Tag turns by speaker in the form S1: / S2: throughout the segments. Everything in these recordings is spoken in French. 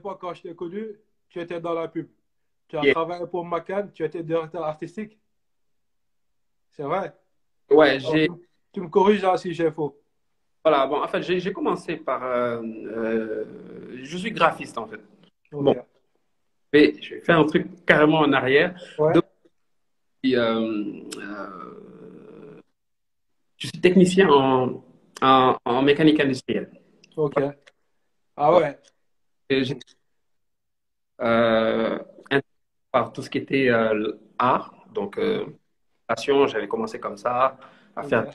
S1: quand je t'ai connu, tu étais dans la pub. Tu as
S2: Yeah.
S1: travaillé pour McCann, tu étais directeur artistique. C'est vrai?
S2: Ouais, j'ai.
S1: tu, me corriges là si j'ai faux.
S2: Voilà, bon, en fait, j'ai commencé par. euh, euh, je suis graphiste, en fait. Bon. Mais j'ai fait un truc carrément en arrière.
S1: Ouais.
S2: Donc, Puis, euh, euh, je suis technicien en, en, en mécanique industrielle.
S1: Ok. Ah ouais.
S2: Euh, par tout ce qui était euh, art, donc euh, passion, j'avais commencé comme ça à faire
S1: Ok.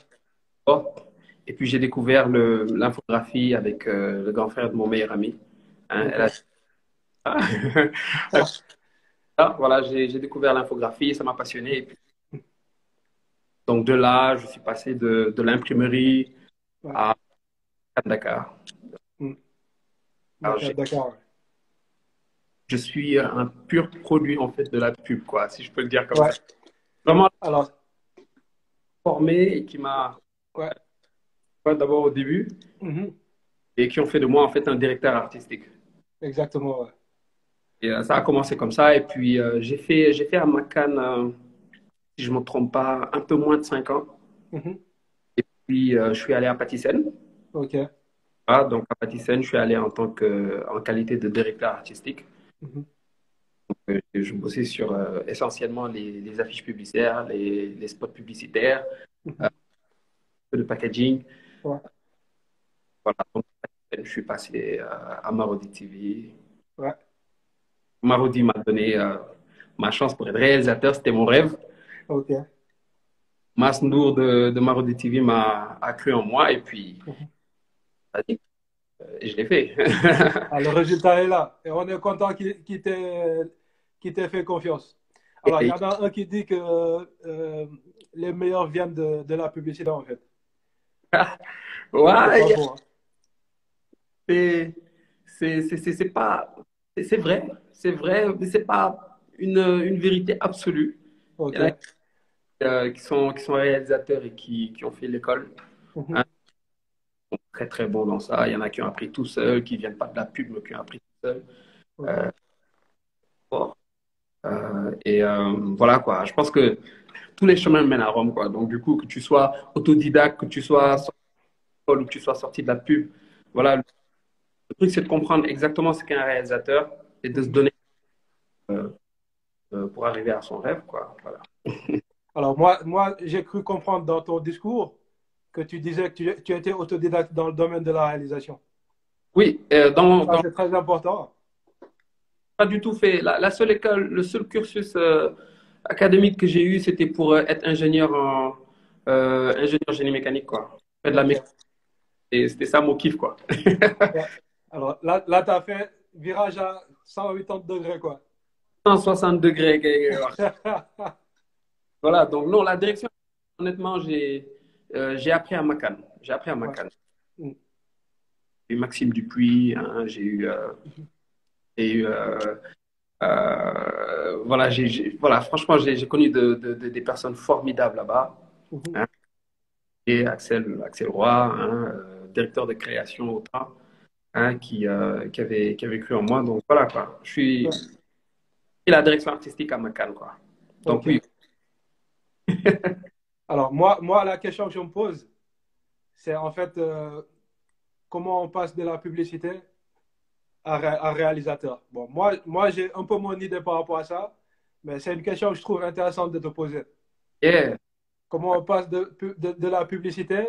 S2: sport. Et puis j'ai découvert l'infographie avec euh, le grand frère de mon meilleur ami. Hein,
S1: Ok.
S2: elle a- Ah. Ah, voilà, j'ai découvert l'infographie, ça m'a passionné. Et puis- donc de là, je suis passé de, de l'imprimerie à Dakar.
S1: D'accord. ouais.
S2: Je suis un pur produit en fait de la pub, quoi, si je peux le dire comme
S1: Ouais.
S2: ça. Vraiment
S1: Alors,
S2: formé et qui m'a
S1: Ouais.
S2: ouais, d'abord au début
S1: mhm,
S2: et qui ont fait de moi en fait un directeur artistique.
S1: exactement. ouais.
S2: Et euh, ça a commencé comme ça. Et puis euh, j'ai fait j'ai fait à Macan, euh, si je ne me trompe pas, un peu moins de 5 ans.
S1: Mhm,
S2: Puis euh, je suis allé à Patisen.
S1: Ok.
S2: Ah, donc à Patisen, je suis allé en tant que en qualité de directeur artistique.
S1: Mhm,
S2: Euh, Je bossais sur euh, essentiellement les, les affiches publicitaires, les, les spots publicitaires, un peu de packaging.
S1: Ouais.
S2: Voilà, donc je suis passé euh, à Marodi TV.
S1: Ouais.
S2: Marodi m'a donné ma chance pour être réalisateur, c'était mon rêve.
S1: Ok.
S2: Mas Nour de, de Marodi TV m'a cru en moi et puis
S1: Mhm.
S2: Euh, et je l'ai fait.
S1: Ah, le résultat est là. Et on est content qu'il t'ait fait confiance. Alors, il y en a un qui dit que euh, les meilleurs viennent de, de la publicité, en fait.
S2: ouais, c'est pas vrai c'est vrai mais c'est pas une une vérité absolue
S1: Ok.
S2: Il y en a euh, qui sont qui sont réalisateurs et qui qui ont fait l'école
S1: Mhm.
S2: Hein? Très très bons dans ça il y en a qui ont appris tout seuls qui viennent pas de la pub mais qui ont appris tout seuls. Euh. Euh, et euh, voilà quoi je pense que tous les chemins mènent à Rome quoi donc du coup que tu sois autodidacte que tu sois sorti ou que tu sois sorti de la pub voilà le truc, c'est de comprendre exactement ce qu'est un réalisateur et de se donner pour arriver à son rêve, quoi. Voilà.
S1: Alors, moi, moi j'ai cru comprendre dans ton discours que tu disais que tu, tu étais autodidacte dans le domaine de la réalisation.
S2: Oui, euh, dans,
S1: c'est très important.
S2: pas du tout fait. La, la seule école, le seul cursus euh, académique que j'ai eu, c'était pour euh, être ingénieur en ingénieur génie mécanique, quoi. Faire de la
S1: Ok.
S2: mécanique. Et C'était ça mon kiff, quoi.
S1: Alors, là, là tu as fait virage à 180 degrés, quoi.
S2: 160 degrés. Voilà, donc non, la direction, honnêtement, j'ai euh, j'ai appris à Macan. J'ai appris à Macan.
S1: Mm.
S2: J'ai eu Maxime Dupuis, hein, j'ai eu, euh, eu euh, euh, voilà, j'ai, j'ai- voilà, franchement, j'ai connu de, de- de- des personnes formidables là-bas.
S1: Mhm.
S2: Et Axel, Axel Roy, hein, directeur de création au temps, hein, qui, qui, avait, qui avait cru en moi. Donc voilà, quoi. Je suis
S1: Ouais.
S2: et la direction artistique à Macan, quoi. Donc
S1: Ok.
S2: oui,
S1: Alors, moi, moi, la question que je me pose, c'est en fait euh, comment on passe de la publicité à, ré- à réalisateur? Bon, moi, moi j'ai un peu mon idée par rapport à ça, mais c'est une question que je trouve intéressante de te poser.
S2: yeah.
S1: Comment on passe de, de, de la publicité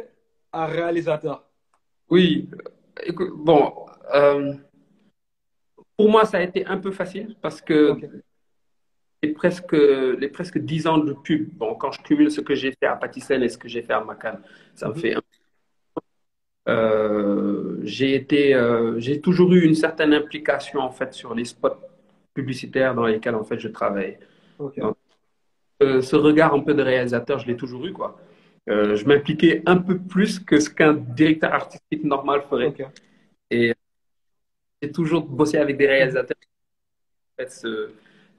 S1: à réalisateur?
S2: Oui, écoute, bon, euh, pour moi, ça a été un peu facile parce que. Les presque, les presque 10 ans de pub, bon, quand je cumule ce que j'ai fait à Patisen et ce que j'ai fait à Macan, ça me
S1: Mhm.
S2: fait un euh, j'ai été, euh, j'ai toujours eu une certaine implication en fait sur les spots publicitaires dans lesquels en fait je travaille. Donc, Euh, ce regard un peu de réalisateur, je l'ai toujours eu quoi. Je m'impliquais un peu plus que ce qu'un directeur artistique normal ferait. Et j'ai toujours bossé avec des réalisateurs en fait, ce-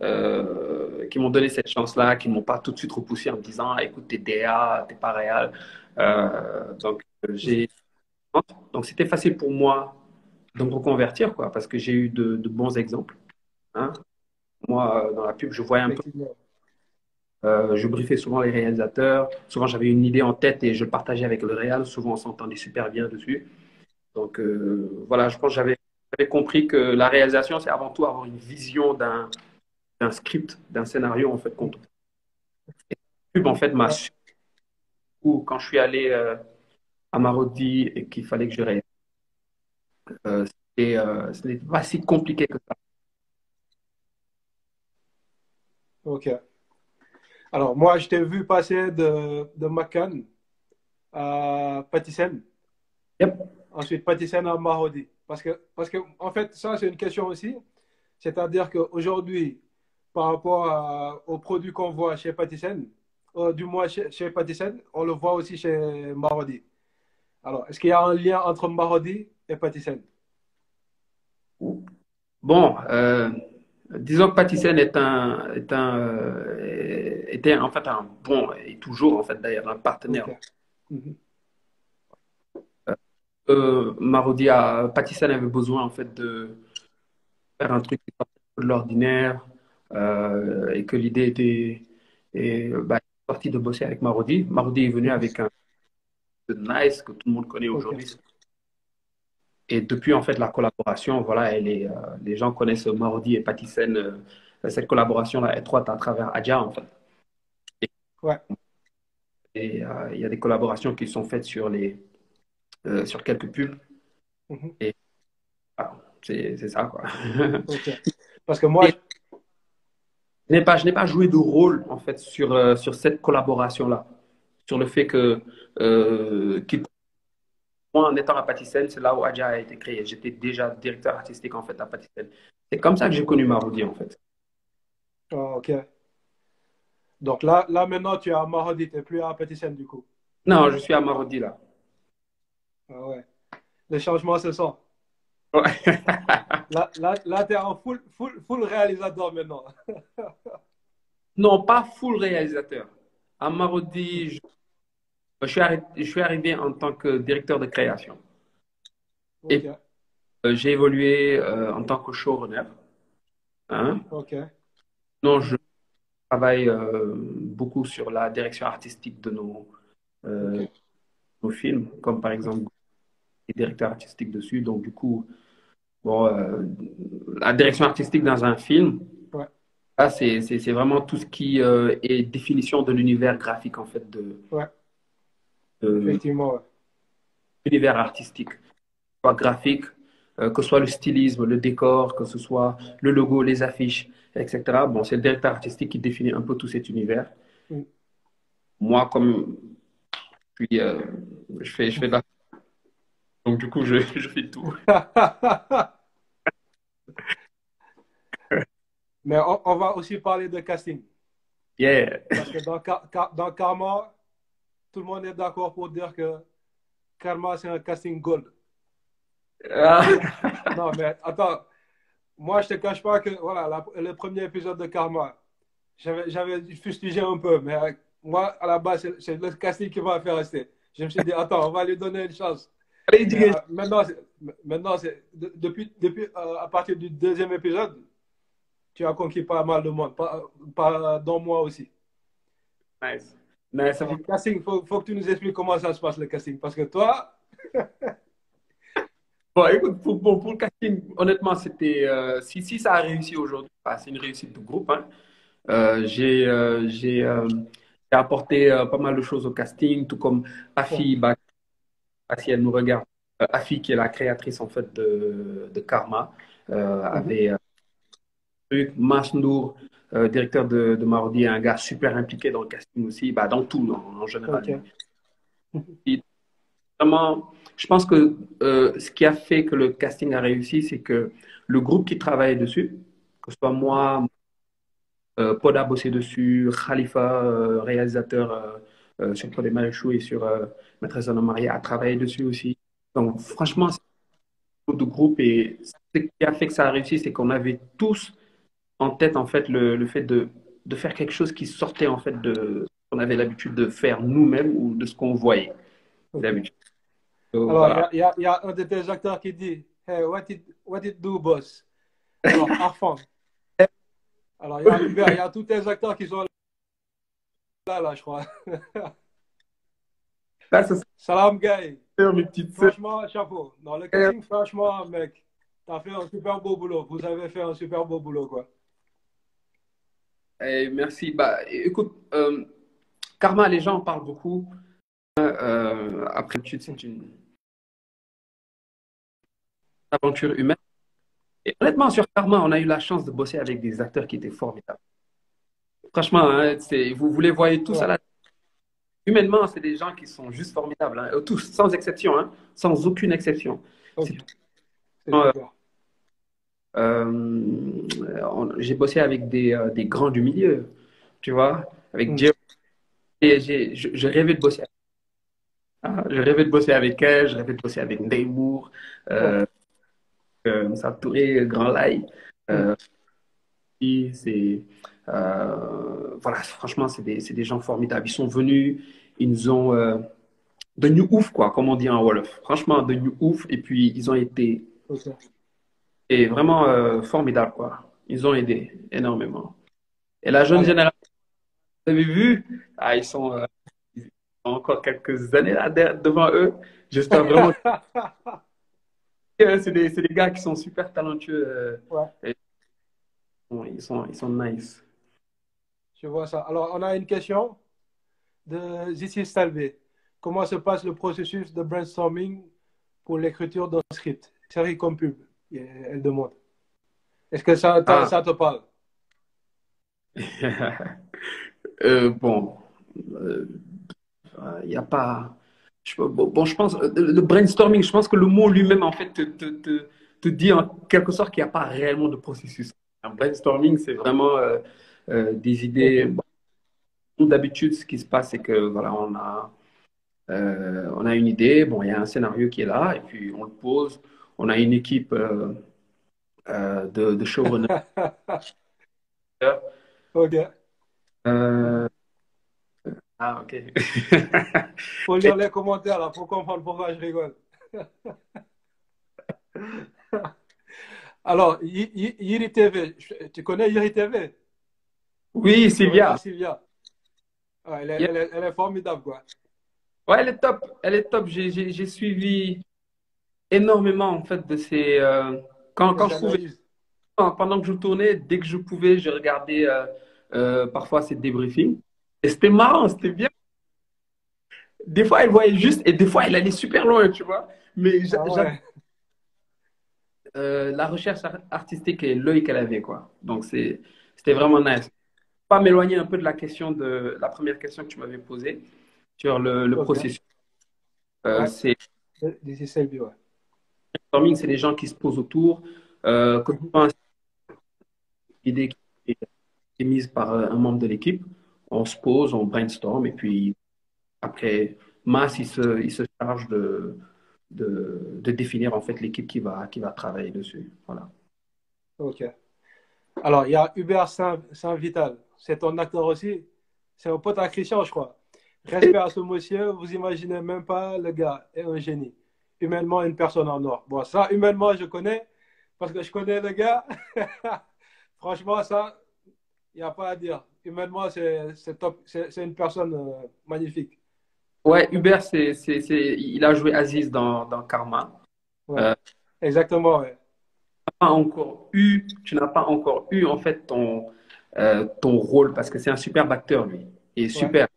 S2: euh, qui m'ont donné cette chance-là, qui m'ont pas tout de suite repoussé en me disant Ah, écoute, t'es DA, t'es pas réel. Euh, donc, euh, j'ai. Donc, c'était facile pour moi de me reconvertir, quoi, parce que j'ai eu de, bons exemples. Hein. Moi, dans la pub, je voyais un peu. Euh, je briefais souvent les réalisateurs. Souvent, j'avais une idée en tête et je le partageais avec le réal. Souvent, on s'entendait super bien dessus. Donc, euh, voilà, je pense que j'avais compris que la réalisation, c'est avant tout avoir une vision d'un script, d'un scénario, en fait, qu'on pub, en fait, m'a ou quand je suis allé euh, à Marodi et qu'il fallait que je réalise, euh, c'était pas si compliqué que ça.
S1: Ok. Alors, moi, je t'ai vu passer de, de Macan à Patisen.
S2: Yep.
S1: Ensuite, Patisen à Marodi. Parce que, parce que, en fait, ça, c'est une question aussi. C'est-à-dire qu'aujourd'hui, par rapport aux produits qu'on voit chez Patisen, euh, du moins chez, chez on le voit aussi chez Marodi. Alors, est-ce qu'il y a un lien entre Marodi et Patisen
S2: Bon, euh, disons que Patisen est un, est un, euh, était en fait un bon, et toujours en fait d'ailleurs un partenaire.
S1: Ok. Mhm.
S2: Euh, Marodi a, Patisen avait besoin en fait de faire un truc de l'ordinaire euh, et que l'idée était et, bah, de bosser avec Marodi. Marodi est venu avec un nice que tout le monde connaît aujourd'hui. Et depuis en fait la collaboration, voilà, elle est, euh, les gens connaissent Marodi et Patisen. euh, cette collaboration-là étroite à travers Adja en fait.
S1: Ouais.
S2: Et euh, il y a des collaborations qui sont faites sur les sur quelques pubs.
S1: Mhm.
S2: Ah, c'est c'est ça quoi.
S1: Parce que moi,
S2: Et- Je n'ai pas, je n'ai pas joué de rôle en fait sur, euh, sur cette collaboration-là, sur le fait que euh, moi en étant à Patisen, c'est là où Adja a été créé. J'étais déjà directeur artistique en fait à Patisen. C'est comme ça que j'ai connu Marodi en fait.
S1: Ah, ok. Donc là, là maintenant, tu es à Marodi, tu n'es plus à Patisen du coup.
S2: Non, je suis à Marodi là.
S1: Ah ouais. Les changements se sont. Là, là, là tu es en full, full, full réalisateur maintenant.
S2: Non, pas full réalisateur. À Marodi, je, je suis arri- je suis arrivé en tant que directeur de création. Et- Euh, j'ai évolué euh, en tant que showrunner. Hein?
S1: Ok.
S2: Non, je travaille euh, beaucoup sur la direction artistique de nos films, comme par exemple les directeurs artistiques dessus. Donc, du coup, bon, euh, la direction artistique dans un film,
S1: Ouais.
S2: là, c'est, c'est, c'est vraiment tout ce qui euh, est définition de l'univers graphique, en fait, de,
S1: Ouais.
S2: de
S1: Effectivement, ouais.
S2: l'univers artistique, soit graphique, euh, que ce soit le stylisme, le décor, que ce soit le logo, les affiches, etc. Bon, c'est le directeur artistique qui définit un peu tout cet univers.
S1: Mm.
S2: Moi, comme puis, je fais, je fais de la... Donc, du coup, je, je fais tout.
S1: Mais on, on va aussi parler de casting.
S2: Yeah.
S1: Parce que dans, Ka- Ka- dans Karma, tout le monde est d'accord pour dire que Karma, c'est un casting gold.
S2: Ah,
S1: Non, mais attends. Moi, je te cache pas que voilà, la- le premier épisode de Karma, j'avais, fustigé un peu, mais moi, à la base, c'est, le casting qui va faire rester. Je me suis dit, attends, on va lui donner une chance. Euh, maintenant, maintenant c'est, depuis, depuis euh, à partir du deuxième épisode, tu as conquis pas mal de monde, pas, pas dans moi aussi.
S2: Nice. Nice.
S1: Le casting, faut, faut que tu nous expliques comment ça se passe le casting, parce que toi,
S2: Bon, écoute, pour, pour, pour le casting, honnêtement, c'était. euh, si, si ça a réussi aujourd'hui, bah, c'est une réussite de groupe. hein. Euh, j'ai euh, j'ai apporté pas mal de choses au casting, tout comme Afi, bah, si elle nous regarde, euh, Afi, qui est la créatrice en fait de, de Karma, euh, avait euh, truc. Mas Nour, euh, directeur de, de Marodi, un gars super impliqué dans le casting aussi, bah, dans tout en, en général. Vraiment, je pense que euh, ce qui a fait que le casting a réussi, c'est que le groupe qui travaillait dessus, que ce soit moi, euh, Pod a bossé dessus, Khalifa, réalisateur euh, sur Pod et sur euh, Maîtresse d'un marié, a travaillé dessus aussi. Donc, franchement, c'est un groupe de groupe et ce qui a fait que ça a réussi, c'est qu'on avait tous en tête, en fait, le, le fait de, de faire quelque chose qui sortait, en fait, de ce qu'on avait l'habitude de faire nous-mêmes ou de ce qu'on voyait d'habitude. Donc,
S1: Alors,
S2: voilà.
S1: il y, a- il y a un de tes acteurs qui dit Hey, what it, what it do, boss? Alors, Arfan. Alors, il y, a il y a tous tes acteurs qui sont là, là, je crois.
S2: Là,
S1: Salam, Guy.
S2: mes petites sœurs.
S1: Franchement, chapeau. Dans le casting, franchement, mec, t'as fait un super beau boulot. Vous avez fait un super beau boulot, quoi.
S2: Eh, merci. Bah, écoute, euh, Karma, les gens en parlent beaucoup. Euh, après, tu- c'est une aventure humaine. Et honnêtement, sur Karma, on a eu la chance de bosser avec des acteurs qui étaient formidables. Franchement, hein, vous, vous les voyez tous
S1: Ouais.
S2: à la... Humainement, c'est des gens qui sont juste formidables. hein. Tous, sans exception, hein, sans aucune exception. Euh, j'ai bossé avec des, euh, des grands du milieu, tu vois, avec
S1: Mm.
S2: Jerry. Et j'ai, je, je rêvais de bosser avec ah, je rêvais de bosser avec elle, je rêvais de bosser avec Neymour, euh, euh, Touré, Grand Lai. Euh, et c'est, euh, voilà, franchement, c'est des, des gens formidables. Ils sont venus, ils nous ont euh, de ouf, quoi, comme on dit en Wolof. Franchement, de ouf. Et puis, ils ont été et vraiment euh, formidables, quoi. Ils ont aidé énormément. Et la jeune génération, vous avez vu, ah, ils sont euh, ils ont encore quelques années là de- devant eux. J'espère vraiment c'est des, des gars qui sont super talentueux. euh,
S1: Ouais.
S2: et bon, ils sont, ils sont nice.
S1: Je vois ça. Alors, on a une question de Zissi Stalvé. Comment se passe le processus de brainstorming pour l'écriture d'un script, série comme pub Elle demande. Est-ce que ça,
S2: Ah.
S1: ça te parle?
S2: Euh, bon, il n'y a pas. Je, bon, bon, je pense, euh, le brainstorming, je pense que le mot lui-même, en fait, te, te, te, te dit en quelque sorte qu'il n'y a pas réellement de processus. Un brainstorming, c'est vraiment euh, euh, des idées. Bon, D'habitude, ce qui se passe, c'est que voilà, on a, euh, on a une idée, bon, il y a un scénario qui est là, et puis on le pose. On a une équipe euh, de, de showrunners.
S1: Ok.
S2: Ah, ok.
S1: Faut lire les commentaires là pour comprendre pourquoi je rigole. Alors, Yiri TV, tu connais Yiri TV
S2: Oui, Sylvia.
S1: Sylvia. Ouais, elle, est,
S2: Yeah.
S1: elle est- elle est formidable, quoi.
S2: Ouais, elle est top. Elle est top. J'ai, suivi énormément, en fait, de ces. euh, quand, quand je pouvais, pendant que je tournais, dès que je pouvais, je regardais euh, euh, parfois ces débriefings. Et c'était marrant, c'était bien. Des fois, elle voyait juste, et des fois, elle allait super loin, tu vois. Mais
S1: Ah ouais.
S2: la recherche ar- artistique et l'œil qu'elle avait, quoi. Donc, c'était vraiment nice. Pas m'éloigner un peu de la question de la première question que tu m'avais posée sur le, processus. Euh,
S1: Ouais.
S2: c'est
S1: Selby, ouais.
S2: brainstorming, c'est les gens qui se posent autour. Euh, quand une idée qui est mise par euh, un membre de l'équipe, on se pose, on brainstorm, et puis après, Mas, il se, il se charge de, de, de définir en fait l'équipe qui va, qui va travailler dessus. Voilà.
S1: Ok. Alors, il y a Hubert Saint- Saint-Vital. C'est ton acteur aussi? C'est un pote à Christian, je crois. Respect à ce monsieur. Vous imaginez même pas, le gars est un génie. Humainement, une personne en or. Bon, ça, humainement, je connais. Parce que je connais le gars. Franchement, ça, il n'y a pas à dire. Humainement, c'est top. C'est une personne euh, magnifique.
S2: Ouais, Hubert, c'est, il a joué Aziz dans, dans Karma.
S1: Ouais.
S2: Euh,
S1: Exactement, ouais.
S2: Pas encore eu, tu n'as pas encore eu en fait ton, euh, ton rôle parce que c'est un super acteur lui et super.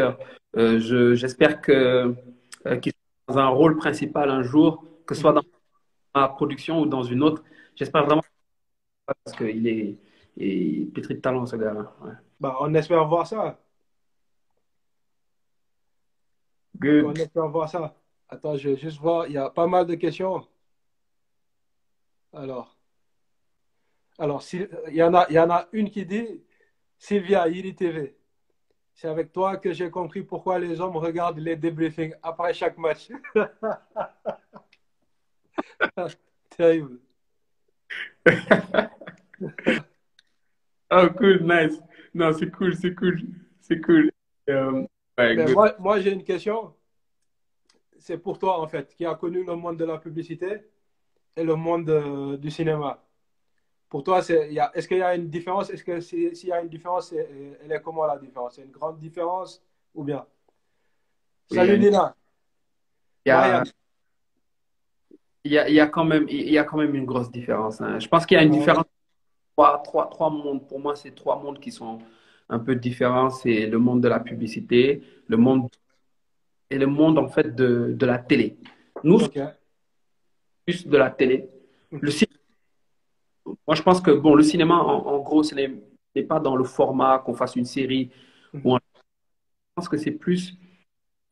S2: Euh, je, j'espère que euh, qu'il sera dans un rôle principal un jour, que ce soit dans ma production ou dans une autre. J'espère vraiment parce qu'il est, est pétri de talent ce gars-là. Ouais.
S1: Bah, on espère voir ça.
S2: Good.
S1: On espère voir ça. Attends, je vais juste voir. Il y a pas mal de questions. Alors. Alors, il y en a, il y en a une qui dit Sylvia, Yiri TV. C'est avec toi que j'ai compris pourquoi les hommes regardent les débriefings après chaque match. Terrible.
S2: Oh cool, nice. Non, c'est cool, c'est cool, c'est cool. Euh, ouais,
S1: moi, moi j'ai une question. C'est pour toi, en fait, qui a connu le monde de la publicité. Et le monde de- du cinéma. Pour toi, c'est, il y a- est-ce qu'il y a une différence? Est-ce que si- s'il y a une différence, elle est comment la différence? C'est une grande différence ou bien?
S2: Oui,
S1: Salut Nina.
S2: il y a, il y a, il y a quand même, il y a quand même une grosse différence. hein. Je pense qu'il y a une différence. Trois, trois, trois mondes. Pour moi, c'est trois mondes qui sont un peu différents. C'est le monde de la publicité, le monde et le monde en fait de, de la télé. Nous. Plus de la télé. Le cinéma, moi, je pense que bon, le cinéma, en, en gros, ce n'est pas dans le format qu'on fasse une série. Ou un- Je pense que c'est plus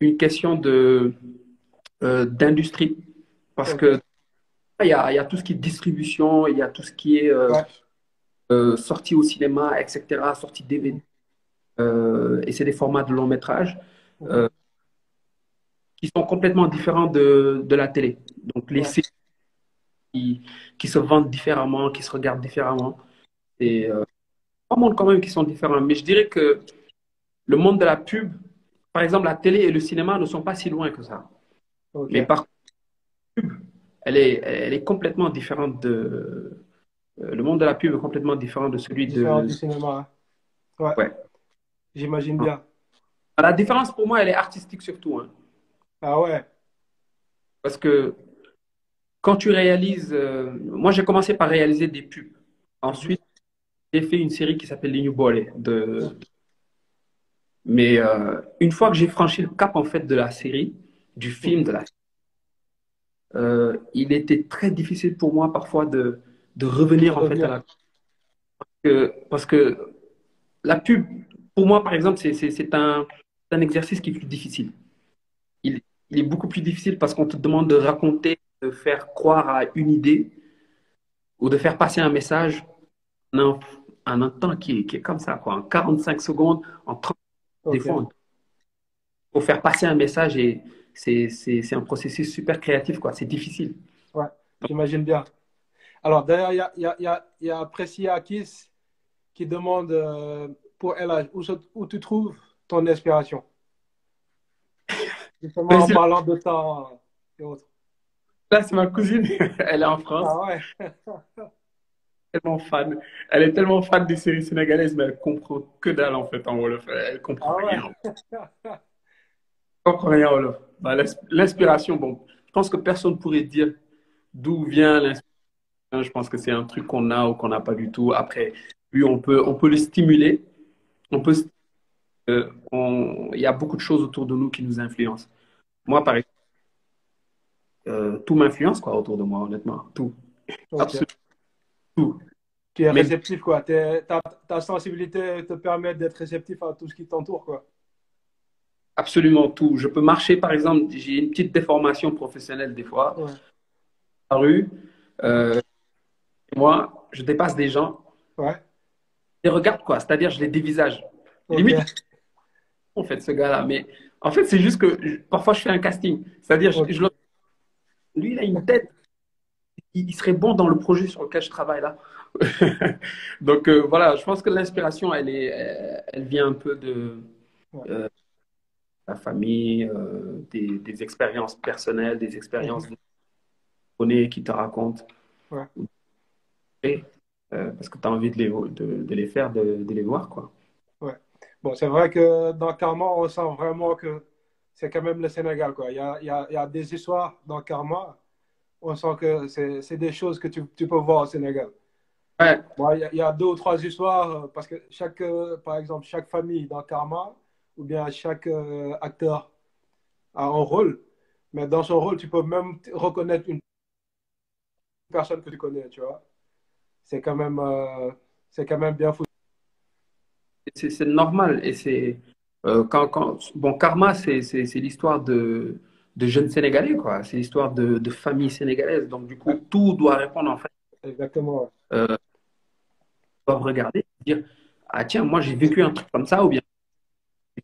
S2: une question de euh, d'industrie, parce que il y a, il y a tout ce qui est distribution, il y a tout ce qui est euh,
S1: Ouais.
S2: euh, sorti au cinéma, etc., sorti DVD. Euh, et c'est des formats de long métrage qui sont complètement différents de, de la télé. Donc les
S1: Ouais.
S2: séries qui, qui se vendent différemment, qui se regardent différemment. Et euh, trois mondes quand même qui sont différents. Mais je dirais que le monde de la pub, par exemple, la télé et le cinéma ne sont pas si loin que ça. Mais par contre, la pub, elle est, elle est complètement différente de. euh, Le monde de la pub est complètement différent de celui de.
S1: Différent du cinéma. hein. Ouais.
S2: Ouais.
S1: J'imagine bien.
S2: La différence pour moi, elle est artistique surtout. hein.
S1: Ah ouais.
S2: Parce que quand tu réalises. euh, moi, j'ai commencé par réaliser des pubs. Ensuite, j'ai fait une série qui s'appelle Les New Boys de. Mais euh, une fois que j'ai franchi le cap en fait de la série, du film, de la euh, il était très difficile pour moi parfois de, de revenir en fait à la parce que, parce que la pub, pour moi par exemple, c'est un, un exercice qui est plus difficile. Il, il est beaucoup plus difficile parce qu'on te demande de raconter, de faire croire à une idée ou de faire passer un message en un, en un temps qui est, qui est comme ça, quoi, en 45 secondes, en 30
S1: Ok.
S2: des fois, pour faire passer un message et c'est un processus super créatif, quoi. C'est difficile.
S1: Ouais, j'imagine bien. Alors, d'ailleurs, il y a, y a, y a, il y a Priscilla Kiss qui demande euh, pour elle où, où tu trouves ton inspiration? Justement, en parlant de temps et autres.
S2: Là, c'est ma cousine, elle est en France,
S1: Ah ouais.
S2: tellement fan. Elle est tellement fan des séries sénégalaises, mais elle comprend que dalle en fait en Wolof. Elle comprend
S1: Ah ouais.
S2: rien. Elle comprend rien en Wolof. Bah, l'ins- L'inspiration, bon, je pense que personne ne pourrait dire d'où vient l'inspiration. Je pense que c'est un truc qu'on a ou qu'on n'a pas du tout. Après, oui, on peut, on peut le stimuler. On peut, euh, il y a beaucoup de choses autour de nous qui nous influencent. Moi, par exemple, euh, tout m'influence quoi autour de moi, honnêtement. Tout.
S1: Ok.
S2: Absolument tout.
S1: Tu es réceptif, quoi. Ta, ta sensibilité te permet d'être réceptif à tout ce qui t'entoure, quoi.
S2: Absolument tout. Je peux marcher, par exemple, j'ai une petite déformation professionnelle des fois,
S1: Ouais.
S2: la rue. euh, moi, je dépasse des gens,
S1: Ouais.
S2: les regarde quoi, c'est-à-dire je les dévisage. Limite, en fait, ce gars-là. Mais en fait, c'est juste que je- parfois je fais un casting. C'est-à-dire, je, je le- lui, il a une tête. Il, serait bon dans le projet sur lequel je travaille là. Donc euh, voilà, je pense que l'inspiration, elle est, elle, vient un peu de
S1: Ouais.
S2: euh, la famille, euh, des, des expériences personnelles, des expériences connais qui te racontent.
S1: Ouais.
S2: Et, euh, parce que tu as envie de les, de, de les faire, de, de les voir, quoi.
S1: Bon, c'est vrai que dans Karma, on sent vraiment que c'est quand même le Sénégal, quoi. Il y a, il y a, il y a des histoires dans Karma. On sent que c'est des choses que tu, tu peux voir au Sénégal.
S2: Ouais,
S1: Bon, il y a, il y a deux ou trois histoires, euh, parce que chaque, euh, par exemple, chaque famille dans Karma, ou bien chaque euh, acteur a un rôle. Mais dans son rôle, tu peux même reconnaître une personne que tu connais, tu vois. C'est quand même, euh, c'est quand même bien
S2: c'est c'est normal. Et c'est. Euh, quand, quand, bon, Karma, c'est l'histoire de, de jeunes Sénégalais, quoi. C'est l'histoire de, de familles sénégalaises. Donc, du coup, tout doit répondre, en fait.
S1: Exactement.
S2: Euh, doivent regarder dire Ah, tiens, moi, j'ai vécu un truc comme ça, ou bien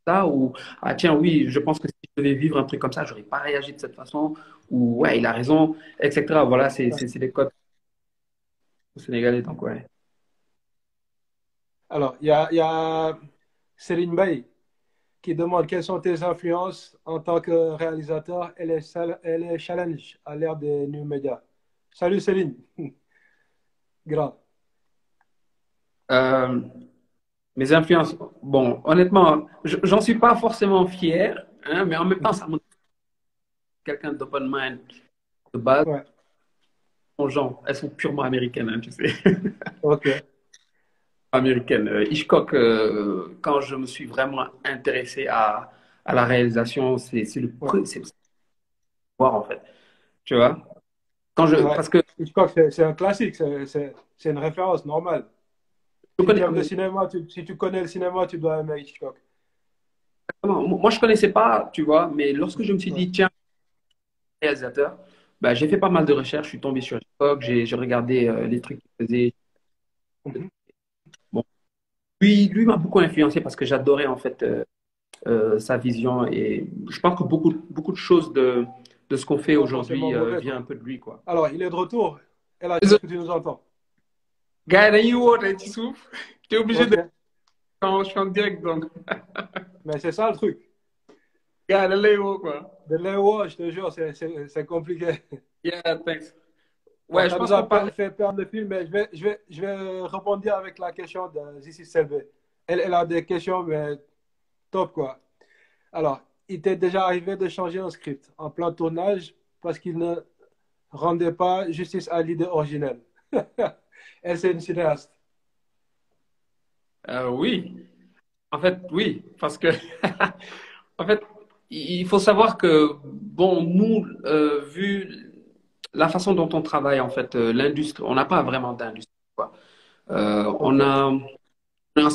S2: ça, ou Ah, tiens, oui, je pense que si je devais vivre un truc comme ça, j'aurais pas réagi de cette façon, ou ouais, il a raison, etc. Voilà, c'est des codes sénégalais. Donc, ouais.
S1: Alors, il y a, y a Céline Bay qui demande quelles sont tes influences en tant que réalisateur et les, sal- et les challenges à l'ère des new médias. Salut Céline. Grand.
S2: Euh, mes influences, bon, honnêtement, je- j'en suis pas forcément fier, hein, mais en même temps, ça montre quelqu'un d'open mind de base.
S1: Ouais.
S2: Bon, genre, elles sont purement américaines, hein, tu sais.
S1: Ok.
S2: Américaines. Euh, Hitchcock, euh, quand je me suis vraiment intéressé à, à la réalisation, c'est le
S1: Ouais.
S2: c'est voir en fait. Tu vois? Quand je,
S1: Ouais.
S2: parce que
S1: Hitchcock, c'est un classique, c'est une référence normale. Si tu
S2: connais,
S1: le cinéma, tu- si tu connais le cinéma, tu dois aimer Hitchcock.
S2: moi, je connaissais pas, tu vois, mais lorsque je me suis
S1: Ouais.
S2: dit, tiens, réalisateur, bah, j'ai fait pas mal de recherches, je suis tombé sur Hitchcock, j'ai regardé euh, les trucs qu'il faisait.
S1: Mhm.
S2: Bon, lui, lui m'a beaucoup influencé parce que j'adorais en fait euh, euh, sa vision et je pense que beaucoup, beaucoup de choses de, de ce qu'on fait aujourd'hui euh, vient un peu de lui, quoi.
S1: Alors, il est de retour. Et là, est-ce
S2: Désolé.
S1: que tu nous entends?
S2: Gars, dañuy woote ci suuf, t'es obligé
S1: Ok.
S2: de quand je suis en direct, donc,
S1: Mais c'est ça le truc.
S2: gars, da lay woo, quoi.
S1: De l'EO, je te jure, c'est compliqué.
S2: Yeah, thanks. Ouais, je pense qu'on parle.
S1: fait perdre le film, mais je vais, je vais, je vais rebondir avec la question de Zizi Selvé. Elle, elle a des questions, mais top quoi. Alors, il t'est déjà arrivé de changer un script en plein tournage parce qu'il ne rendait pas justice à l'idée originelle? Elle, c'est une cinéaste.
S2: Euh, oui, en fait, oui, parce que, en fait, il faut savoir que, bon, nous, euh, vu la façon dont on travaille, en fait, euh, l'industrie, on n'a pas vraiment d'industrie. Euh, on a, on est en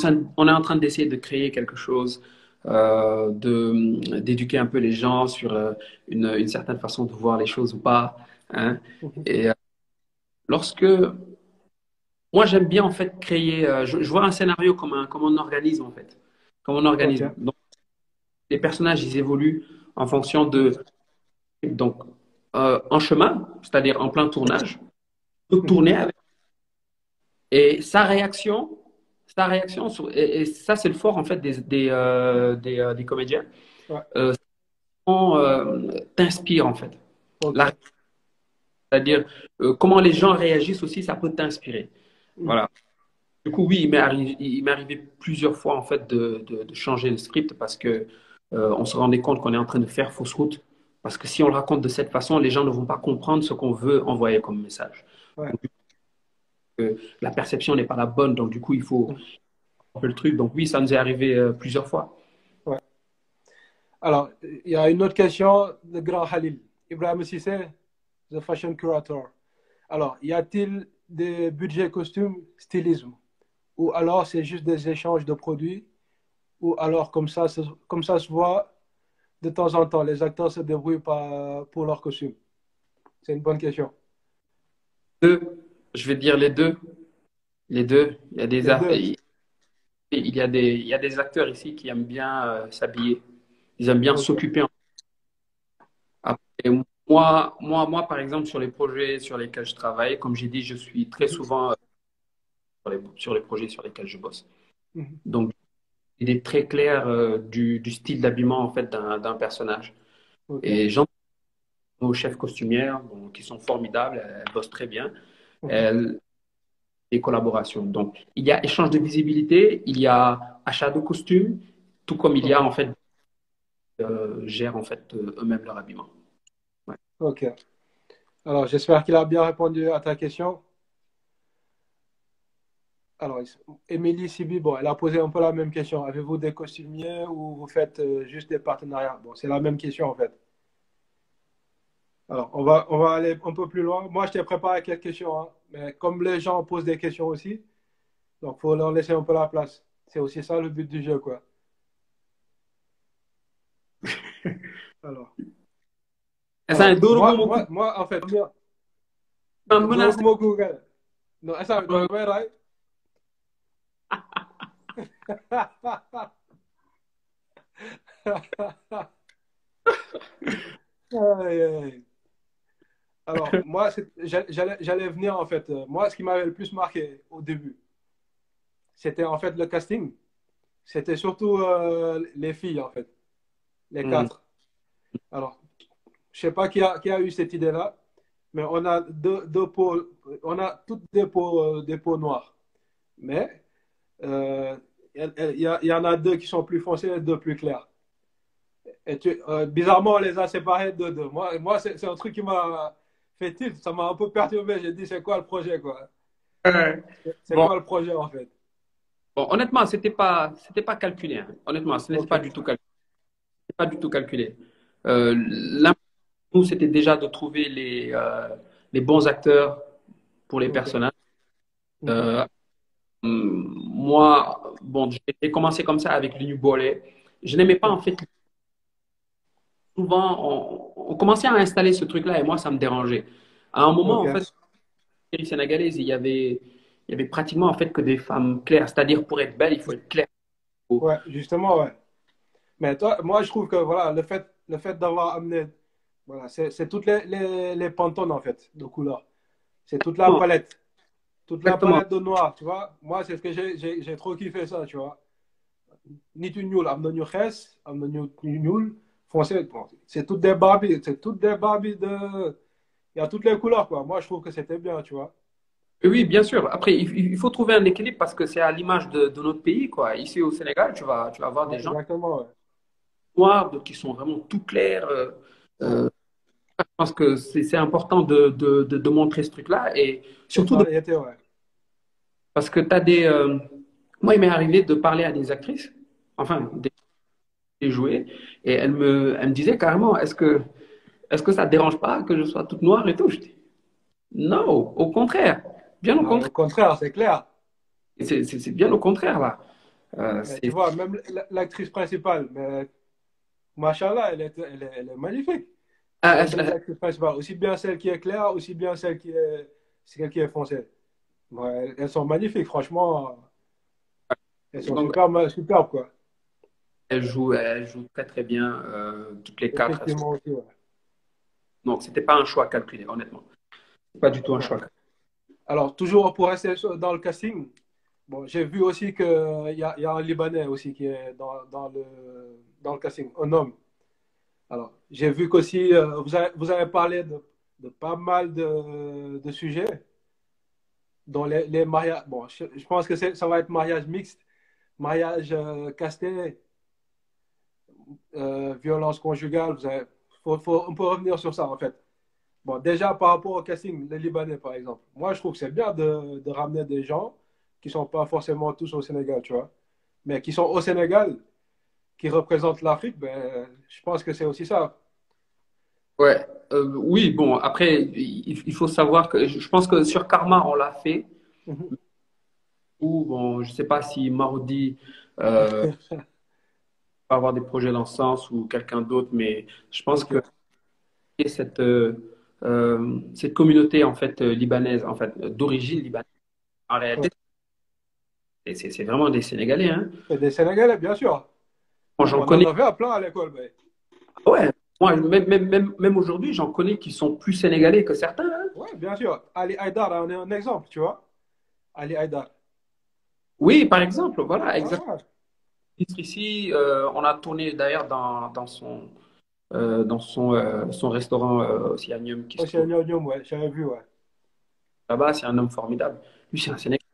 S2: train, on d'essayer de créer quelque chose, euh, de, d'éduquer un peu les gens sur une, une certaine façon de voir les choses ou pas, hein. Et euh, lorsque moi, j'aime bien en fait créer. euh, je, je vois un scénario comme un, comme organisme en fait, comme un organisme.
S1: Ok.
S2: Donc, les personnages, ils évoluent en fonction de donc euh, en chemin, c'est-à-dire en plein tournage, de tourner avec et sa réaction, sa réaction et, et ça c'est le fort en fait des des euh, des, euh, des comédiens,
S1: Ouais.
S2: on, t'inspire en fait. C'est-à-dire comment les gens réagissent aussi, ça peut t'inspirer.
S1: Mm.
S2: Voilà. Du coup, oui, il m'est arrivé, plusieurs fois en fait de, de, de changer le script parce que on se rendait compte qu'on est en train de faire fausse route. Parce que si on le raconte de cette façon, les gens ne vont pas comprendre ce qu'on veut envoyer comme message.
S1: Ouais.
S2: Donc, euh, la perception n'est pas la bonne, donc du coup, il faut un peu le truc. Donc oui, ça nous est arrivé euh, plusieurs fois.
S1: Alors, il y a une autre question de Grand Khalil. Ibrahim Sissé, the fashion curator. Alors, y a-t-il des budgets costumes stylisme? Ou alors c'est juste des échanges de produits? Ou alors comme ça, comme ça se voit de temps en temps, les acteurs se débrouillent pas pour leurs costumes C'est une bonne question.
S2: Deux, je vais dire les deux. Les deux. Il y a des,
S1: Les
S2: ar-
S1: deux.
S2: il il y a des, il y a des acteurs ici qui aiment bien euh, s'habiller. Ils aiment bien s'occuper. Moi, moi, moi, par exemple, sur les projets sur lesquels je travaille, comme j'ai dit, je suis très souvent euh, sur les, sur les projets sur lesquels je bosse.
S1: Mhm.
S2: Donc, il est très clair euh, du, du style d'habillement en fait d'un personnage. Et j'en aux chefs costumières bon, qui sont formidables, elles bossent très bien.
S1: Ok.
S2: Elles, des collaborations. Donc, il y a échange de visibilité, il y a achat de costumes, tout comme il y a en fait euh, gèrent en fait euh, eux-mêmes leur habillement.
S1: Ok. Alors, j'espère qu'il a bien répondu à ta question. Alors, Émilie Sibi, bon, elle a posé un peu la même question. Avez-vous des costumiers ou vous faites euh, juste des partenariats? Bon, c'est la même question en fait. Alors, on va, on va aller un peu plus loin. Moi, je t'ai préparé quelques questions, hein, mais comme les gens posent des questions aussi, donc faut leur laisser un peu la place. C'est aussi ça le but du jeu, quoi. Alors, alors, moi, moi, moi, en fait, moi, Alors, moi, j'allais venir en fait. euh, Moi, ce qui m'avait le plus marqué au début, c'était en fait le casting. C'était surtout euh, les filles en fait, les
S2: Mm.
S1: quatre. Alors, je sais pas qui a, qui a eu cette idée-là, mais on a deux, deux peaux, on a toutes des peaux, des peaux noires. Mais euh, il y, y, en a deux qui sont plus foncés et deux plus clairs. Et tu, euh, bizarrement, on les a séparés de deux. Moi, moi c'est un truc qui m'a fait tilt, ça m'a un peu perturbé. J'ai dit, c'est quoi le projet, quoi?
S2: Euh,
S1: C'est
S2: bon.
S1: quoi le projet, en fait?
S2: Bon, honnêtement, c'était pas, c'était pas calculé. hein. Honnêtement, ce n'est pas du tout calculé. Pas du tout calculé. Euh, nous, c'était déjà de trouver les, euh, les bons acteurs pour les personnages. Euh, moi, bon, j'ai commencé comme ça avec le New Bollet. Je n'aimais pas en fait. Souvent, on, on commençait à installer ce truc-là et moi, ça me dérangeait. À un moment, en fait, série sénégalaise, il y avait, il y avait pratiquement en fait que des femmes claires. C'est-à-dire, pour être belle, il faut être clair.
S1: Ouais, justement, ouais. Mais toi, moi, je trouve que voilà, le fait, le fait d'avoir amené, voilà, c'est toutes les, les, les pantones, en fait, de couleurs. C'est toute la palette. Toute la palette de noir, tu vois. Moi, c'est ce que j'ai trop kiffé ça, tu vois. Ni tu nul, am na ñu xees, am na ñu ñu ñuul, foncé. Bon, c'est toutes des Barbies, c'est toutes des Barbies de. Il y a toutes les couleurs, quoi. Moi, je trouve que c'était bien, tu vois.
S2: Oui, bien sûr. Après, il, faut trouver un équilibre parce que c'est à l'image de, de notre pays, quoi. Ici au Sénégal, tu vas, tu vas avoir des gens
S1: ouais.
S2: noirs, d'autres qui sont vraiment tout clairs. euh, euh, je pense que c'est important de, de, de, de montrer ce truc-là et surtout de- parce que tu as des. euh, moi, il m'est arrivé de parler à des actrices, enfin, des, des jouets, et elles me, elles me disaient carrément est-ce que, est-ce que ça te dérange pas que je sois toute noire et tout? Je dis non, au contraire. Bien au
S1: Non,
S2: contraire.
S1: Au contraire, c'est clair.
S2: C'est bien au contraire, là. Euh,
S1: tu vois, même l'actrice principale, mais Machallah, elle est, elle est, elle est magnifique.
S2: Ah, ah,
S1: principales, aussi bien celle qui est claire, aussi bien celle qui est, celle qui est foncée. Ouais, elles- elles sont magnifiques, franchement. Elles sont
S2: Donc-
S1: superbes, superbes, quoi.
S2: Elle joue, elle joue très très bien euh, toutes les quatre.
S1: Aussi, ouais.
S2: Donc, c'était pas un choix calculé, honnêtement. Pas du tout un choix.
S1: Alors, toujours pour rester dans le casting, bon, j'ai vu aussi qu'il y a, il y a un Libanais aussi qui est dans, dans, le, dans le casting, un homme. Alors, j'ai vu qu'aussi, euh, vous, avez, vous avez parlé de, pas mal de, de sujets, dont les, mariages. Bon, je, pense que ça va être mariage mixte, mariage euh, casté, euh, violence conjugale. On peut revenir sur ça, en fait. Bon, déjà, par rapport au casting, les Libanais, par exemple, moi, je trouve que c'est bien de, de ramener des gens qui sont pas forcément tous au Sénégal, tu vois, mais qui sont au Sénégal, qui représentent l'Afrique, ben, je pense que c'est aussi ça.
S2: Ouais, euh, oui, bon, après, il, il faut savoir que je pense que sur Karma, on l'a fait.
S1: Mhm.
S2: Ou, bon, je sais pas si Marodi euh, va avoir des projets dans ce sens ou quelqu'un d'autre, mais je pense que et cette, euh, euh, cette communauté, en fait, euh, libanaise, en fait, euh, d'origine libanaise, en réalité, c'est vraiment des Sénégalais, hein.
S1: C'est des Sénégalais, bien sûr.
S2: Bon, j'en
S1: On
S2: connais.
S1: en avait à plein à l'école. ben.
S2: Ouais, moi, même, même, même, même aujourd'hui, j'en connais qui sont plus sénégalais que certains. hein.
S1: Ouais, bien sûr. Ali Haïdar en est un exemple, tu vois. Ali Haïdar.
S2: Oui, par exemple, voilà, exactement.
S1: Ouais.
S2: Ici, euh, on a tourné d'ailleurs dans, dans son, euh, dans son, euh, son restaurant euh, aussi à Nium qui se
S1: Ouais, j'avais vu, ouais.
S2: là-bas. C'est un homme formidable. Lui, c'est un Sénégalais.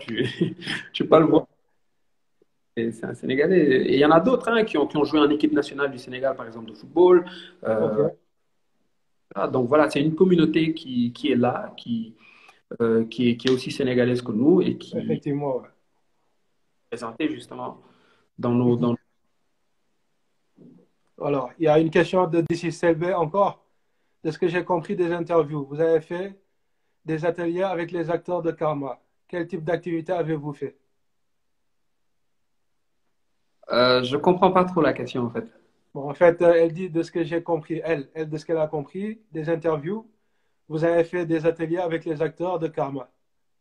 S2: Tu, tu peux pas le voir. C'est un Sénégalais. Et il y en a d'autres hein, qui ont, qui ont joué en équipe nationale du Sénégal, par exemple, de football. Euh, donc voilà, c'est une communauté qui, qui est là, qui, euh, qui est, qui est aussi sénégalaise que nous et qui est
S1: Effectivement, ouais.
S2: présentée justement dans nos, dans
S1: Alors, il y a une question de DC Selbe encore. De ce que j'ai compris des interviews, vous avez fait des ateliers avec les acteurs de Karma. Quel type d'activité avez-vous fait?
S2: Euh, je comprends pas trop la question en fait.
S1: Bon, en fait, euh, elle dit de ce que j'ai compris, elle, elle, de ce qu'elle a compris, des interviews, vous avez fait des ateliers avec les acteurs de Karma.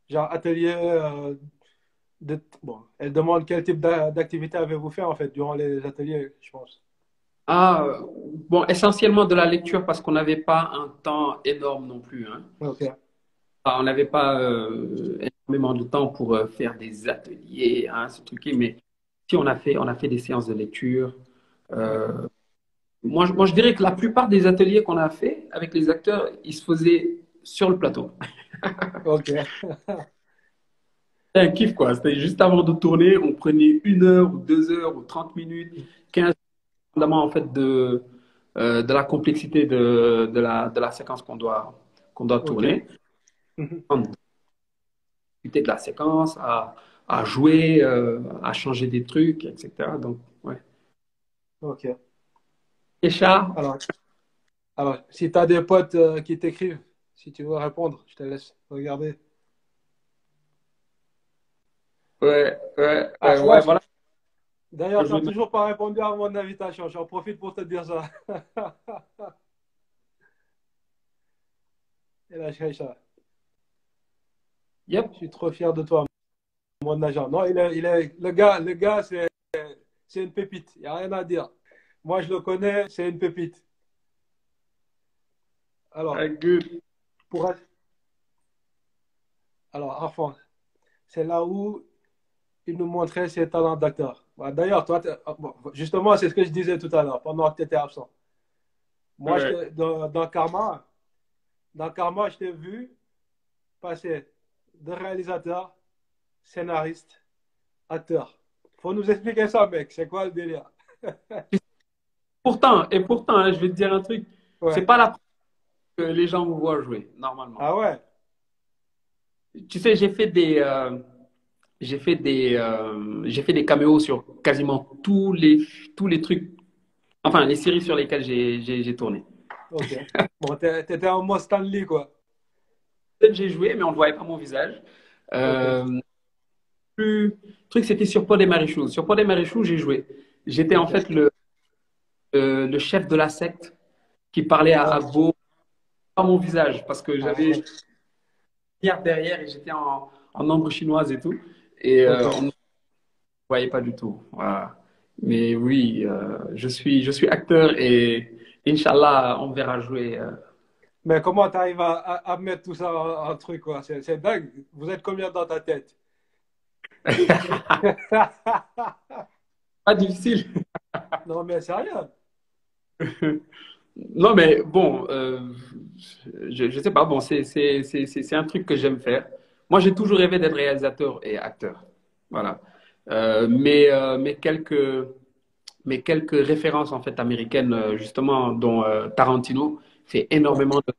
S1: Genre, atelier euh, de. Bon, elle demande quel type d'a- d'activité avez-vous fait, en fait, durant les ateliers, je pense.
S2: Ah, euh, bon, essentiellement de la lecture parce qu'on n'avait pas un temps énorme non plus. Hein.
S1: Ok.
S2: Ah, On n'avait pas euh, énormément de temps pour euh, faire des ateliers, hein, ce truc mais si on a fait, on a fait des séances de lecture. Euh, moi, je- moi, je dirais que la plupart des ateliers qu'on a fait avec les acteurs, ils se faisaient sur le plateau.
S1: Ok.
S2: C'était un kiff, quoi. C'était juste avant de tourner, on prenait une heure ou deux heures ou 30 minutes, 15 dépendamment en fait de, euh, de la complexité de, de la, de la séquence qu'on doit, qu'on doit tourner.
S1: Mhm.
S2: On discutait de la séquence, à, à jouer, euh, à changer des trucs, etc. Donc, ouais.
S1: Ok.
S2: Et chat,
S1: Alors, alors si tu as des potes euh, qui t'écrivent, si tu veux répondre, je te laisse regarder.
S2: ouais, ouais,
S1: Ah,
S2: ouais, voilà.
S1: D'ailleurs, tu
S2: Je
S1: n'as toujours pas répondu à mon invitation. J'en profite pour te dire ça. Et là, je ça.
S2: Yep.
S1: Je suis trop fier de toi, mon agent. Non, il est, il est, le gars, le gars, c'est, c'est une pépite. Il n'y a rien à dire. Moi, je le connais, c'est une pépite. Alors,
S2: Ah,
S1: pour, alors, Arfan, c'est là où il nous montrait ses talents d'acteur. D'ailleurs, toi, bon, justement, c'est ce que je disais tout à l'heure, pendant que tu étais absent. Moi,
S2: Ouais.
S1: dans Karma, dans Karma, je t'ai vu passer de réalisateur, scénariste, acteur. Faut nous expliquer ça, mec. C'est quoi le délire?
S2: Pourtant, et pourtant, hein, je vais te dire un truc.
S1: Ouais.
S2: C'est pas la première fois que les gens me voient jouer, normalement.
S1: Ah ouais?
S2: Tu sais, j'ai fait des, euh, j'ai fait des, euh, j'ai fait des caméos sur quasiment tous les, tous les trucs, enfin, les séries sur lesquelles j'ai, tourné.
S1: Ok. Bon, t'étais en mode Stanley, quoi.
S2: Peut-être j'ai joué, mais on ne voyait pas mon visage. Euh, plus, le truc, c'était sur Pod et Marichou. Sur Pod et Marichou, j'ai joué. J'étais en fait le, le, le chef de la secte qui parlait à. Agbo, pas mon visage, parce que
S1: Ah
S2: j'avais derrière et j'étais en, en ombre chinoise et tout. Et euh, on ne voyait pas du tout. Voilà. Mais oui, euh, je suis, je suis acteur et Inch'Allah, on verra jouer. euh.
S1: Mais comment tu arrives à, à, à mettre tout ça en, en truc, quoi? C'est dingue. Vous êtes combien dans ta tête?
S2: Pas difficile.
S1: Non, mais sérieux.
S2: Non, mais bon, euh, je, je sais pas, bon, c'est, c'est, c'est, c'est c'est un truc que j'aime faire. Moi, j'ai toujours rêvé d'être réalisateur et acteur. Voilà. Euh, mais, euh, mais quelques, mais quelques références, en fait, américaines, justement, dont Tarantino fait énormément de-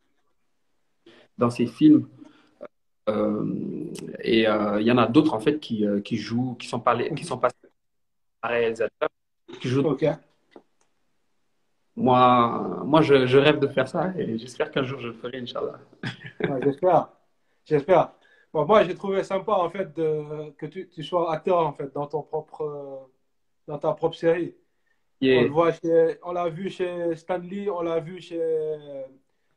S2: dans ses films. Euh, et euh, il y en a d'autres, en fait, qui, euh, qui jouent, qui sont, parlés, qui sont passés par réalisateur, qui jouent. Moi, moi je, je rêve de faire ça et j'espère qu'un jour je le ferai, Inch'Allah.
S1: Ouais, J'espère. J'espère. Bon, moi, j'ai trouvé sympa, en fait, de, que tu, tu sois acteur, en fait, dans ton propre, dans ta propre série. On
S2: Yeah.
S1: le voit chez, on l'a vu chez Stanley, on l'a vu chez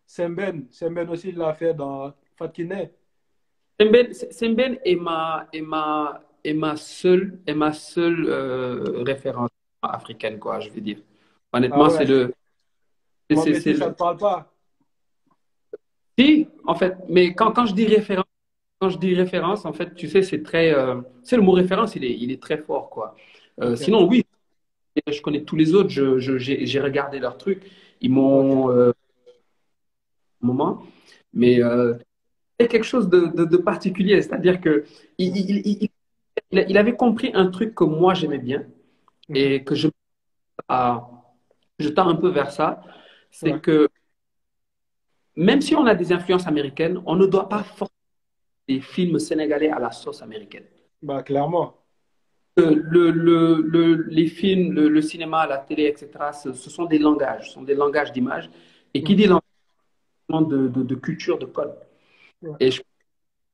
S1: Semben. Semben aussi, l'a fait dans Fatkine.
S2: Semben, est ma, est ma, est ma seule, est ma seule euh, référence africaine, quoi, je veux dire. Honnêtement,
S1: Ah ouais.
S2: c'est le.
S1: Moi, mais si ça ne parle pas.
S2: Si, en fait, mais quand, quand je dis référence, quand je dis référence, en fait, tu sais, c'est très. euh, c'est le mot référence, il est, il est très fort, quoi. Euh. Sinon, oui, je connais tous les autres, je, je- j'ai, j'ai regardé leurs trucs, ils m'ont. euh, un moment, mais euh, quelque chose de, de- de particulier, c'est-à-dire que il, il- il- il- il avait compris un truc que moi j'aimais bien et que je, à- je tends un peu vers ça, c'est
S1: Ouais.
S2: que même si on a des influences américaines, on ne doit pas forcer des films sénégalais à la sauce américaine.
S1: Bah, clairement.
S2: Le, le- le- le- les films, le, cinéma, la télé, etc., ce, ce sont des langages, ce sont des langages d'image. Et qui dit langage de, de, de culture, de code.
S1: Ouais.
S2: Et je pense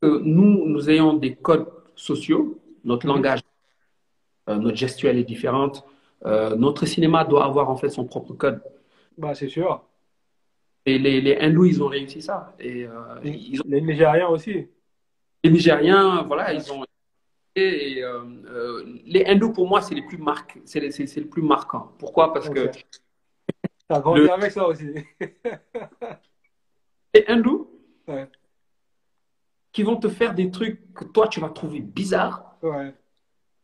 S2: que nous, nous ayons des codes sociaux, notre
S1: Mhm.
S2: langage, euh, notre gestuelle est différente. Euh, notre cinéma doit avoir en fait son propre code.
S1: Bah, c'est sûr.
S2: Et les, les hindous, ils ont réussi ça. Et euh, ils ont,
S1: Les Nigériens aussi.
S2: les Nigériens, voilà, ils ont. Et, les hindous, pour moi, c'est les plus marqués, c'est les- c'est c'est le plus marquant. Pourquoi? Parce que.
S1: T'as grandi
S2: Le-
S1: avec ça aussi.
S2: les hindous,
S1: Ouais.
S2: Qui vont te faire des trucs que toi, tu vas trouver bizarres,
S1: Ouais.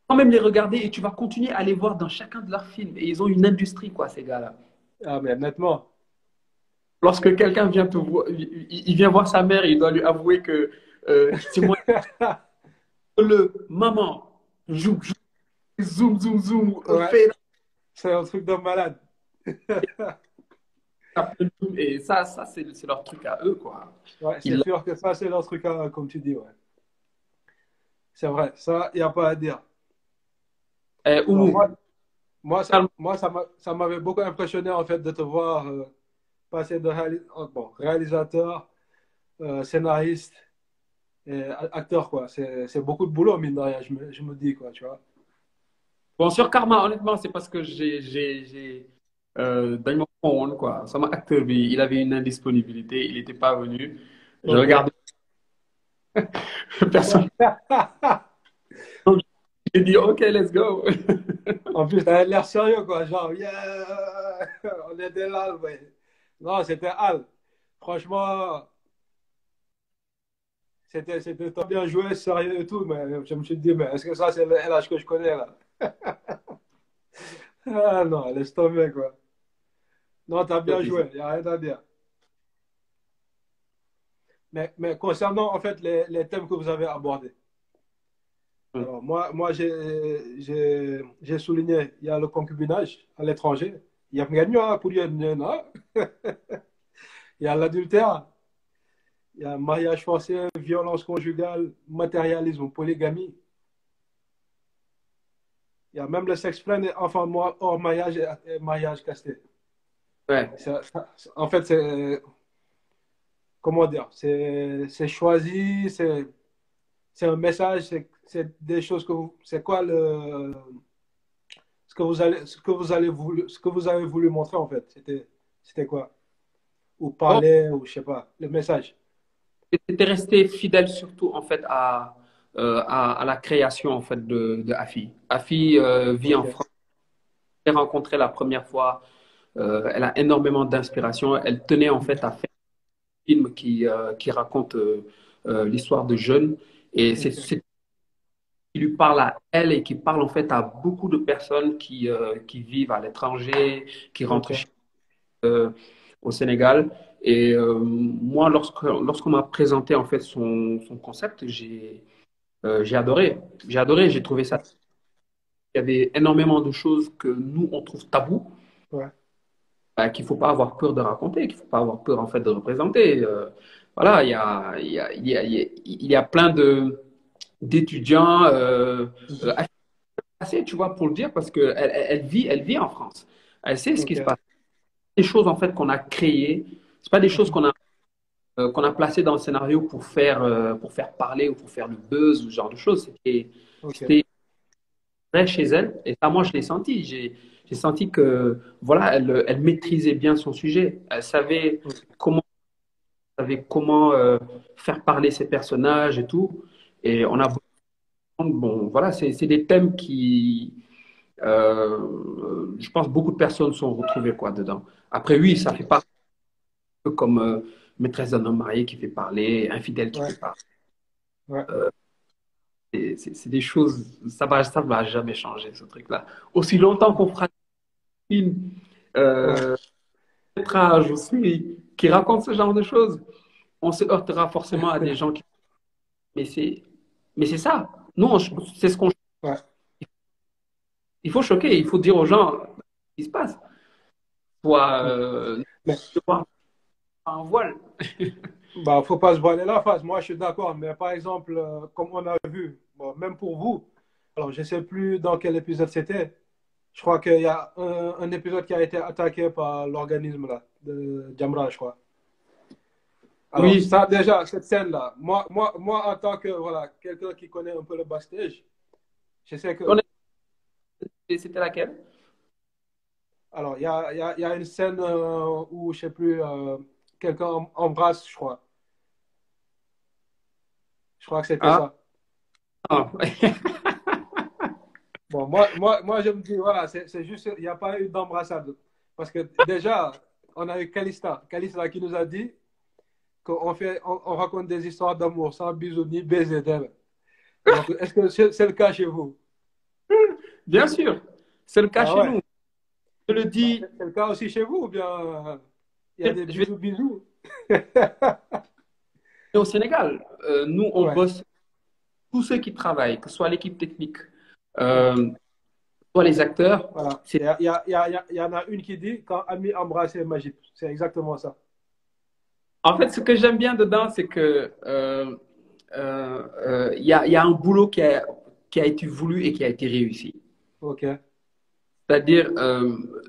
S2: quand même les regarder et tu vas continuer à les voir dans chacun de leurs films. Et ils ont une industrie, quoi, ces gars-là.
S1: Ah, mais nettement.
S2: Lorsque quelqu'un vient te voir, il, vient voir sa mère, il doit lui avouer que euh, c'est moi. le maman, zoom, zoom, zoom, zoom,
S1: ouais. C'est un truc de malade.
S2: Et ça, ça c'est leur truc à eux, quoi.
S1: Ouais, c'est sûr que ça, c'est leur truc à eux, comme tu dis, ouais. C'est vrai, ça, il n'y a pas à dire.
S2: Eh,
S1: moi, moi, ça, moi, ça m'avait beaucoup impressionné, en fait, de te voir euh, passer de réalis oh, bon, réalisateur, euh, scénariste et acteur, quoi. C'est beaucoup de boulot, mine de rien, je me, je me dis, quoi, tu vois.
S2: Bon, sur Karma, honnêtement, c'est parce que j'ai euh, dans quoi. Sama acteur, il avait une indisponibilité, il n'était pas venu. Je regardais. Personne. Donc, j'ai dit, OK, let's go.
S1: en plus, a l'air sérieux, quoi. Genre, yeah, on était là, ouais. Non, c'était Al. Franchement, c'était, c'était bien joué, sérieux et tout, mais je me suis dit, mais est-ce que ça, c'est le LH que je connais, là? Ah non, laisse tomber, quoi. Non, t'as bien joué, il n'y a rien à dire. Mais, mais concernant, en fait, les, les, thèmes que vous avez abordés, hum. alors, moi, moi j'ai, souligné, il y a le concubinage à l'étranger, il y a pour il y a l'adultère, il y a mariage forcé, violence conjugale, matérialisme, polygamie. Il y a même le sexe plein et enfant hors mariage et mariage casté.
S2: Ouais.
S1: Ça, ça, en fait, c'est. Comment dire C'est choisi, c'est un message, c'est des choses que vous. C'est quoi le. Ce que vous, allez, ce, que vous allez voulu, ce que vous avez voulu montrer, en fait C'était quoi? Ou parler, oh. ou je sais pas, le message
S2: C'était resté fidèle surtout, en fait, à euh, à, à, la création en fait de, de Afi. Afi euh, vit okay. en France. J'ai rencontré la première fois. Euh, elle a énormément d'inspiration. Elle tenait en fait à faire un film qui, euh, qui raconte euh, l'histoire de jeunes. Et c'est qui lui parle à elle et qui parle en fait à beaucoup de personnes qui, qui vivent à l'étranger, qui rentrent okay. chez, au Sénégal. Et moi, lorsqu'on lorsqu m'a présenté en fait son, son concept, j'ai j'ai adoré. J'ai adoré, j'ai trouvé ça. Il y avait énormément de choses que nous, on trouve tabou.
S1: Ouais.
S2: Bah, qu'il ne faut pas avoir peur de raconter, qu'il ne faut pas avoir peur en fait de représenter. Euh, voilà, il y a, il y a, il y a, y a plein de d'étudiants euh, assez, tu vois, pour le dire, parce qu'elle elle, vit, elle vit en France. Elle sait ce okay. qui se passe. Des choses en fait qu'on a créées, c'est pas des choses qu'on a euh, qu'on a placé dans le scénario pour faire, euh, pour faire parler ou pour faire le buzz ou ce genre de choses. C'était okay. vrai chez elle. Et ça, moi, je l'ai senti. J'ai senti que, voilà, elle, elle, maîtrisait bien son sujet. Elle savait comment, savait comment euh, faire parler ses personnages et tout. Et on a. Bon, voilà, c'est des thèmes qui. Euh, je pense beaucoup de personnes sont retrouvées quoi dedans. Après, oui, ça fait pas comme euh, maîtresse d'un homme marié qui fait parler, infidèle qui
S1: ouais.
S2: fait parler.
S1: Ouais.
S2: Euh, c'est des choses, ça va, ça va jamais changer ce truc-là. Aussi longtemps qu'on fera film, euh, aussi, qui raconte ce genre de choses, on se heurtera forcément à des gens qui. Mais c'est, mais c'est ça. Nous, c'est ce qu'on.
S1: Ouais.
S2: Il faut choquer, il faut dire aux gens ce qui se passe. Soit, euh,
S1: mais
S2: en voile.
S1: bah, faut pas se voiler la face. Moi, je suis d'accord. Mais par exemple, euh, comme on a vu, bon, même pour vous, alors je sais plus dans quel épisode c'était. Je crois qu'il y a un, un, épisode qui a été attaqué par l'organisme là, de Jamra, je crois. Alors, oui. ça, déjà, cette scène-là, moi, moi, moi, en tant que voilà, quelqu'un qui connaît un peu le backstage, je sais que.
S2: C'était laquelle?
S1: Alors, il y a, y, a, y a, une scène euh, où, je sais plus, euh, quelqu'un embrasse, je crois. Je crois que c'était
S2: ah.
S1: ça.
S2: Ah.
S1: bon, moi, moi, moi, je me dis, voilà, c'est juste, il n'y a pas eu d'embrassade. Parce que déjà, on a eu Kalista, Kalista qui nous a dit qu'on fait, on, on, raconte des histoires d'amour sans bisous ni baiser d'elle. Est-ce que c'est le cas chez vous?
S2: Bien sûr, c'est le cas ah, chez
S1: ouais.
S2: nous. je le dis.
S1: C'est le cas aussi chez vous ou bien il y a des
S2: vais-
S1: bisous bisous?
S2: Et au Sénégal, euh, nous, on
S1: Ouais.
S2: bosse, tous ceux qui travaillent, que ce soit l'équipe technique, euh, soit les acteurs,
S1: Voilà. Il y, en a une qui dit quand Ami embrassait Magip. C'est exactement ça.
S2: En fait, ce que j'aime bien dedans, c'est que euh, euh, euh, il y a, un boulot qui a, qui a été voulu et qui a été réussi.
S1: Ok.
S2: C'est-à-dire,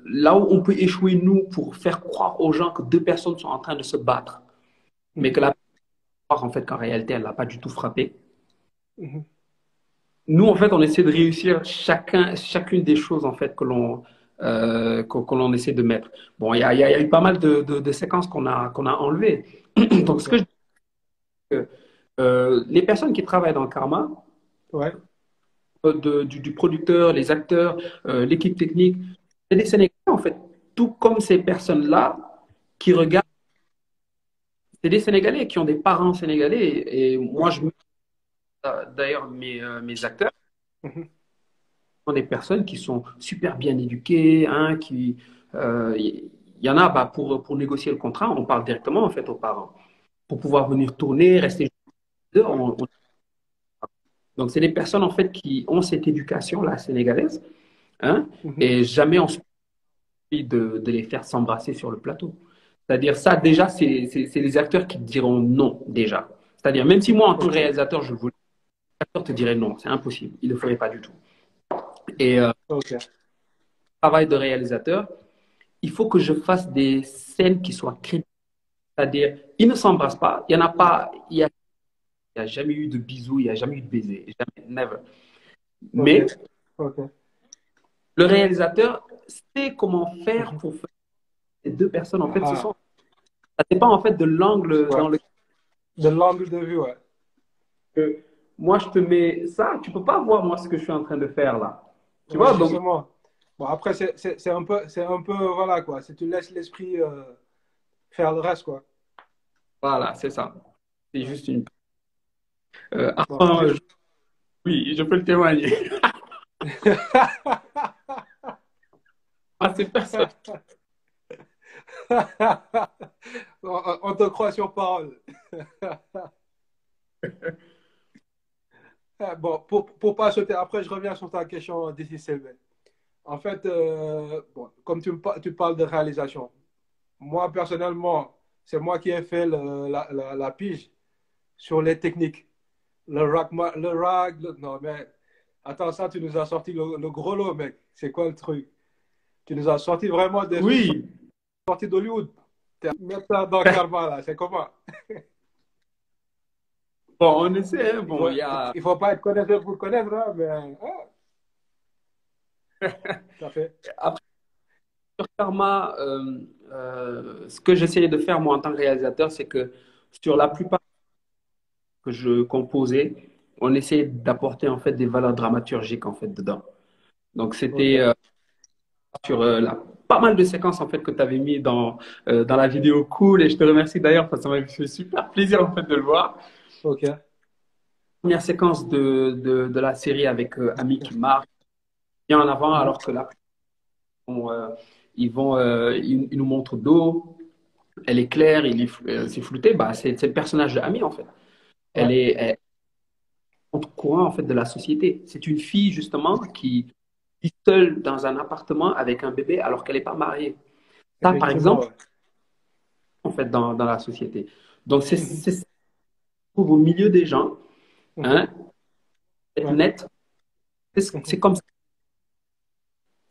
S2: là où on peut échouer, nous, pour faire croire aux gens que deux personnes sont en train de se battre, mais que la en fait, qu'en réalité, elle n'a pas du tout frappé.
S1: Mhm.
S2: Nous, en fait, on essaie de réussir chacun, chacune des choses, en fait, que l'on euh, que, que l'on essaie de mettre. Bon, il y a, y a- y a eu pas mal de, de- de séquences qu'on a, qu'on a enlevées. Donc, ce que je dis, euh, les personnes qui travaillent dans le karma,
S1: Ouais.
S2: euh, de- du, du producteur, les acteurs, euh, l'équipe technique, c'est des Sénégalais, en fait. Tout comme ces personnes-là qui regardent. C'est des Sénégalais qui ont des parents sénégalais. Et moi, je d'ailleurs mes, euh, mes acteurs
S1: Mhm.
S2: sont des personnes qui sont super bien éduquées, hein, qui euh, il y, en a bah, pour, pour négocier le contrat, on parle directement en fait aux parents pour pouvoir venir tourner, rester on- on- donc c'est des personnes en fait qui ont cette éducation là sénégalaise, hein,
S1: Mhm.
S2: et jamais on se de, de les faire s'embrasser sur le plateau. C'est-à-dire ça déjà c'est les acteurs qui diront non déjà. C'est-à-dire même si moi en tant que réalisateur je voulais, te dirait non, c'est impossible, il ne le ferait pas du tout. Et euh, travail de réalisateur, il faut que je fasse des scènes qui soient crédibles. C'est-à-dire, ils ne s'embrassent pas, il n'y en a pas, il n'y a, jamais eu de bisous, il n'y a jamais eu de baiser, jamais, never. Mais le réalisateur sait comment faire pour faire ces deux personnes. En fait,
S1: Ah.
S2: ce sont, ça dépend en fait de l'angle
S1: Ouais.
S2: dans lequel
S1: De l'angle de vue, ouais.
S2: que moi je te mets ça, tu peux pas voir moi ce que je suis en train de faire là. Tu
S1: Ouais,
S2: vois, donc
S1: justement. Bon, après, c'est c'est- c'est un peu, c'est un peu, voilà, quoi. Si tu laisses l'esprit euh, faire le reste, quoi.
S2: voilà, c'est ça. C'est juste une. Euh,
S1: Bon, je-
S2: Oui, je peux le témoigner. Ah, c'est personne.
S1: on, on te croit sur parole. Ah, bon, pour, pour pas sauter, après je reviens sur ta question d'ici Sylvain. En fait, euh, bon, comme tu, me tu parles de réalisation, moi personnellement, c'est moi qui ai fait le- la, la, la pige sur les techniques. Le rag, le rag, le- non mais attends ça, tu nous as sorti le, le gros lot, mec. C'est quoi le truc? Tu nous as sorti vraiment des
S2: Oui,
S1: sorti d'Hollywood. Mettre ça dans Karma, là, c'est comment?
S2: bon, on essaie. hein.
S1: Il
S2: Bon,
S1: faut,
S2: il a.
S1: il faut pas être connaisseur pour connaître, hein, mais. ah. Ça fait.
S2: Sur Karma, euh, euh, ce que j'essayais de faire moi en tant que réalisateur, c'est que sur la plupart que je composais, on essayait d'apporter en fait des valeurs dramaturgiques en fait dedans. Donc c'était euh, sur euh, la- pas mal de séquences en fait que tu avais mis dans euh, dans la vidéo cool et je te remercie d'ailleurs parce que ça m'a fait super plaisir en fait de le voir.
S1: Ok.
S2: Première séquence de, de, de la série avec euh, Ami qui marche bien en avant alors que là on, euh, ils vont euh, ils, ils nous montrent d'eau elle est claire il est euh, c'est flouté. Bah c'est c'est le personnage de Ami en fait. Elle
S1: Ouais.
S2: est elle, contre courant en fait de la société. C'est une fille justement qui vit seule dans un appartement avec un bébé alors qu'elle n'est pas mariée. Ça par exemple en fait dans, dans la société. Donc c'est c'est trouve au milieu des gens hein, être
S1: Ouais.
S2: net c'est comme ça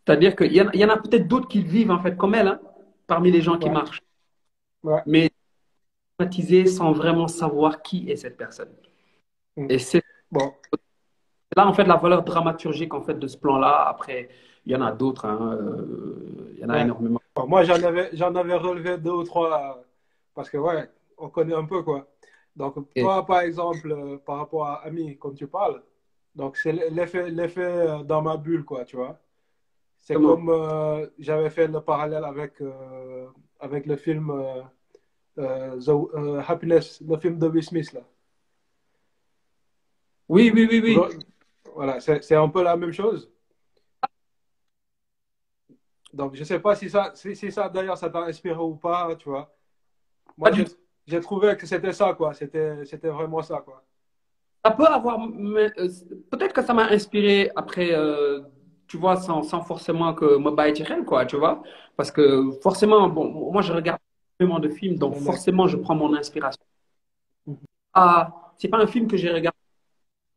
S2: c'est-à-dire qu'il y en, a- il y en a peut-être d'autres qui vivent en fait comme elle, hein, parmi les gens qui
S1: Ouais.
S2: marchent.
S1: Ouais.
S2: Mais sans vraiment savoir qui est cette personne.
S1: Mm.
S2: Et c'est
S1: Bon,
S2: là en fait la valeur dramaturgique en fait de ce plan-là. Après, il y en a d'autres. hein, euh, il y en a
S1: Ouais.
S2: énormément.
S1: Moi, j'en avais, j'en avais relevé deux ou trois parce que, ouais, on connaît un peu, quoi. Donc, toi, par exemple, euh, par rapport à Ami, comme tu parles, donc c'est l'effet, l'effet euh, dans ma bulle, quoi, tu vois. C'est
S2: Comment?
S1: comme euh, j'avais fait le parallèle avec, euh, avec le film The- Happiness, le film de Will Smith, là.
S2: Oui, oui, oui, oui.
S1: Voilà, c'est c'est un peu la même chose. Donc, je sais pas si ça, si, si ça d'ailleurs, ça t'a inspiré ou pas, tu vois.
S2: Pas
S1: Moi, j'ai trouvé que c'était ça, quoi. C'était c'était vraiment ça, quoi.
S2: Ça peut avoir, euh, peut-être que ça m'a inspiré après, euh, tu vois, sans, sans forcément que me baille quoi, tu vois. Parce que forcément, bon, moi je regarde énormément de films, donc
S1: Ouais.
S2: forcément je prends mon inspiration.
S1: Mhm.
S2: Ah, c'est pas un film que j'ai regardé,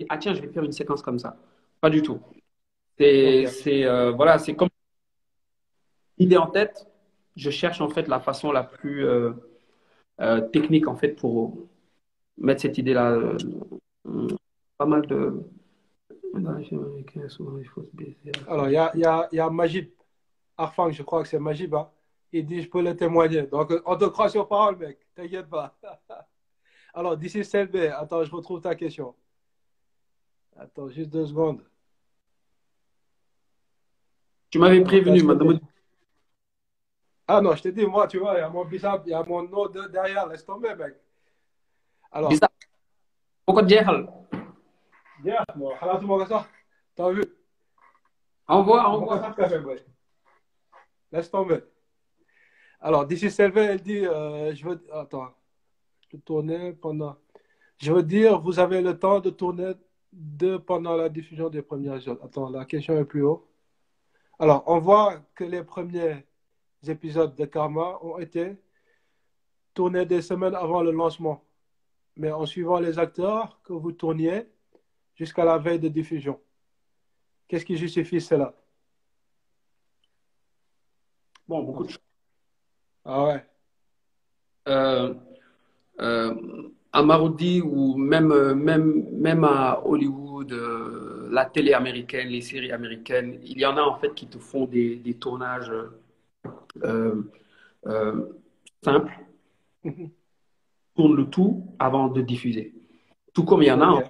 S2: ah tiens, je vais faire une séquence comme ça. Pas du tout. C'est,
S1: Ok.
S2: c'est, euh, voilà, c'est comme idée en tête, je cherche en fait la façon la plus euh, euh, technique en fait pour mettre cette idée-là. euh, euh, pas mal de. Baiser.
S1: Alors, il y a, il y a, il y a Majib Arfang, je crois que c'est Majib, hein. Il dit, je peux le témoigner. Donc, on te croit sur parole, mec. T'inquiète pas. Alors, d'ici Selbe, attends, je retrouve ta question. Attends, juste deux secondes.
S2: Tu m'avais prévenu, madame.
S1: Ah non, je t'ai dit, moi, tu vois, il y a mon bizarre, il y a mon nom de- derrière, laisse tomber, mec. Alors,
S2: Bizarre. Pourquoi jeexal
S1: bien, moi. T'as vu?
S2: Envoie, envoie.
S1: Laisse tomber. Alors, d'ici Selve, elle dit, euh, je veux, attends, je tourner pendant, je veux dire, vous avez le temps de tourner de pendant la diffusion des premiers épisodes. Attends, la question est plus haut. Alors, on voit que les premiers épisodes de Karma ont été tournés des semaines avant le lancement, mais en suivant les acteurs que vous tourniez jusqu'à la veille de diffusion. Qu'est-ce qui justifie cela?
S2: Bon, beaucoup de choses.
S1: Ah ouais.
S2: Euh, euh, à Marodi ou même, euh, même, même à Hollywood, euh, la télé américaine, les séries américaines, il y en a en fait qui te font des, des tournages euh, euh, simples, tournent le tout avant de diffuser. Tout comme il y en a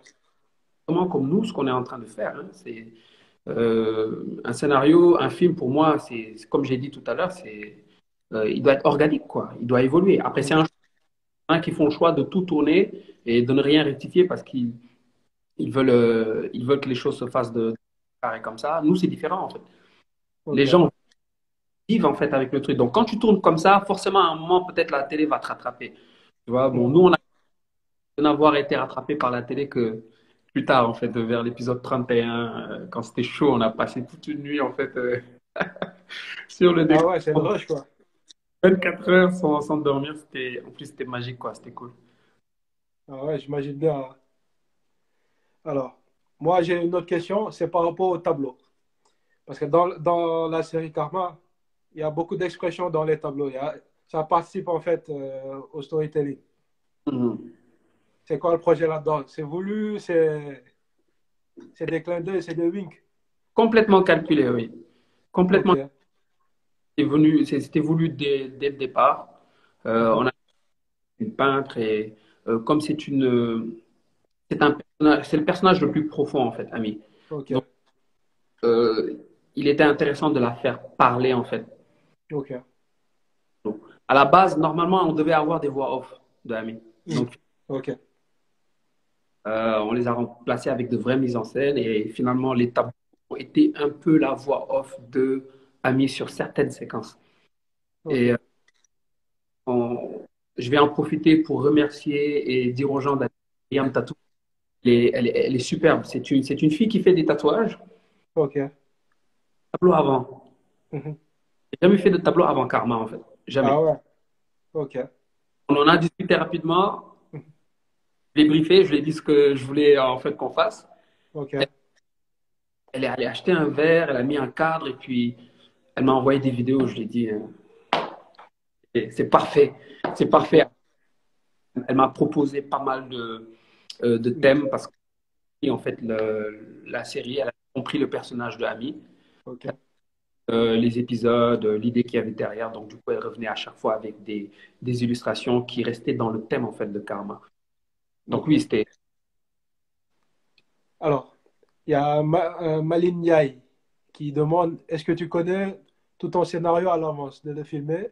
S2: vraiment comme nous, ce qu'on est en train de faire. hein. C'est euh, un scénario, un film pour moi, c'est comme j'ai dit tout à l'heure, c'est euh, il doit être organique, quoi. Il doit évoluer. Après, c'est un choix qui font le choix de tout tourner et de ne rien rectifier parce qu'ils ils veulent, euh, ils veulent que les choses se fassent de carré comme ça. Nous, c'est différent en fait. Les gens vivent en fait avec le truc. Donc, quand tu tournes comme ça, forcément, à un moment, peut-être la télé va te rattraper. Tu vois, bon, nous, on a n'avoir été rattrapé par la télé que plus tard, en fait, vers l'épisode 31, euh, quand c'était chaud, on a passé toute une nuit, en fait, euh, sur le
S1: Ah ouais, c'est rush, quoi.
S2: 24 heures sans, sans dormir, c'était, en plus, c'était magique, quoi, c'était cool.
S1: Ah ouais, j'imagine bien. hein. Alors, moi, j'ai une autre question, c'est par rapport au tableau. Parce que dans, dans la série Karma, il y a beaucoup d'expressions dans les tableaux. Il y a- ça participe en fait euh, au storytelling.
S2: Mhm.
S1: C'est quoi le projet là-dedans? C'est voulu, c'est c'est des clins d'œil, c'est des winks.
S2: Complètement calculé, oui. Complètement
S1: Ok.
S2: C'est venu, c'est- c'était voulu dès, dès le départ. Euh, on a une peintre et euh, comme c'est une, c'est un personnage, c'est le personnage le plus profond en fait, Ami.
S1: Ok.
S2: Donc, Euh, il était intéressant de la faire parler en fait.
S1: Ok.
S2: Donc, à la base, normalement, on devait avoir des voix off de Ami. Donc,
S1: Ok.
S2: euh, on les a remplacés avec de vraies mises en scène et finalement, les tableaux ont été un peu la voix off de Ami sur certaines séquences. Et euh, on- je vais en profiter pour remercier et dire aux gens d'Ariam Tattoo. Elle est, elle est- elle est superbe. C'est une, c'est une fille qui fait des tatouages.
S1: Ok.
S2: Tableau avant.
S1: Mhm.
S2: J'ai jamais fait de tableau avant Karma, en fait. Jamais.
S1: Ah ouais. Ok.
S2: On en a discuté rapidement. Je l'ai briefé, je lui ai dit ce que je voulais en fait qu'on fasse.
S1: Ok.
S2: Elle est allée acheter un verre, elle a mis un cadre et puis elle m'a envoyé des vidéos. Je lui ai dit, euh, c'est parfait, c'est parfait. Elle m'a proposé pas mal de, euh, de thèmes parce que en fait le- la série, elle a compris le personnage de Ami,
S1: Ok.
S2: Euh, les épisodes, euh, l'idée qu'il y avait derrière. Donc du coup, elle revenait à chaque fois avec des, des illustrations qui restaient dans le thème en fait de Karma. Donc oui, c'était
S1: Alors, il y a Ma- euh, Maline qui demande est-ce que tu connais tout ton scénario à l'avance de le filmer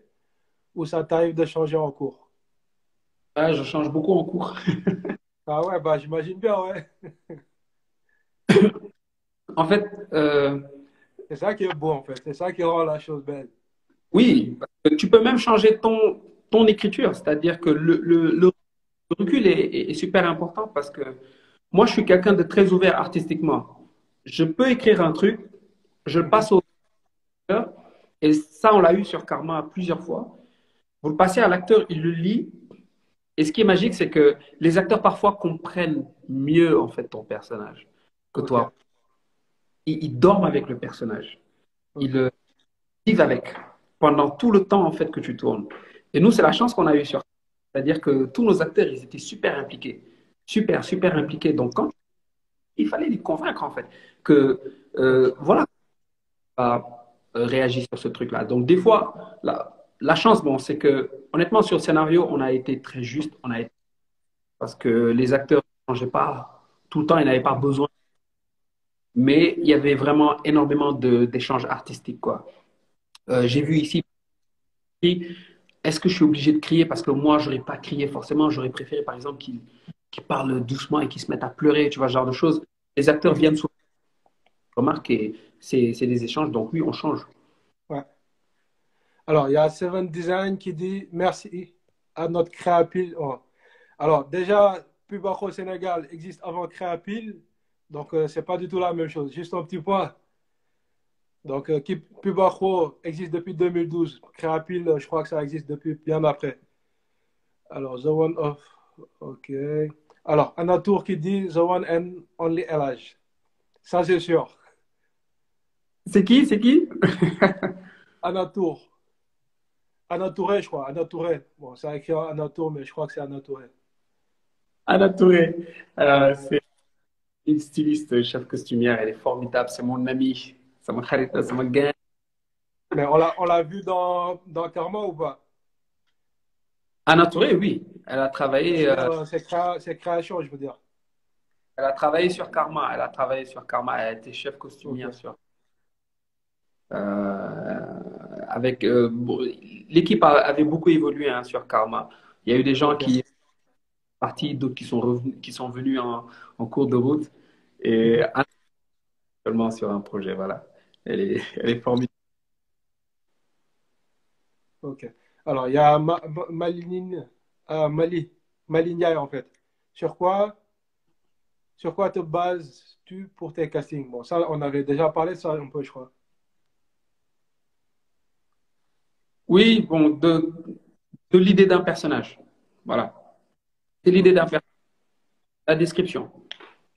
S1: ou ça t'arrive de changer en cours?
S2: Ah, je change beaucoup en cours.
S1: Ah ouais, bah j'imagine bien, ouais.
S2: En fait, euh,
S1: C'est ça qui est beau, en fait. C'est ça qui rend la chose belle.
S2: Oui, tu peux même changer ton, ton écriture. C'est-à-dire que le, le, le recul est, est, super important parce que moi, je suis quelqu'un de très ouvert artistiquement. Je peux écrire un truc, je le passe au et ça, on l'a eu sur Karma plusieurs fois. Vous le passez à l'acteur, il le lit. Et ce qui est magique, c'est que les acteurs parfois comprennent mieux en fait ton personnage que toi. Ils, ils dorment avec le personnage. Ils le vivent avec pendant tout le temps en fait que tu tournes. Et nous, c'est la chance qu'on a eu sur. C'est-à-dire que tous nos acteurs, ils étaient super impliqués, super super impliqués. Donc quand il fallait les convaincre en fait que euh, voilà, à, euh, réagir sur ce truc-là. Donc des fois, la, la chance, bon, c'est que honnêtement sur le scénario, on a été très juste, on a été parce que les acteurs ne changeaient pas tout le temps, ils n'avaient pas besoin. Mais il y avait vraiment énormément d'échanges artistiques, quoi. Euh, J'ai vu ici, est-ce que je suis obligé de crier parce que moi, je n'aurais pas crié forcément. J'aurais préféré, par exemple, qu'ils qu parlent doucement et qu'ils se mettent à pleurer, tu vois, ce genre de choses. Les acteurs viennent souvent. Remarquez, c'est des échanges, donc oui, on change.
S1: Ouais. Alors, il y a Seven Design qui dit merci à notre Créapile. Oh. Alors, déjà, Pubaco au Sénégal existe avant Créapile, donc euh, c'est pas du tout la même chose. Juste un petit point. Donc, euh, Pubaco existe depuis 2012. Créapile, je crois que ça existe depuis bien après. Alors, The One of. OK. Alors, Anatour qui dit The One and Only LH. Ça, c'est sûr.
S2: C'est qui? C'est qui?
S1: Anatour. Anatouré, je crois. Anatouré. Bon, ça écrit Anatour, mais je crois que c'est Anatouré.
S2: Anatouré. Euh, c'est une styliste, chef costumière. Elle est formidable. C'est mon amie. Kharita, c'est mon gars.
S1: Mais on l'a, on l'a vu dans, dans Karma ou pas?
S2: Anatouré, oui. Elle a travaillé.
S1: Euh, c'est, créa, c'est création, je veux dire.
S2: Elle a travaillé sur Karma. Elle a travaillé sur Karma. Elle a été chef costumière okay. sur. Euh, avec euh, bon, l'équipe avait beaucoup évolué hein, sur Karma. Il y a eu des gens okay. qui sont partis, d'autres qui sont revenus, qui sont venus en, en cours de route et seulement sur un projet. Voilà, elle est, elle est formidable.
S1: Ok. Alors il y a Ma, Ma, Maline, euh, Mali, Malinia en fait. Sur quoi, sur quoi te bases-tu pour tes castings? Bon, ça, on avait déjà parlé de ça un peu, je crois.
S2: Oui, bon, de, de l'idée d'un personnage. Voilà. C'est l'idée d'un personnage. La description.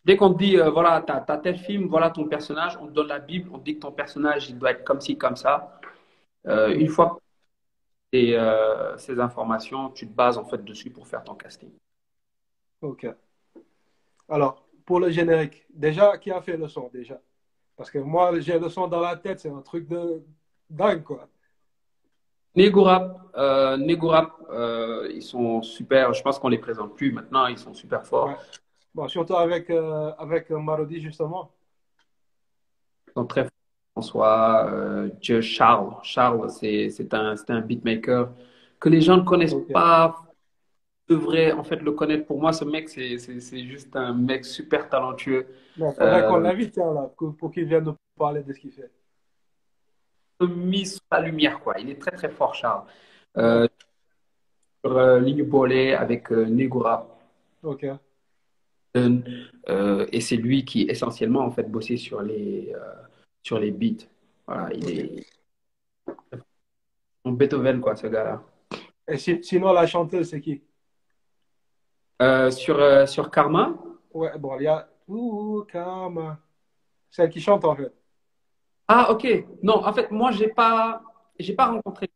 S2: Dès qu'on te dit, euh, voilà, tu as, as, tel film, voilà ton personnage, on te donne la Bible, on te dit que ton personnage, il doit être comme ci, comme ça. Euh, une fois que tu euh, ces informations, tu te bases en fait dessus pour faire ton casting.
S1: Ok. Alors, pour le générique, déjà, qui a fait le son déjà? Parce que moi, j'ai le son dans la tête, c'est un truc de dingue, quoi.
S2: Negorap, euh, euh, ils sont super. Je pense qu'on les présente plus maintenant. Ils sont super forts.
S1: Ouais. Bon, surtout avec euh, avec Marodi justement.
S2: Ils sont très forts. François, euh, Dieu Charles. Charles, c'est c'est un un beatmaker que les gens ne connaissent okay. pas. Devraient en fait le connaître. Pour moi, ce mec, c'est c'est juste un mec super talentueux.
S1: Il faudrait qu'on l'invite là pour, qu'il vienne nous parler de ce qu'il fait
S2: mis sous la lumière. Quoi. Il est très très fort, Charles. Euh, sur euh, Ligne Bolé avec euh, Negura.
S1: Ok.
S2: Euh, et c'est lui qui essentiellement en fait bossé sur les sur les beats. Voilà, il est Beethoven quoi, ce gars-là.
S1: Et si, sinon la chanteuse c'est qui?
S2: Sur sur Karma?
S1: Ouais, bon, il y a Ouh, Karma. Celle qui chante en fait.
S2: Ah, ok. Non, en fait, moi, j'ai pas, j'ai pas rencontré.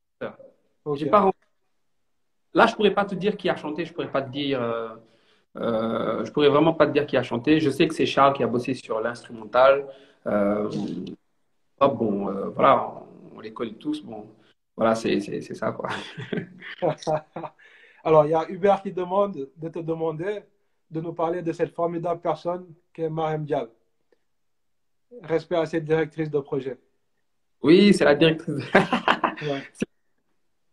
S2: Okay. J'ai pas rencontré... Là, je pourrais pas te dire qui a chanté. Je pourrais pas te dire. Euh, je pourrais vraiment pas te dire qui a chanté. Je sais que c'est Charles qui a bossé sur l'instrumental. Euh, oh, bon, euh, voilà, on, on, les connaît tous. Bon, voilà, c'est ça, quoi.
S1: Alors, il y a Hubert qui demande de te demander de nous parler de cette formidable personne qu'est Mariam Dial. Respect à cette directrice de projet.
S2: Oui, c'est la directrice.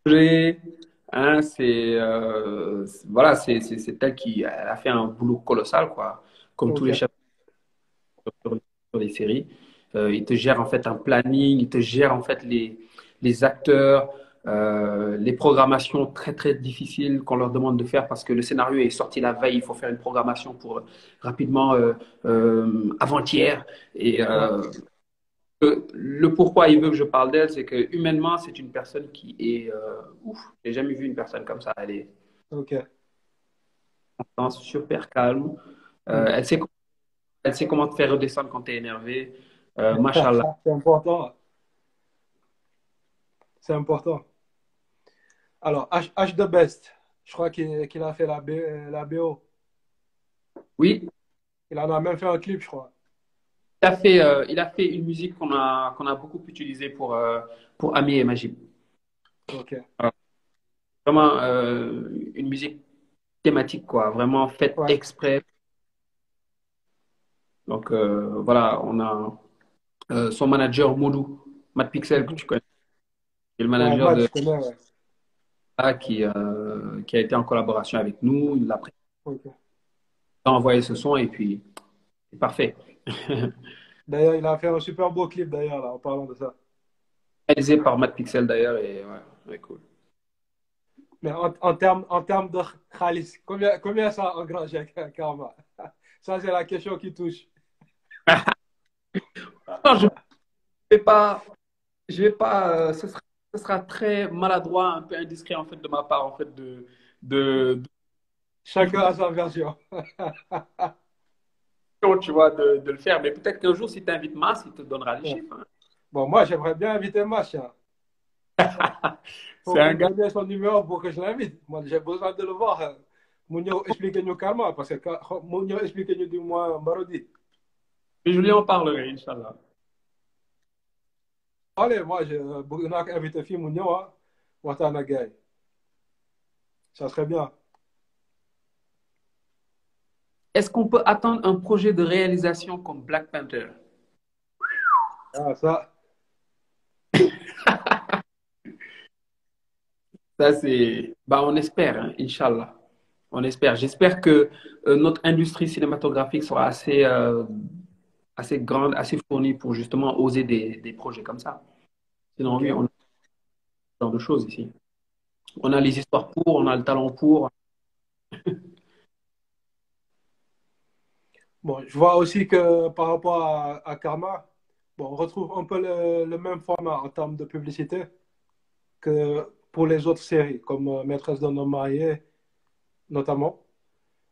S2: ouais. Hein, c'est euh, voilà, c'est elle qui a fait un boulot colossal, quoi, comme okay. tous les chefs sur, les séries. Euh, il te gère en fait un planning, il te gère en fait les, les acteurs, euh, les programmations très très difficiles qu'on leur demande de faire parce que le scénario est sorti la veille, il faut faire une programmation pour rapidement avant-hier. Et le pourquoi il veut que je parle d'elle, c'est que humainement, c'est une personne qui est ouf. J'ai jamais vu une personne comme ça. Elle est
S1: ok
S2: super calme. Euh, elle, sait, elle sait comment te faire redescendre quand tu es énervé. Euh, Machallah.
S1: C'est important. C'est important. Alors, H, H The Best, je crois qu'il a fait la, B, la BO.
S2: Oui.
S1: Il en a même fait un clip, je crois.
S2: A fait, euh, il a fait une musique qu'on a, qu'on a beaucoup utilisée pour, euh, pour Ami et Magib.
S1: Ok.
S2: vraiment une musique thématique, quoi, vraiment faite exprès. Donc euh, voilà, on a euh, son manager Moulou, Matt Pixel, que tu connais. Qui le manager de. qui, euh, qui a été en collaboration avec nous. Il a envoyé ce son et puis c'est parfait.
S1: d'ailleurs, il a fait un super beau clip d'ailleurs, en parlant de ça.
S2: Réalisé par Matt Pixel d'ailleurs et ouais, cool.
S1: Mais en, termes, en termes de khalis, combien, combien ça engrange Karma? Ça, c'est la question qui touche.
S2: non, je ne vais pas. Je vais pas euh, ce, sera, ce, sera, très maladroit, un peu indiscret en fait de ma part, en fait, de. de,
S1: Chacun a sa version.
S2: Tu vois, de, de, le faire. Mais peut-être qu'un jour, si tu invites Mas, il te donnera les chiffres. Hein.
S1: Bon, moi, j'aimerais bien inviter Mas. C'est un gars. son numéro pour que je l'invite. Moi, j'ai besoin de le voir. Mounio, expliquez-nous karma, parce que Mounio, expliquez-nous du moins Marodi.
S2: Mais je lui en parlerai, Inch'Allah.
S1: Allez, moi, je vais inviter Mounio, hein. Watana Gay. Ça serait bien.
S2: Est-ce qu'on peut attendre un projet de réalisation comme Black Panther?
S1: Ah, ça.
S2: Ça, c'est. Bah, on espère, hein, Inch'Allah. On espère. J'espère que euh, notre industrie cinématographique sera assez, euh, assez grande, assez fournie pour justement oser des, des projets comme ça. Sinon, oui, on a ce genre de choses ici. On a les histoires pour, on a le talent pour.
S1: bon, je vois aussi que par rapport à, Karma, bon, on retrouve un peu le, même format en termes de publicité que pour les autres séries, comme euh, Maîtresse d'un homme marié, notamment.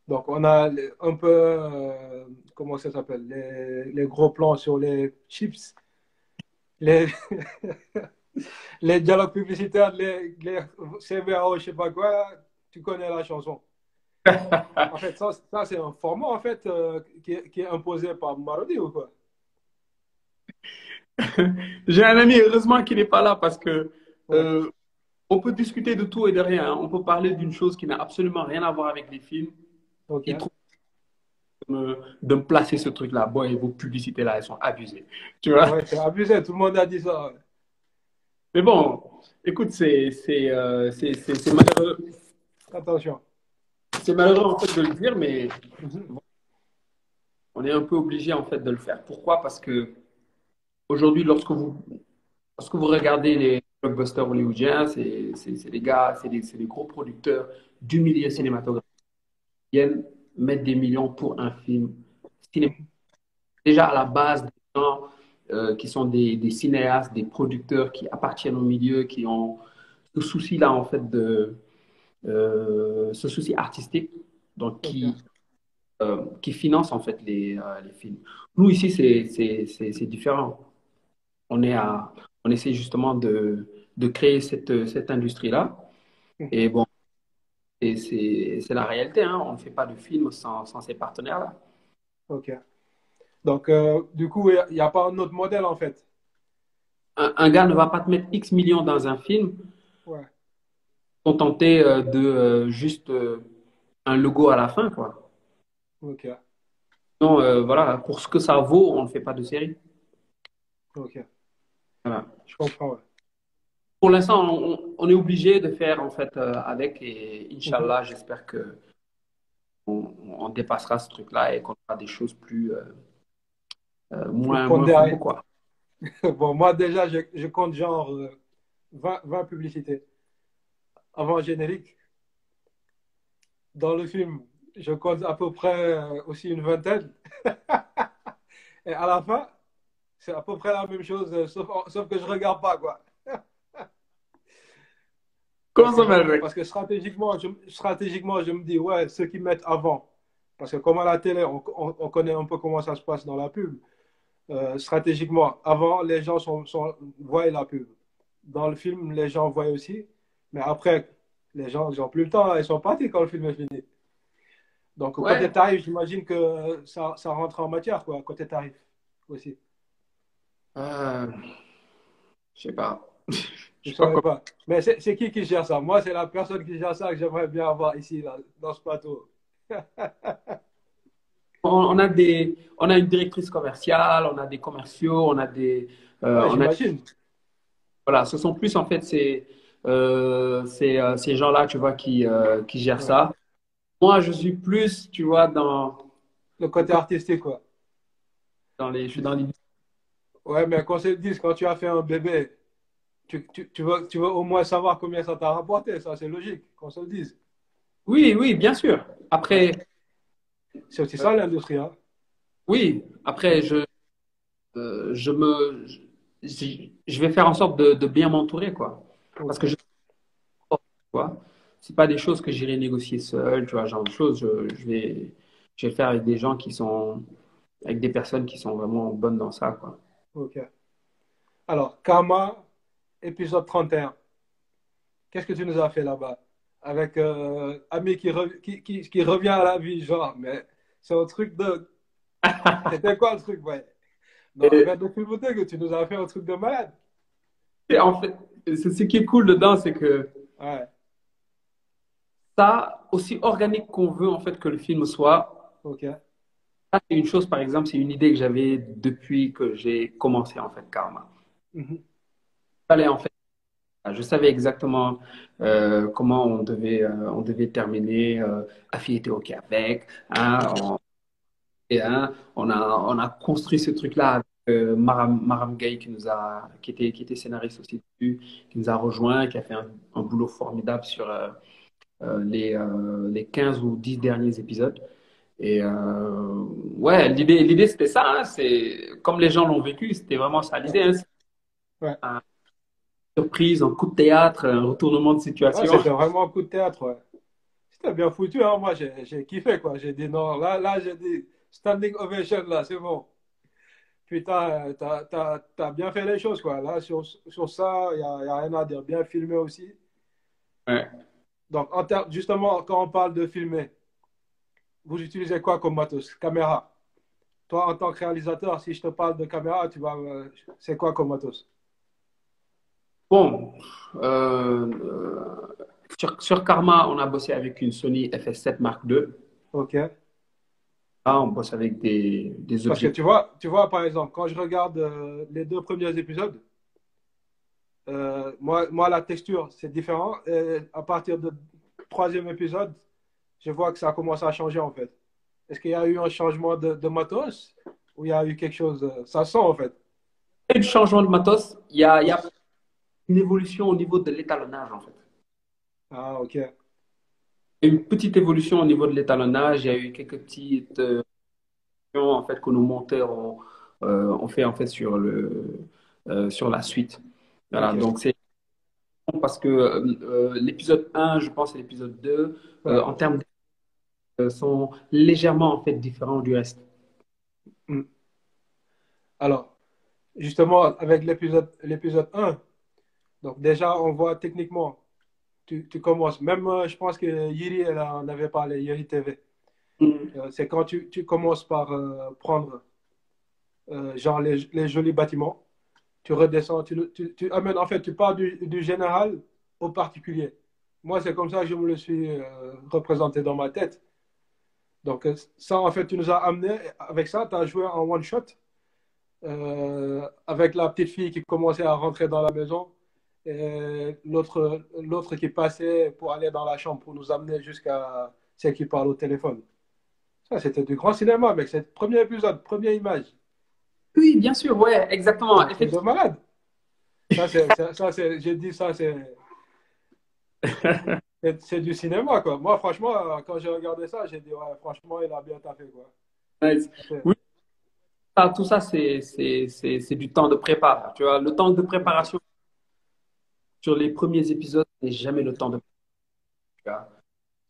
S1: Donc, on a un peu, euh, comment ça s'appelle, les, gros plans sur les chips, les, dialogues publicitaires, les, les CVAO, je sais pas quoi, tu connais la chanson. En fait, ça, ça c'est un format en fait, euh, qui, est, qui, est, imposé par Marodi ou quoi?
S2: J'ai un ami, heureusement qu'il n'est pas là parce que on peut discuter de tout et de rien. On peut parler d'une chose qui n'a absolument rien à voir avec les films.
S1: Okay.
S2: de, me, placer ce truc-là. Bon, et vos publicités-là, elles sont abusées. Tu vois?
S1: Ouais, c'est abusé. Tout le monde a dit ça.
S2: Mais bon, écoute, c'est euh, malheureux.
S1: Attention.
S2: C'est malheureux en fait de le dire, mais on est un peu obligé en fait de le faire. Pourquoi? Parce que aujourd'hui, lorsque vous, lorsque vous regardez les, blockbusters hollywoodiens, c'est des gars, c'est des, des, gros producteurs du milieu cinématographique qui viennent mettre des millions pour un film Déjà à la base, des gens euh, qui sont des, des, cinéastes, des producteurs qui appartiennent au milieu, qui ont ce souci-là, en fait, de ce souci artistique, donc qui, euh, qui finance, en fait, les, les films. Nous, ici, c'est différent. On est à, on essaie justement de, de créer cette, cette industrie-là. Mhm. Et bon, c'est la réalité. Hein. On ne fait pas de film sans, sans ces partenaires-là.
S1: OK. Donc, euh, du coup, il n'y a, pas un autre modèle, en fait?
S2: Un, gars ne va pas te mettre X millions dans un film.
S1: Ouais.
S2: Contenter euh, de euh, juste un logo à la fin, quoi.
S1: OK.
S2: Non, voilà, pour ce que ça vaut, on ne fait pas de série.
S1: OK.
S2: Voilà.
S1: Je comprends,
S2: Pour l'instant, on, est obligé de faire en fait euh, avec et Inch'Allah, mhm. j'espère que on, dépassera ce truc-là et qu'on fera des choses plus euh, euh moins, moins quoi.
S1: Bon, moi, déjà, je, je compte genre euh, 20, 20 publicités avant générique. Dans le film, je compte à peu près euh, aussi une vingtaine. Et à la fin, c'est à peu près la même chose, euh, sauf, sauf que je regarde pas, quoi.
S2: Comment
S1: Parce
S2: ça va,
S1: parce que stratégiquement, je, stratégiquement, je me dis, ouais, ceux qui mettent avant. Parce que comme à la télé, on, on- on connaît un peu comment ça se passe dans la pub. Euh, stratégiquement, avant, les gens sont, sont, voient la pub. Dans le film, les gens voient aussi. Mais après, les gens n'ont plus le temps. Ils sont partis quand le film est fini. Donc, côté
S2: Ouais.
S1: tarif, j'imagine que ça, ça rentre en matière, quoi, côté tarif aussi.
S2: Euh, je sais pas.
S1: Je
S2: sais pas.
S1: Mais c'est qui qui gère ça? Moi, c'est la personne qui gère ça que j'aimerais bien avoir ici, là, dans ce plateau.
S2: On, a des, on a une directrice commerciale, on a des commerciaux, on a des, euh,
S1: Ouais,
S2: on a, voilà, ce sont plus en fait ces, euh, ces, euh, ces gens-là, tu vois, qui, euh, qui gèrent
S1: Ouais.
S2: ça. Moi, je suis plus, tu vois, dans,
S1: Le côté artistique, quoi.
S2: dans les, je suis dans les,
S1: Ouais, mais qu'on se le dise, quand tu as fait un bébé, tu, tu, tu veux, tu veux au moins savoir combien ça t'a rapporté. Ça, c'est logique, qu'on se le dise.
S2: oui, oui, bien sûr. Après,
S1: C'est aussi ça l'industrie, hein.
S2: oui, après, je, euh, je me, je, je vais faire en sorte de, de bien m'entourer, quoi. Parce que je, c'est pas des choses que j'irai négocier seul, tu vois, genre de choses, je, je vais, je vais le faire avec des gens qui sont, avec des personnes qui sont vraiment bonnes dans ça, quoi.
S1: Ok. Alors, Karma, épisode 31. Qu'est-ce que tu nous as fait là-bas? Avec euh, Ami qui, re- qui, qui, qui revient à la vie, genre, mais c'est un truc de. C'était quoi le truc, ouais?
S2: Et,
S1: Red de que tu nous as fait un truc de malade.
S2: Et en fait, c'est ce qui est cool dedans, c'est que
S1: Ouais,
S2: ça, aussi organique qu'on veut en fait que le film soit,
S1: ok.
S2: ça c'est une chose, par exemple, c'est une idée que j'avais depuis que j'ai commencé en fait Karma. Fallait en fait, je savais exactement euh, comment on devait, euh, on devait terminer. Euh, était ok avec, hein, on, et, hein, on a, on a construit ce truc-là avec euh, Maram, Maram Gay qui nous a, qui était, qui était scénariste aussi dessus, qui nous a rejoint, qui a fait un, un boulot formidable sur euh, euh, les, euh, les 15 ou 10 derniers épisodes. Et ouais, l'idée, l'idée c'était ça, hein, c'est comme les gens l'ont vécu, c'était vraiment ça l'idée, hein,
S1: Ouais.
S2: surprise, un coup de théâtre, un retournement de
S1: Ouais,
S2: situation.
S1: c'était vraiment un coup de théâtre, ouais. C'était bien foutu, hein. Moi, j'ai j'ai kiffé, quoi. J'ai dit non, là, là, j'ai dit standing ovation, là, c'est bon. Putain, t'as, t'as, t'as bien fait les choses, quoi. Là, sur, sur ça, il n'y a, y a rien à dire. Bien filmé aussi.
S2: Ouais.
S1: Donc, en ter- justement, quand on parle de filmer, vous utilisez quoi comme matos? Caméra. Toi, en tant que réalisateur, si je te parle de caméra, tu vas, euh, c'est quoi comme matos?
S2: Bon, euh, euh, sur, sur Karma, on a bossé avec une Sony FS7 Mark II.
S1: Ok.
S2: Là, on bosse avec des, des
S1: Parce que
S2: objets.
S1: tu vois, tu vois, par exemple, quand je regarde euh, les deux premiers épisodes, euh, moi, moi, la texture, c'est différent. Et à partir du troisième épisode, je vois que ça commence à changer, en fait. Est-ce qu'il y a eu un changement de, de matos ou il y a eu quelque chose euh, Ça sent, en fait?
S2: Il y a eu le changement de matos, il y a, il y a une évolution au niveau de l'étalonnage, en fait.
S1: Ah, ok.
S2: Il y a eu une petite évolution au niveau de l'étalonnage, il y a eu quelques petites euh, en fait, que nos monteurs ont, euh, ont fait en fait sur le, euh, sur la suite. Voilà, donc c'est parce que euh, l'épisode 1, je pense, et l'épisode 2, euh,
S1: Ouais.
S2: en termes de, sont légèrement en fait différents du reste.
S1: Hmm. Alors, justement, avec l'épisode l'épisode 1, donc déjà, on voit techniquement, tu, tu commences. Même, euh, je pense que Yiri, elle en avait parlé, Yiri TV.
S2: Mm.
S1: Euh, c'est quand tu, tu commences par euh, prendre genre les, les jolis bâtiments, tu redescends, tu, amènes, en fait, tu pars du, du général au particulier. Moi, c'est comme ça que je me le suis représenté dans ma tête. Donc, ça, en fait, tu nous as amené, avec ça, tu as joué en one shot euh, avec la petite fille qui commençait à rentrer dans la maison l'autre l'autre qui passait pour aller dans la chambre pour nous amener jusqu'à celle qui parle au téléphone. Ça, c'était du grand cinéma, mec. C'est le premier épisode, première image.
S2: Oui, bien sûr, ouais, exactement.
S1: C'est de malade. Ça, c'est, ça, c'est, j'ai dit ça, c'est, c'est, c'est du cinéma, quoi. Moi, franchement, quand j'ai regardé ça, j'ai dit, ouais, franchement, il a bien taffé, quoi.
S2: Nice. Oui, ça, tout ça, c'est c'est- c'est- c'est du temps de préparation. Tu vois, le temps de préparation sur les premiers épisodes n'est jamais le temps de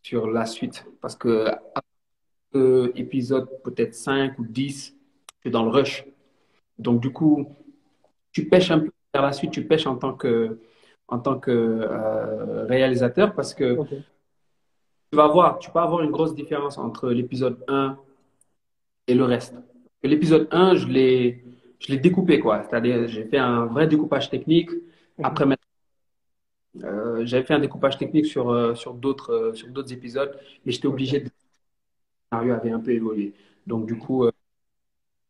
S2: sur la suite. Parce que après épisode peut-être 5 ou 10, tu es dans le rush. Donc, du coup, tu pêches un peu vers la suite, tu pêches en tant que, en tant que euh, réalisateur parce que tu vas voir, tu peux avoir une grosse différence entre l'épisode 1 et le reste. L'épisode 1, je l'ai, je l'ai découpé, quoi. C'est-à-dire, j'ai fait un vrai découpage technique. Après, maintenant, euh, j'avais fait un découpage technique sur, euh, sur d'autres, euh, sur d'autres épisodes, mais j'étais obligé de... Le scénario avait un peu évolué. Donc, du coup,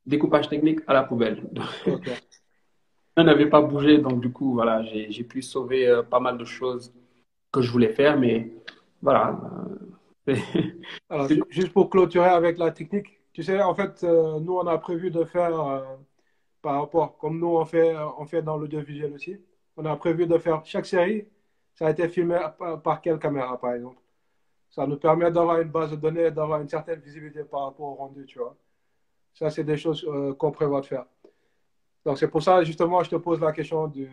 S2: découpage technique à la poubelle. Ça n'avait pas bougé, donc du coup, voilà, j'ai, pu sauver pas mal de choses que je voulais faire, mais voilà.
S1: Alors, juste pour clôturer avec la technique, tu sais, en fait, nous, on a prévu de faire, par rapport, comme nous, on fait, on fait dans l'audiovisuel aussi, on a prévu de faire chaque série, ça a été filmé par, par quelle caméra, par exemple? Ça nous permet d'avoir une base de données, d'avoir une certaine visibilité par rapport au rendu, tu vois. Ça, c'est des choses euh, qu'on prévoit de faire. Donc, c'est pour ça, justement, je te pose la question du,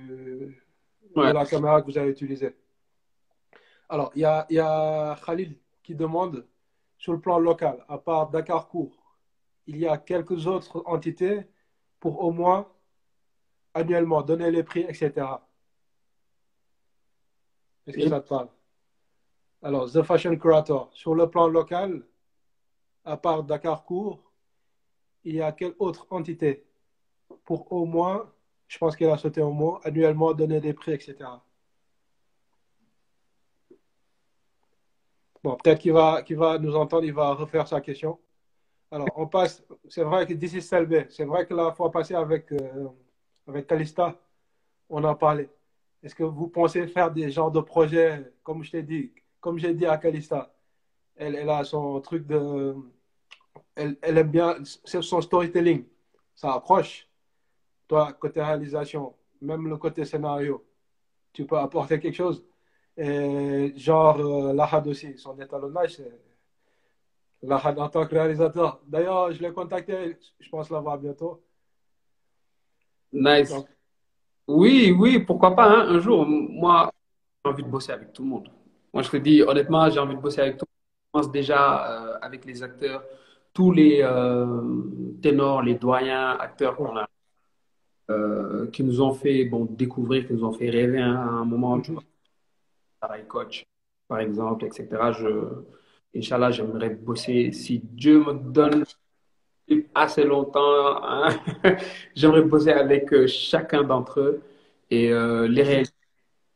S1: de la caméra que vous avez utilisée. Alors, il y a, y a Khalil qui demande, sur le plan local, à part Dakar Court, il y a quelques autres entités pour au moins annuellement donner les prix, etc. Alors, The Fashion Curator, sur le plan local, à part Dakar Court, il y a quelle autre entité? Pour au moins, je pense qu'il a sauté au mot, annuellement donner des prix, etc. Bon, peut-être qu'il va, qu'il va nous entendre, il va refaire sa question. Alors, on passe, c'est vrai que d'ici Selbe, c'est vrai que la fois passée avec, euh, avec Calista, on en parlait. Est-ce que vous pensez faire des genres de projets, comme je t'ai dit, comme j'ai dit à Calista, elle, elle a son truc de, elle, elle aime bien, son storytelling, ça accroche. Toi, côté réalisation, même le côté scénario, tu peux apporter quelque chose. Et genre, euh, Lahad aussi, son étalonnage, c'est Lahad en tant que réalisateur. D'ailleurs, je l'ai contacté, je pense l'avoir bientôt.
S2: Nice.
S1: Donc,
S2: Oui, oui, pourquoi pas, hein, un jour. Moi, j'ai envie de bosser avec tout le monde. Moi, je te dis, honnêtement, j'ai envie de bosser avec tout le monde. Je pense déjà euh, avec les acteurs, tous les euh, ténors, les doyens acteurs qu'on a, euh, qui nous ont fait découvrir, qui nous ont fait rêver hein, à un moment, tu vois, pareil coach, par exemple, etc. Je, Inch'Allah, j'aimerais bosser, si Dieu me donne assez longtemps, hein, j'aimerais bosser avec euh, chacun d'entre eux et euh, les réaliser.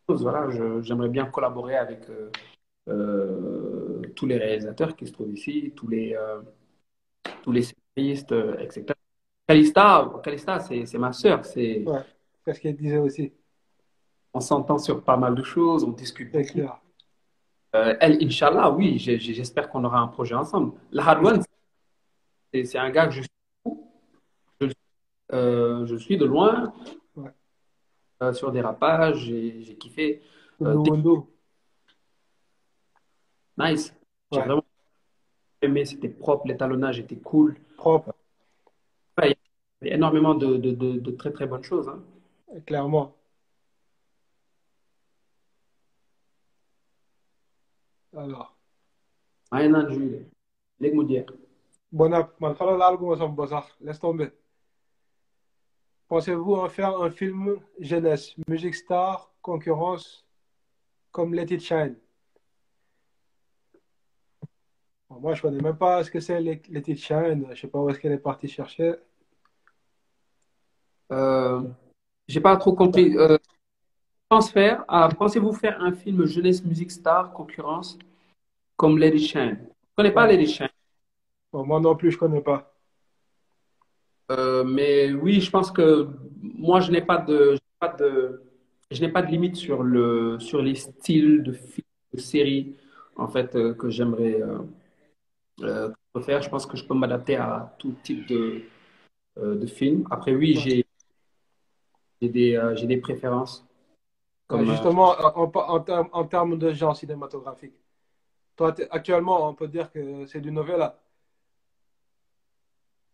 S2: Voilà, j'aimerais bien collaborer avec euh, tous les réalisateurs qui se trouvent ici, tous les, euh, tous les scénaristes, etc. Calista, Calista, c'est ma sœur. C'est,
S1: Ouais, ce qu'il disait aussi,
S2: on s'entend sur pas mal de choses, on discute
S1: c'est
S2: beaucoup.
S1: clair.
S2: Elle, Inch'Allah, oui, j'espère qu'on aura un projet ensemble. La Hadwan, c'est un gars que je suis, je, euh, je suis de loin
S1: Ouais.
S2: euh, sur des rapages, j'ai j'ai kiffé. Euh, nice. J'ai
S1: Ouais,
S2: vraiment aimé, c'était propre, l'étalonnage était cool.
S1: propre,
S2: Ouais, il y a énormément de, de, de, de très très bonnes choses. Hein.
S1: clairement. Alors,
S2: Rien à juger. Léegi mu jeex.
S1: Bon app, man, xala laal gu ma sama sax, laisse tomber. Pensez-vous en faire un film jeunesse, musique star, concurrence, comme Let It Shine? Bon, moi, je connais même pas ce que c'est Let Let It Shine. Je sais pas où est-ce qu'elle est partie chercher.
S2: Euh, j'ai pas trop compris. Euh, ah, pensez-vous faire un film jeunesse musique star concurrence comme Lady Shine? Je connais pas
S1: Ouais.
S2: Lady Shine.
S1: Bon, moi non plus, je connais pas.
S2: Euh, mais oui, je pense que moi, je n'ai pas de, je n'ai pas de, je n'ai pas de limite sur le, sur les styles de films, de séries, en fait, euh, que j'aimerais euh, faire. Je pense que je peux m'adapter à tout type de, de films. Après, oui, j'ai des, euh, j'ai des préférences.
S1: Comme, justement, en, en, en, termes de genre cinématographique. Toi, actuellement, on peut dire que c'est du novella.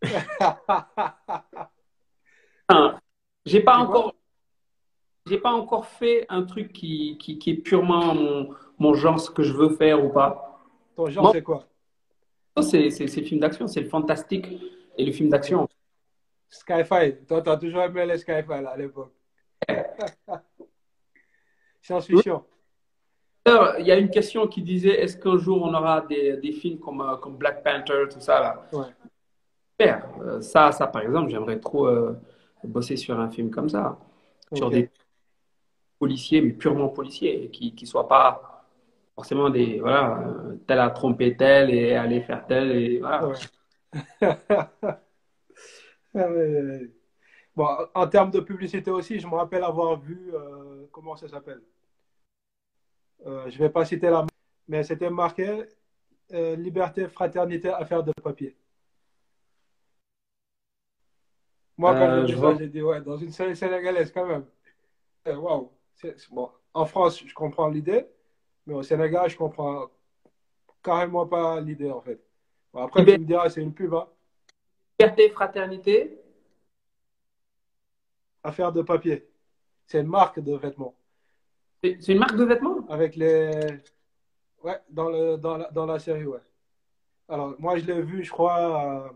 S2: j'ai pas encore j'ai pas encore fait un truc qui, qui, qui, est purement mon, mon genre, ce que je veux faire ou pas.
S1: Ton genre, c'est quoi?
S2: C'est le film d'action, c'est le fantastique et le film d'action.
S1: Skyfire. Toi, tu as toujours aimé les Skyfire à l'époque. Science-fiction.
S2: Il y a une question qui disait est-ce qu'un jour on aura des, des films comme, euh, comme, Black Panther, tout ça là?
S1: Ouais.
S2: Euh, ça, ça, par exemple, j'aimerais trop euh, bosser sur un film comme ça. Sur des policiers, mais purement policiers, qui ne soient pas forcément des. Voilà, tel a trompé tel et aller faire tel. Et voilà.
S1: Ah bon, en termes de publicité aussi, je me rappelle avoir vu. comment ça s'appelle? Euh, je ne vais pas citer la mais c'était marqué euh, liberté, fraternité, affaire de papier. Moi, quand euh, j'ai vu ça, j'ai dit, ouais, dans une série sénégalaise, quand même. Waouh. Bon, en France, je comprends l'idée, mais au Sénégal, je comprends carrément pas l'idée, en fait. Bon, après, tu me diras, c'est une pub. Hein.
S2: Liberté, fraternité.
S1: Affaire de papier. C'est une marque de vêtements.
S2: C'est une marque de vêtements?
S1: Avec les. Ouais, dans, le, dans, la, dans la série, ouais. Alors, moi, je l'ai vu, je crois, euh,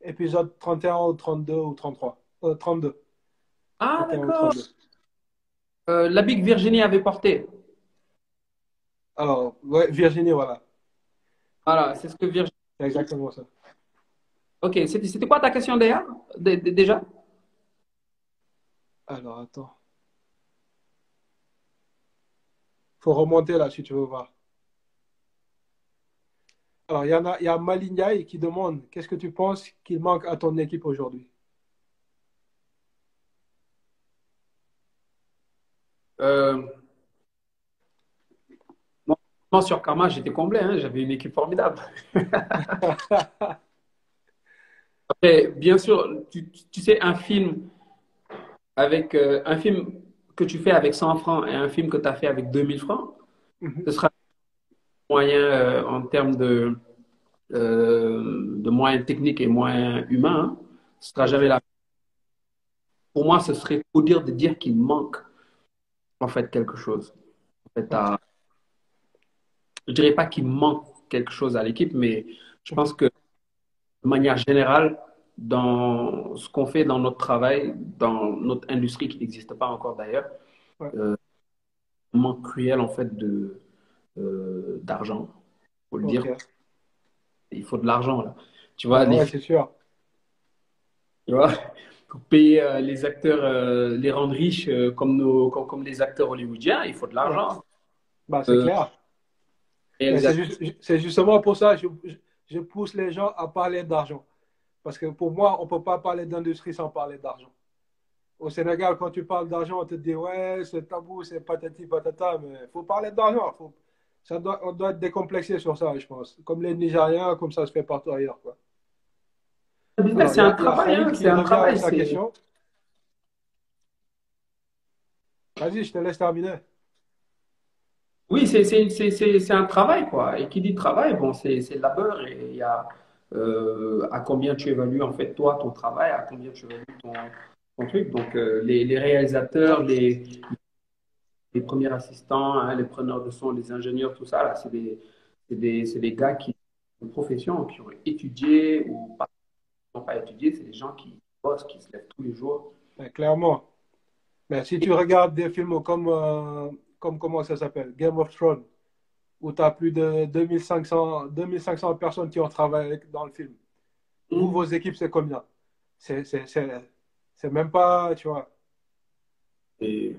S1: épisode 31 ou 32 ou 33. Euh, 32.
S2: Ah, d'accord. Euh, L'habit que Virginie avait porté.
S1: Alors, ouais, Virginie, voilà.
S2: Voilà, c'est ce que Virginie.
S1: C'est exactement ça.
S2: Ok, c'était quoi ta question déjà Déjà?
S1: Alors, attends faut remonter là si tu veux voir. Alors, il y, en a, il y a Malignaï qui demande qu'est-ce que tu penses qu'il manque à ton équipe aujourd'hui?
S2: Euh... sur Karma, j'étais comblé. Hein, J'avais une équipe formidable. Après, bien sûr, tu, tu, sais, un film avec euh, un film que tu fais avec 100 francs et un film que tu as fait avec 2000 francs, mhm. ce sera moyen euh, en termes de, euh, de moyens techniques et moyens humains. Hein. Ce sera jamais la Pour moi, ce serait pour dire de dire qu'il manque en fait quelque chose. En fait, à... Je dirais pas qu'il manque quelque chose à l'équipe, mais je pense que de manière générale, dans ce qu'on fait dans notre travail, dans notre industrie qui n'existe pas encore d'ailleurs, ouais. euh, manque cruel en fait de euh, d'argent, faut le dire. Il faut de l'argent là. Tu vois,
S1: ouais, c'est sûr.
S2: Tu vois, pour payer euh, les acteurs, euh, les rendre riches euh, comme nos, comme, comme, les acteurs hollywoodiens, il faut de l'argent.
S1: Bah, c'est clair. C'est juste, justement pour ça que je, je pousse les gens à parler d'argent. Parce que pour moi, on ne peut pas parler d'industrie sans parler d'argent. Au Sénégal, quand tu parles d'argent, on te dit ouais, c'est tabou, c'est patati patata, mais il faut parler d'argent. Faut... Ça doit, on doit être décomplexé sur ça, je pense. Comme les Nigériens, comme ça se fait partout ailleurs.
S2: C'est un travail. Hein, c'est un travail.
S1: Vas-y, je te laisse terminer.
S2: Oui, c'est un travail, quoi. Et qui dit travail, bon, c'est labeur et il y a euh, à combien tu évalues en fait toi ton travail, à combien tu évalues ton, ton truc. Donc euh, les, les, réalisateurs, les, les premiers assistants, hein, les preneurs de son, les ingénieurs, tout ça, là, c'est des, des, des, gars qui ont une profession, qui ont étudié ou pas, n'ont pas étudié, c'est des gens qui bossent, qui se lèvent tous les jours.
S1: clairement. Mais si tu regardes des films comme, euh, comme comment ça s'appelle, Game of Thrones, où tu as plus de 2500, 2500 personnes qui ont travaillé dans le film. Vous, mm. vos équipes, c'est combien? C'est même pas, tu vois.
S2: Et,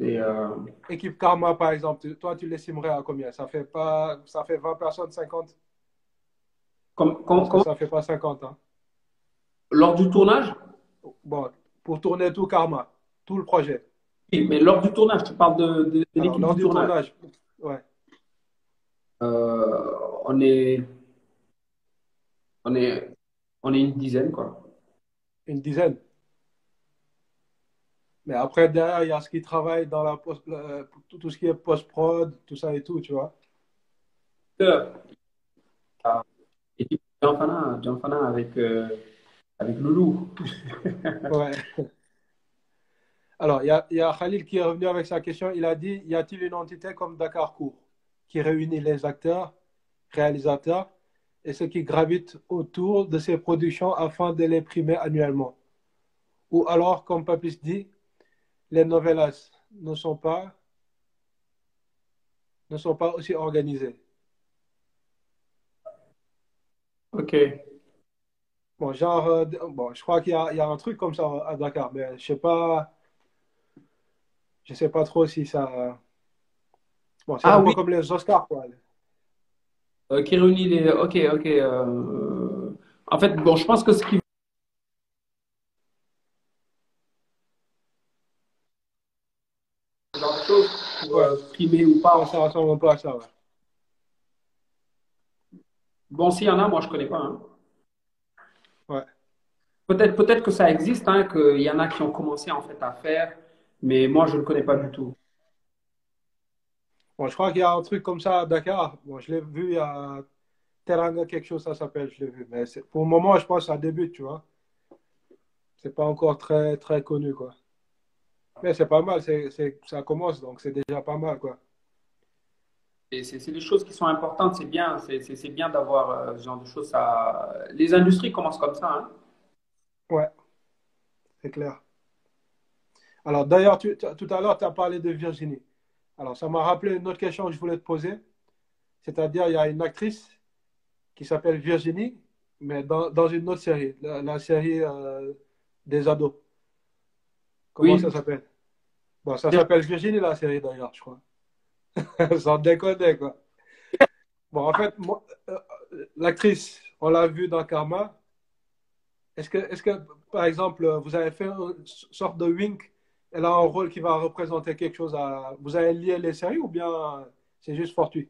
S2: euh,
S1: Équipe Karma, par exemple, toi, tu l'estimerais à combien? Ça fait pas, ça fait 20 personnes, 50
S2: comme, comme,
S1: Ça fait pas 50. Hein.
S2: Lors du tournage?
S1: Bon, pour tourner tout Karma, tout le projet.
S2: Oui, mais lors du tournage, tu parles de, de, l'équipe du, tournage. tournage.
S1: Ouais.
S2: Euh, on est, on est, on est une dizaine, quoi.
S1: une dizaine? Mais après, derrière, il y a ce qui travaille dans la post, tout, tout ce qui est post-prod, tout ça et tout, tu vois.
S2: Et puis, Gianfana, Gianfana avec, euh, avec Loulou.
S1: Ouais. Alors, il y a, il y a Khalil qui est revenu avec sa question. Il a dit, y a-t-il une entité comme Dakar Court qui réunit les acteurs, réalisateurs et ceux qui gravitent autour de ces productions afin de les primer annuellement? Ou alors, comme Papis dit, les novellas ne sont pas, ne sont pas aussi organisées.
S2: Ok.
S1: Bon, genre, euh, bon, je crois qu'il y y a un truc comme ça à Dakar, mais je sais pas, je sais pas trop si ça. Bon, c'est
S2: Ah
S1: un peu
S2: oui,
S1: comme les Oscars, quoi.
S2: euh, qui réunit les. Ok, ok. euh, En fait, bon, je pense que ce qui genre de choses primer ou pas.
S1: Ça ressemble un peu à ça, ouais.
S2: Bon, s'il y en a, moi, je connais pas. hein.
S1: Ouais.
S2: Peut-être, peut-être que ça existe, hein, qu'il y en a qui ont commencé en fait à faire, mais moi, je ne connais pas du tout.
S1: Bon, je crois qu'il y a un truc comme ça à Dakar. Bon, je l'ai vu, a Teranga, quelque chose, ça s'appelle, je l'ai vu. Mais pour le moment, je pense que ça débute, tu vois. C'est pas encore très, très connu, quoi. Mais c'est pas mal, c'est, c'est, ça commence, donc c'est déjà pas mal, quoi.
S2: Et c'est c'est des choses qui sont importantes, c'est bien, c'est bien d'avoir euh, ce genre de choses. Ça... Les industries commencent comme ça. hein.
S1: Ouais, c'est clair. Alors, d'ailleurs, tu- tout à l'heure, tu as parlé de Virginie. Alors, ça m'a rappelé une autre question que je voulais te poser. C'est-à-dire, il y a une actrice qui s'appelle Virginie, mais dans, dans une autre série, la, la série euh, des ados. Comment
S2: Oui,
S1: ça s'appelle? Bon, ça s'appelle Virginie, la série, d'ailleurs, je crois. Sans déconner, quoi. Bon, en fait, moi, euh, l'actrice, on l'a vue dans Karma. Est-ce que, est-ce que, par exemple, vous avez fait une sorte de wink, elle a un rôle qui va représenter quelque chose à... Vous avez lié les séries ou bien c'est juste fortuit?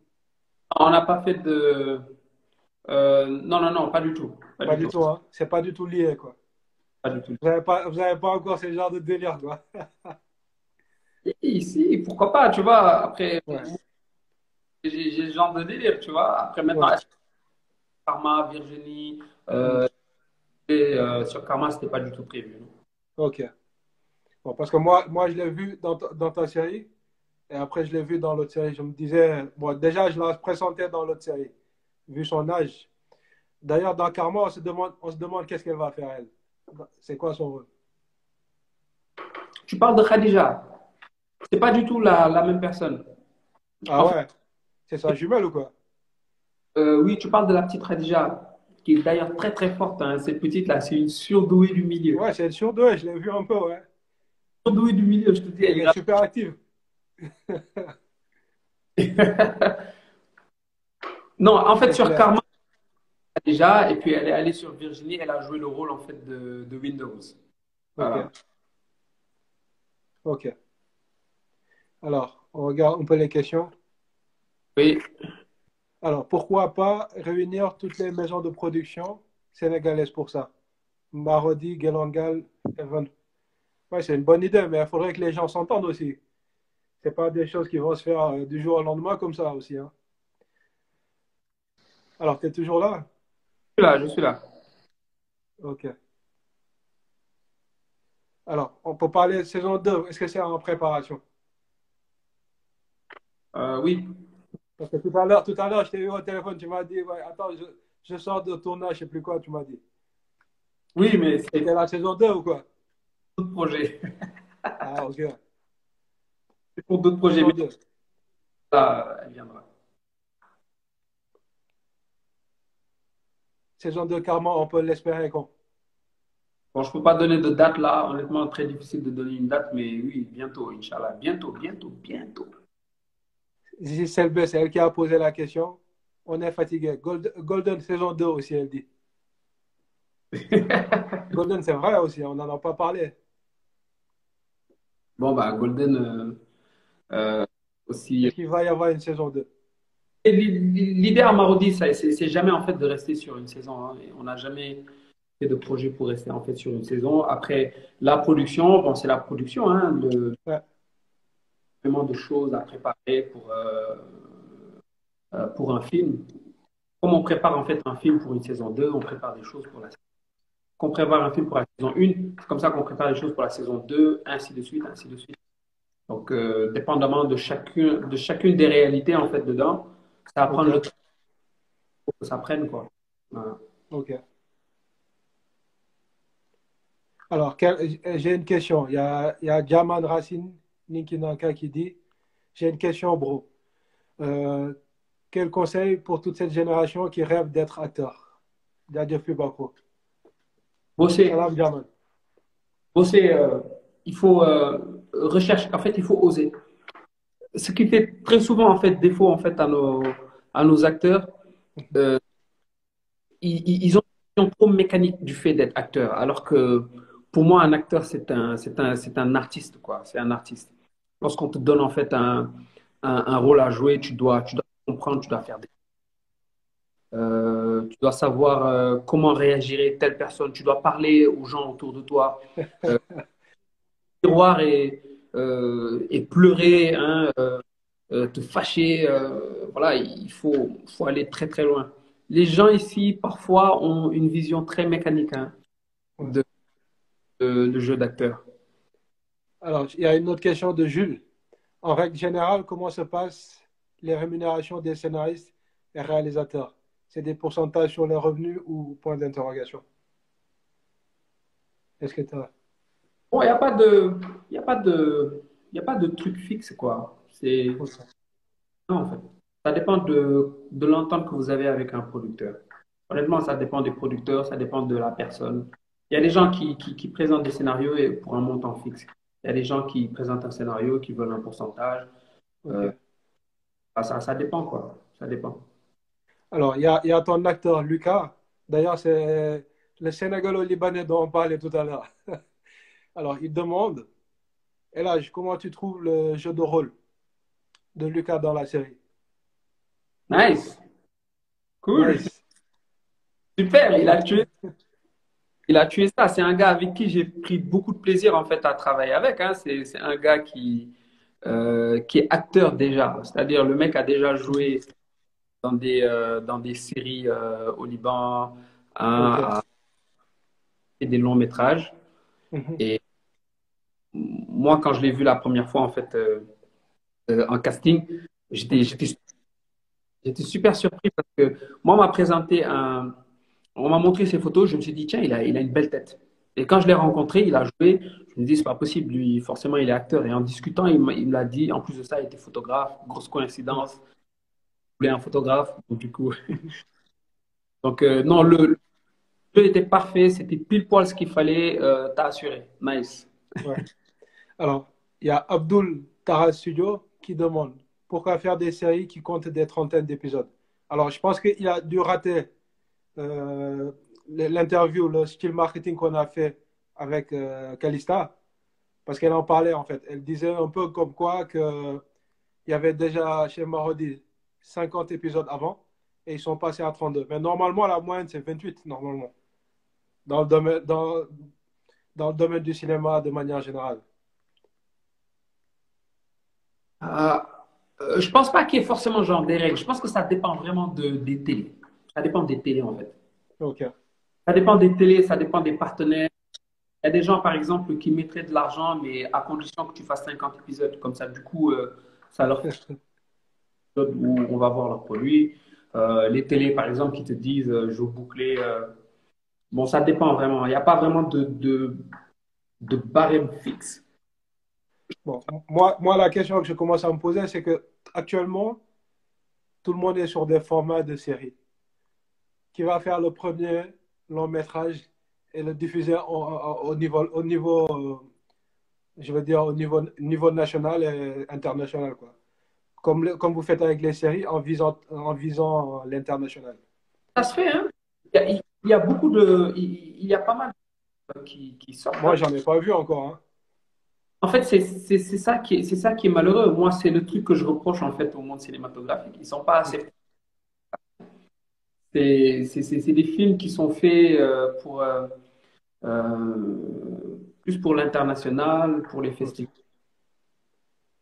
S2: on n'a pas fait de. euh, non, non, non, pas du tout. Pas
S1: Pas
S2: du tout.
S1: tout, hein? C'est pas du tout lié, quoi.
S2: Pas du tout.
S1: Vous n'avez pas, pas encore ce genre de délire, quoi.
S2: Ici, pourquoi pas, tu vois. Après,
S1: Ouais,
S2: j'ai j'ai ce genre de délire, tu vois. Après, maintenant,
S1: ouais,
S2: Karma, Virginie, euh, et, euh, sur Karma, c'était pas du tout prévu. non.
S1: ok. Bon, parce que moi, moi je l'ai vu dans ta, dans ta série et après je l'ai vu dans l'autre série. Je me disais, bon, déjà je la présentais dans l'autre série, vu son âge. D'ailleurs, dans Karma, on se demande, on se demande qu'est-ce qu'elle va faire, elle. C'est quoi son rôle?
S2: Tu parles de Khadija. C'est pas du tout la, la même personne.
S1: Ah ouais, c'est sa jumelle ou quoi?
S2: euh, oui, tu parles de la petite Khadija, qui est d'ailleurs très très forte. hein. Cette petite-là, c'est une surdouée du milieu.
S1: Ouais, c'est une sur deux, je l'ai vu un peu, ouais.
S2: Surdouée du milieu, je te dis, elle
S1: Elle
S2: est
S1: super active.
S2: Non, en fait, sur
S1: clair.
S2: Karma, déjà, et puis elle est allée sur Virginie, elle a joué le rôle en fait de, de Windows. Voilà.
S1: Ok, ok. Alors, on regarde un peu les questions.
S2: Oui,
S1: Alors, pourquoi pas réunir toutes les maisons de production sénégalaises pour ça? Marodi, Gelangal, Evan. Ouais, c'est une bonne idée, mais il faudrait que les gens s'entendent aussi. C'est pas des choses qui vont se faire euh, du jour au lendemain comme ça aussi, hein. Alors, tu es toujours là?
S2: je suis là, je suis là.
S1: Ok. Alors, on peut parler de saison 2. Est-ce que c'est en préparation?
S2: Euh, oui,
S1: Parce que tout à l'heure, tout à l'heure, je t'ai eu au téléphone, tu m'as dit, ouais, attends, je, je sors de tournage, je sais plus quoi, tu m'as dit.
S2: oui, mais c'est
S1: C'était la saison 2 ou quoi?
S2: d'autres projets.
S1: Ah, ok.
S2: C'est pour d'autres projets, mais
S1: 2.
S2: là, elle viendra.
S1: Saison 2, Karma, on peut l'espérer quand?
S2: Bon, je peux pas donner de date là, honnêtement, très difficile de donner une date, mais oui, bientôt, Inch'Allah. Bientôt, bientôt, bientôt.
S1: Selbe, c'est elle qui a posé la question. On est fatigué. Gold- Golden, saison 2 aussi, elle dit. Golden, c'est vrai aussi, on n'en a pas parlé.
S2: Bon, bah, Golden euh, euh, aussi.
S1: Est-ce qu'il va y avoir une saison 2?
S2: Et l'i- L'idée à Marodi, c'est jamais en fait de rester sur une saison. hein. On n'a jamais. de projets pour rester en fait sur une saison. Après, la production, bon, c'est la production, hein, le, vraiment de choses à préparer pour, euh, euh, pour un film. Comme on prépare en fait un film pour une saison 2, on prépare des choses pour la saison qu'on prépare un film pour la saison 1, c'est comme ça qu'on prépare les choses pour la saison 2, ainsi de suite, ainsi de suite. Donc, euh, dépendamment de chacune, de chacune des réalités en fait dedans, ça va prendre le temps pour que ça prenne quoi.
S1: Ok. Alors, j'ai une question. Il y a, il y a Jaman Racine Ninkinanka qui dit J'ai une question, bro. Euh, quel conseil pour toute cette génération qui rêve d'être acteur? Dadjef Bako.
S2: Bosser. Bosser, euh, il faut euh, rechercher, en fait, il faut oser. Ce qui fait très souvent, en fait, défaut, en fait, à nos, à nos acteurs, euh, ils, ils, ont une trop mécanique du fait d'être acteur, alors que pour moi, un acteur, c'est un, c'est un, c'est un artiste, quoi. C'est un artiste. Lorsqu'on te donne, en fait, un, rôle à jouer, tu dois, tu dois comprendre, tu dois faire des. Euh, tu dois savoir euh, comment réagirait telle personne. Tu dois parler aux gens autour de toi. Euh, miroir et, euh, et pleurer, hein, euh, te fâcher. voilà, il faut, faut aller très très loin. Les gens ici, parfois, ont une vision très mécanique hein, de, le jeu d'acteur.
S1: Alors, il y a une autre question de Jules. En règle générale, comment se passent les rémunérations des scénaristes et réalisateurs? C'est des pourcentages sur les revenus ou point d'interrogation? Est-ce que tu as...
S2: Bon, il n'y a pas de, il a pas de, il a pas de truc fixe quoi. C'est non en fait. Ça dépend de, de l'entente que vous avez avec un producteur. Honnêtement, ça dépend des producteurs, ça dépend de la personne. Il y a des gens qui, qui, qui, présentent des scénarios pour un montant fixe. Il y a des gens qui présentent un scénario, qui veulent un pourcentage. Euh, ça, ça dépend, quoi. Ça dépend.
S1: Alors, il y a, y a ton acteur, Lucas. D'ailleurs, c'est le Sénégalo-Libanais dont on parlait tout à l'heure. Alors, il demande, et là, comment tu trouves le jeu de rôle de Lucas dans la série?
S2: Nice. Cool. Nice. Super, il a tué il a tué ça. C'est un gars avec qui j'ai pris beaucoup de plaisir en fait à travailler avec. Hein. C'est un gars qui, euh, qui est acteur déjà. C'est-à-dire le mec a déjà joué dans des, euh, dans des séries euh, au Liban, hein, et des longs métrages. Mm-hmm. Et moi, quand je l'ai vu la première fois en fait en casting, j'étais j'étais super surpris parce que moi, on m'a présenté un on m'a montré ses photos, je me suis dit, tiens, il a, il a une belle tête. Et quand je l'ai rencontré, il a joué, je me dis, c'est pas possible, lui, forcément, il est acteur. Et en discutant, il me l'a dit, en plus de ça, il était photographe, grosse coïncidence. Il voulait un photographe, donc du coup. donc, euh, non, le, jeu était parfait, c'était pile poil ce qu'il fallait, euh, t'as assuré. Nice.
S1: Alors, il y a Abdul Taras Studio qui demande pourquoi faire des séries qui comptent des trentaines d'épisodes? Alors, je pense qu'il a dû rater euh, l'interview, le style marketing qu'on a fait avec euh, Calista, parce qu'elle en parlait en fait. Elle disait un peu comme quoi que il y avait déjà chez Marodi 50 épisodes avant et ils sont passés à 32. Mais normalement, la moyenne, c'est 28, normalement. Dans le domaine, dans, dans le domaine du cinéma de manière générale.
S2: Euh, euh je pense pas qu'il y ait forcément genre des règles. Je pense que ça dépend vraiment de, des télés. Ça dépend des télés, en fait.
S1: OK.
S2: Ça dépend des télés, ça dépend des partenaires. Il y a des gens, par exemple, qui mettraient de l'argent, mais à condition que tu fasses 50 épisodes. Comme ça, du coup, euh, ça leur fait où on va voir leurs produits. Euh, les télés, par exemple, qui te disent euh, je veux boucler. Bon, ça dépend vraiment. Il n'y a pas vraiment de, de, de barème fixe.
S1: Bon, moi, moi, la question que je commence à me poser, c'est que actuellement, tout le monde est sur des formats de séries qui va faire le premier long métrage et le diffuser au, au niveau, au niveau euh, je veux dire, au niveau, niveau national et international. Quoi. Comme, le, comme vous faites avec les séries en visant, en visant l'international.
S2: Ça se fait, hein il y, a, il y a beaucoup de. Il y a pas mal qui, qui sortent.
S1: Moi, j'en ai pas vu encore. Hein.
S2: En fait, c'est ça, qui est, ça qui est malheureux. Moi, c'est le truc que je reproche en fait au monde cinématographique. Ils sont pas assez C'est des films qui sont faits euh, pour, euh, euh, plus pour l'international, pour les festivals,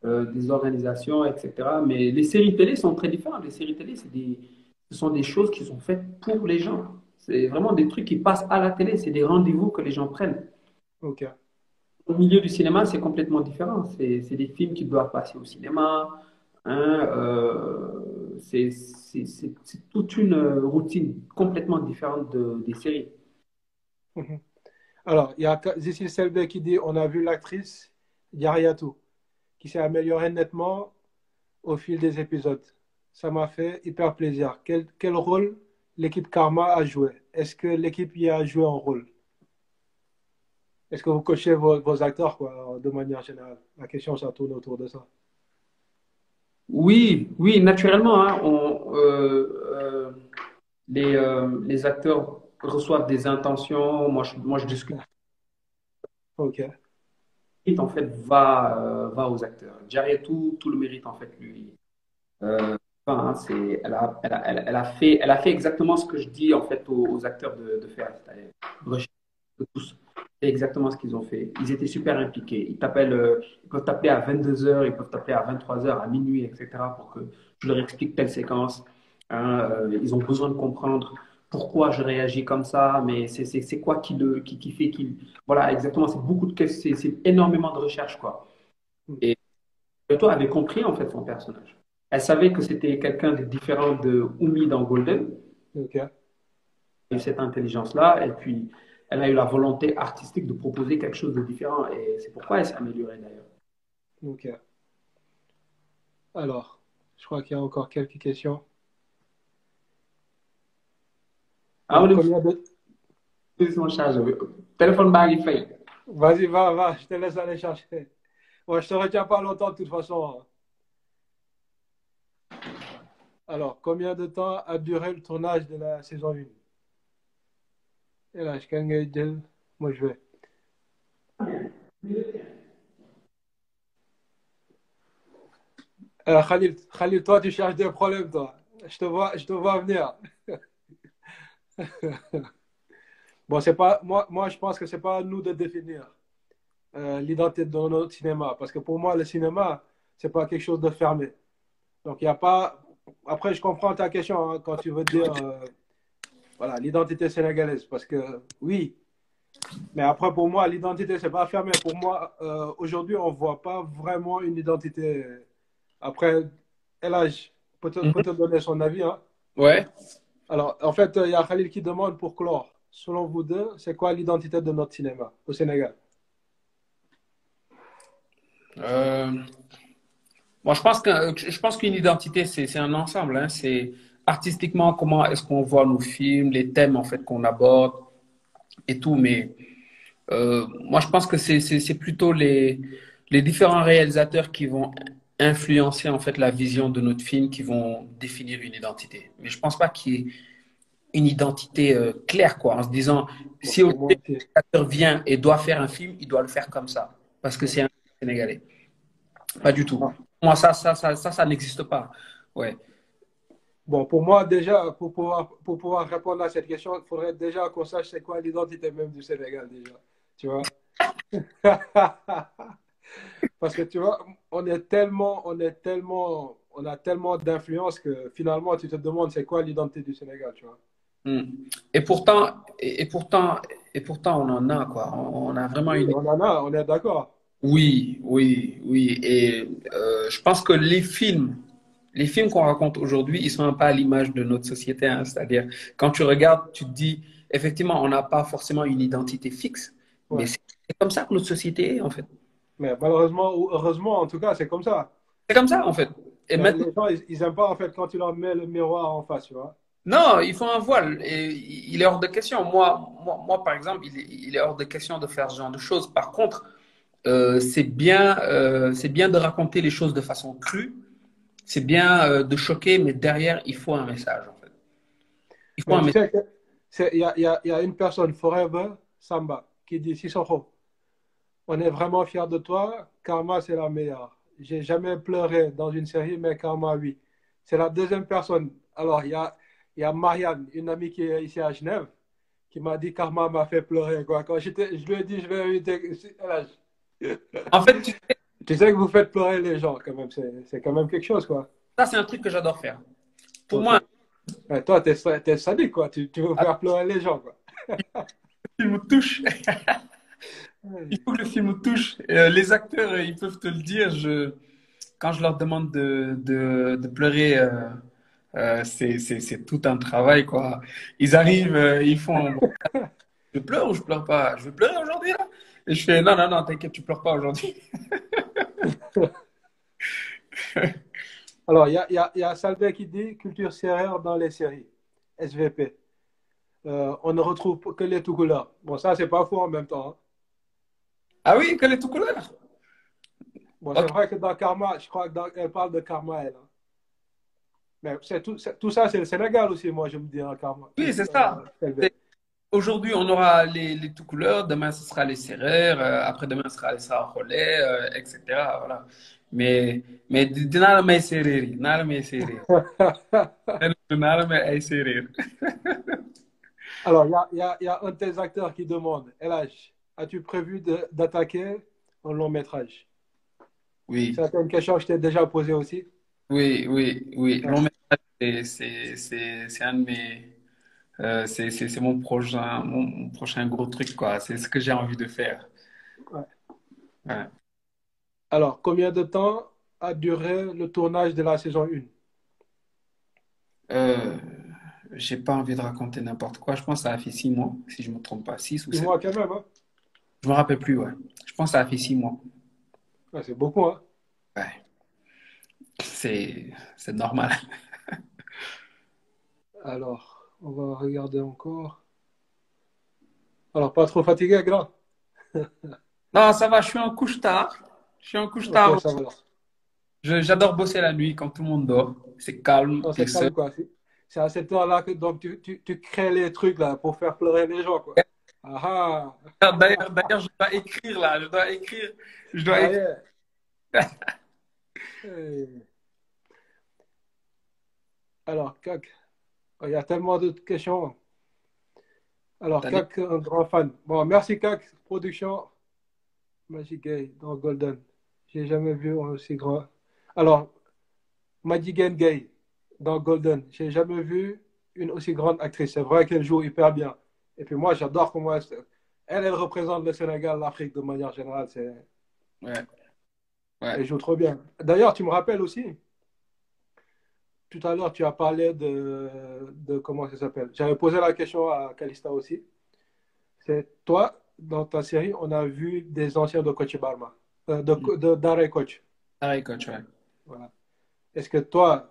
S2: des organisations, etc. Mais les séries télé sont très différentes. Les séries télé, des, ce sont des choses qui sont faites pour les gens. C'est vraiment des trucs qui passent à la télé. C'est des rendez-vous que les gens prennent.
S1: Ok.
S2: Au milieu du cinéma, c'est complètement différent. C'est des films qui doivent passer au cinéma. Hein, euh, c'est toute une routine complètement différente de, des séries.
S1: Mhm. Alors, il y a Zécile Selbe qui dit on a vu l'actrice Yariatou qui s'est améliorée nettement au fil des épisodes. Ça m'a fait hyper plaisir. Quel, quel rôle l'équipe Karma a joué? Est-ce que l'équipe y a joué un rôle? Est-ce que vous cochez vos, vos acteurs quoi, de manière générale? La question, ça tourne autour de ça.
S2: Oui, oui, naturellement, hein, on, euh, euh, les, euh, les acteurs reçoivent des intentions. Moi, je, moi, je discute.
S1: Ok.
S2: Le en fait, va, va aux acteurs. Jarry, tout, tout le mérite, en fait, lui. Enfin, c'est, elle, a, elle, a, elle, a fait, elle a fait exactement ce que je dis, en fait, aux, acteurs de, de faire. Tous. C'est exactement ce qu'ils ont fait. Ils étaient super impliqués. Ils, t'appellent, euh, ils peuvent t'appeler à 22h, ils peuvent t'appeler à 23h, à minuit, etc. pour que je leur explique telle séquence. Hein, euh, ils ont besoin de comprendre pourquoi je réagis comme ça, mais c'est, quoi qui, le, qui, qui fait qu'il. Voilà, exactement. C'est beaucoup de c'est, c'est énormément de recherche, quoi. Et toi avait compris, en fait, son personnage. Elle savait que c'était quelqu'un de différent de Oumi dans Golden.
S1: Ok.
S2: Et cette intelligence-là, et puis elle a eu la volonté artistique de proposer quelque chose de différent. Et c'est pourquoi elle s'est améliorée d'ailleurs.
S1: Ok. Alors, je crois qu'il y a encore quelques questions.
S2: Ah, on est son charge. Téléphone bag fait.
S1: Vas-y, va, va, je te laisse aller chercher. Moi, je te retiens pas longtemps de toute façon. Alors, combien de temps a duré le tournage de la saison 1 et là, je gagne de moi je vais. Euh, Khalil, Khalil, toi, tu cherches des problèmes, toi. Je te vois, je te vois venir. bon, c'est pas, moi, moi, je pense que c'est pas à nous de définir euh, l'identité de notre cinéma. Parce que pour moi, le cinéma, c'est pas quelque chose de fermé. Donc, il n'y a pas. Après, je comprends ta question hein, quand tu veux dire. Euh, voilà, l'identité sénégalaise. Parce que oui, mais après, pour moi, l'identité, c'est pas fermé. Pour moi, euh, aujourd'hui, on voit pas vraiment une identité. Après, Elage peut te, peut te donner son avis. Hein.
S2: Ouais.
S1: Alors, en fait, il y a Khalil qui demande pour clore. Selon vous deux, c'est quoi l'identité de notre cinéma au Sénégal?
S2: Euh, Moi, je pense que je pense qu'une identité, c'est un ensemble. Hein. C'est artistiquement, comment est-ce qu'on voit nos films, les thèmes en fait qu'on aborde et tout. Mais euh, moi, je pense que c'est plutôt les, les différents réalisateurs qui vont influencer en fait la vision de notre film, qui vont définir une identité. Mais je pense pas qu'il y ait une identité euh, claire, quoi, en se disant si un réalisateur vient et doit faire un film, il doit le faire comme ça, parce que c'est un Sénégalais. Pas du tout. Moi, ça, ça, ça, ça, ça n'existe pas. Ouais.
S1: Bon, pour moi, déjà, pour pouvoir, pour pouvoir répondre à cette question, il faudrait déjà qu'on sache c'est quoi l'identité même du Sénégal, déjà. Tu vois? Parce que tu vois, on est tellement, on est tellement, on a tellement d'influence que finalement, tu te demandes c'est quoi l'identité du Sénégal, tu vois?
S2: Hmm. Et pourtant, et, pourtant, et pourtant, on en a, quoi. On, a vraiment une.
S1: On en a, on est d'accord.
S2: Oui, oui, oui. Et euh, je pense que les films les films qu'on raconte aujourd'hui, ils sont un peu à l'image de notre société. Hein. C'est-à-dire, quand tu regardes, tu te dis, effectivement, on n'a pas forcément une identité fixe, mais c'est comme ça que notre société est, en fait.
S1: Mais malheureusement ou heureusement, en tout cas, c'est comme ça.
S2: C'est comme ça, en fait.
S1: Et maintenant... Les gens, ils n'aiment pas, en fait, quand tu leur mets le miroir en face, tu vois.
S2: Non, il faut un voile. Et il est hors de question. Moi, moi, moi par exemple, il est, hors de question de faire ce genre de choses. Par contre, euh, c'est bien, euh, c'est bien de raconter les choses de façon crue c'est bien euh, de choquer, mais derrière, il faut un message, en fait.
S1: Il faut un message. Il y a, y, y a, une personne, Forever Samba, qui dit Sissoko, on est vraiment fiers de toi. Karma, c'est la meilleure. J'ai jamais pleuré dans une série, mais Karma, oui. C'est la deuxième personne. Alors, il y a, il y a Marianne, une amie qui est ici à Genève, qui m'a dit Karma m'a fait pleurer. Quoi. Quand je lui ai dit, je vais inviter.
S2: En fait, tu sais,
S1: tu sais que vous faites pleurer les gens, quand même. C'est quand même quelque chose, quoi.
S2: Ça, c'est un truc que j'adore faire. Pour moi.
S1: Ouais, toi, t'es es sadique, quoi. Tu, tu veux faire ah. pleurer les gens, quoi.
S2: le film touche. Il faut que le film touche. Euh, les acteurs, ils peuvent te le dire. Je, quand je leur demande de, de, de pleurer, euh, euh, c'est tout un travail, quoi. Ils arrivent, euh, ils font. je pleure ou je pleure pas? Je veux pleurer aujourd'hui, là Et je fais non, non, non, t'inquiète, tu pleures pas aujourd'hui.
S1: Alors, il y a, y, a, y a Salve qui dit culture sérère dans les séries, SVP. Euh, on ne retrouve que les tout couleurs. Bon, ça, c'est pas faux en même temps. Hein.
S2: Ah oui, que les tout couleurs
S1: Bon, c'est vrai que dans Karma, je crois qu'elle parle de Karma, elle. Hein. Mais tout, tout, ça, c'est le Sénégal aussi, moi, je me dis, en Karma.
S2: Oui, c'est ça. Aujourd'hui, on aura les, les tout couleurs, demain, ce sera les serrères, euh, après-demain, ce sera les euh, etc. Voilà. Mais, mais dinaa la may may may ay séeréer.
S1: Alors il y a, y, a, y a un de tes acteurs qui demande LH as-tu prévu d'attaquer un long métrage?
S2: Oui.
S1: C'est une question que je t'ai déjà posée aussi.
S2: Oui oui oui. Long métrage c'est un de mes euh, c'est mon prochain, mon, prochain gros truc, quoi. C'est ce que j'ai envie de faire.
S1: Ouais. Ouais. Alors, combien de temps a duré le tournage de la saison
S2: 1 euh, J'ai pas envie de raconter n'importe quoi. Je pense que ça a fait six mois, si je me trompe pas. Six ou
S1: six mois quand même, hein?
S2: Je me rappelle plus, ouais. Je pense que ça a fait six mois.
S1: Ouais, c'est beaucoup, hein?
S2: Ouais. C'est normal.
S1: Alors, on va regarder encore. Alors, pas trop fatigué, grand
S2: Non, ça va, je suis en couche tard. Je suis en couche tard. J'adore bosser la nuit quand tout le monde dort. C'est calme.
S1: Quoi. C'est à cette heure-là que donc, tu, tu, tu, crées les trucs là, pour faire pleurer les gens. Quoi. Ah,
S2: ah. D'ailleurs, je dois écrire là. Je dois écrire. Je dois
S1: écrire. Alors, cac. Il y a tellement de questions. Alors, Kak, un grand fan. Bon, merci Kak, production. Magic Gay dans Golden. J'ai jamais vu un aussi grand. Alors, Magic Gay dans Golden. J'ai jamais vu une aussi grande actrice. C'est vrai qu'elle joue hyper bien. Et puis moi, j'adore comment elle, elle, elle représente le Sénégal, l'Afrique de manière générale. C'est...
S2: Ouais.
S1: ouais. Elle joue trop bien. D'ailleurs, tu me rappelles aussi, tout à l'heure, tu as parlé de, de comment ça s'appelle. J'avais posé la question à Kalista aussi. C'est toi, dans ta série, on a vu des anciens de Coach Barma, euh, de, mm. de, d'Arrêt Coach.
S2: Coach, ouais.
S1: Voilà. Est-ce que toi,